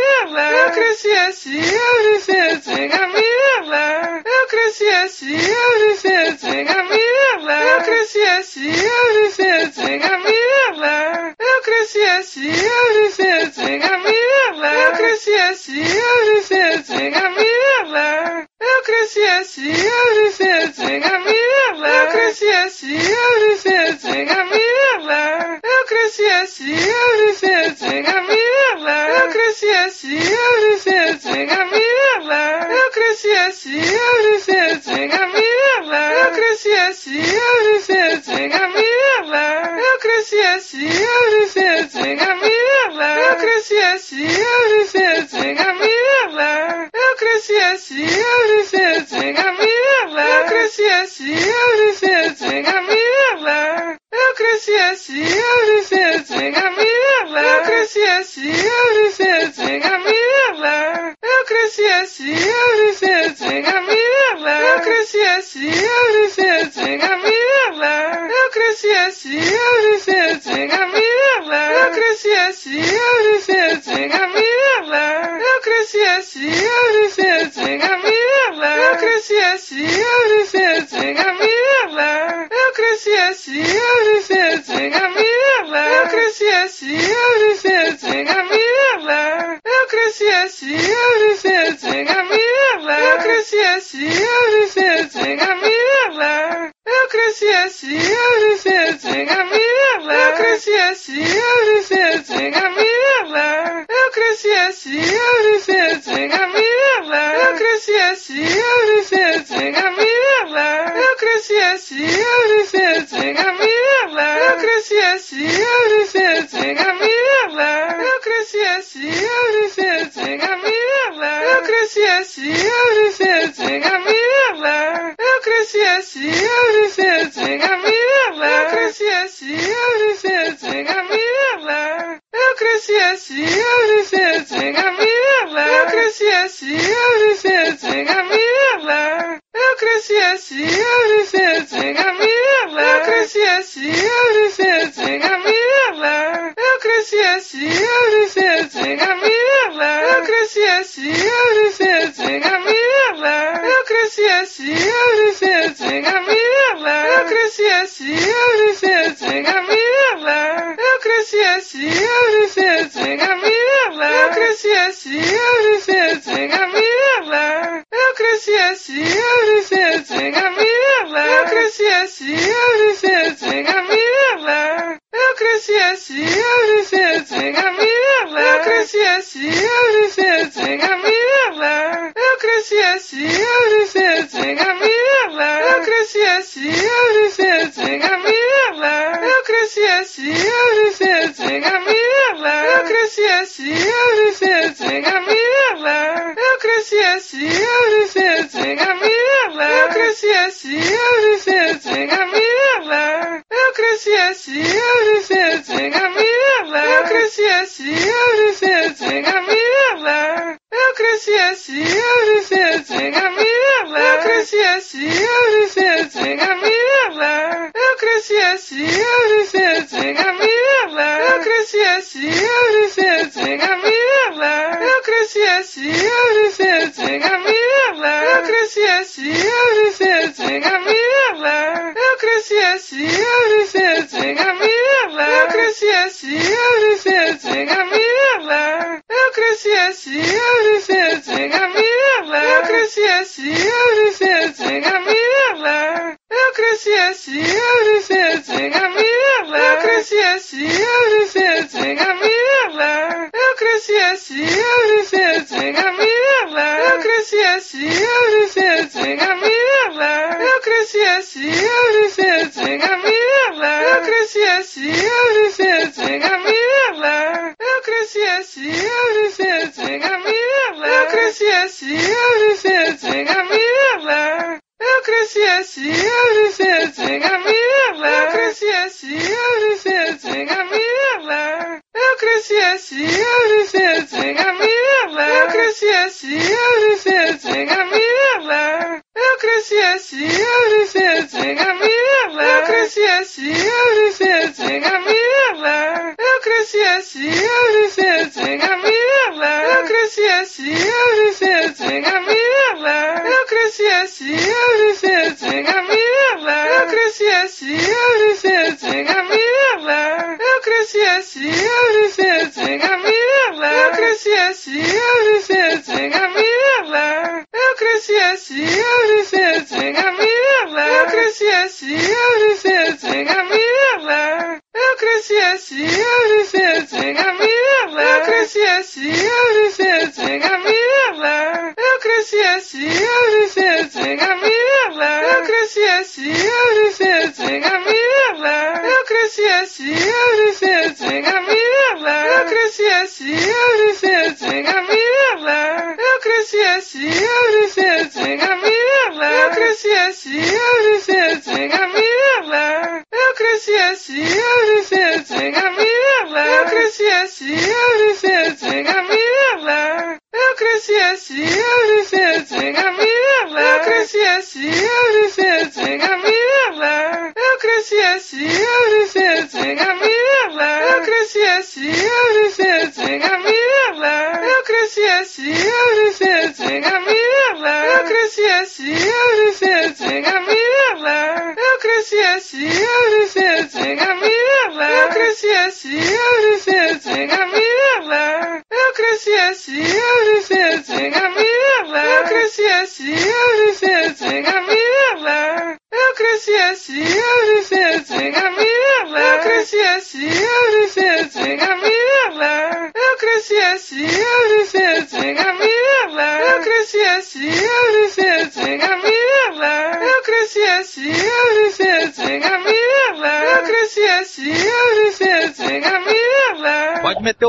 Cresci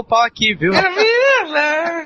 o pau aqui, viu? Camila.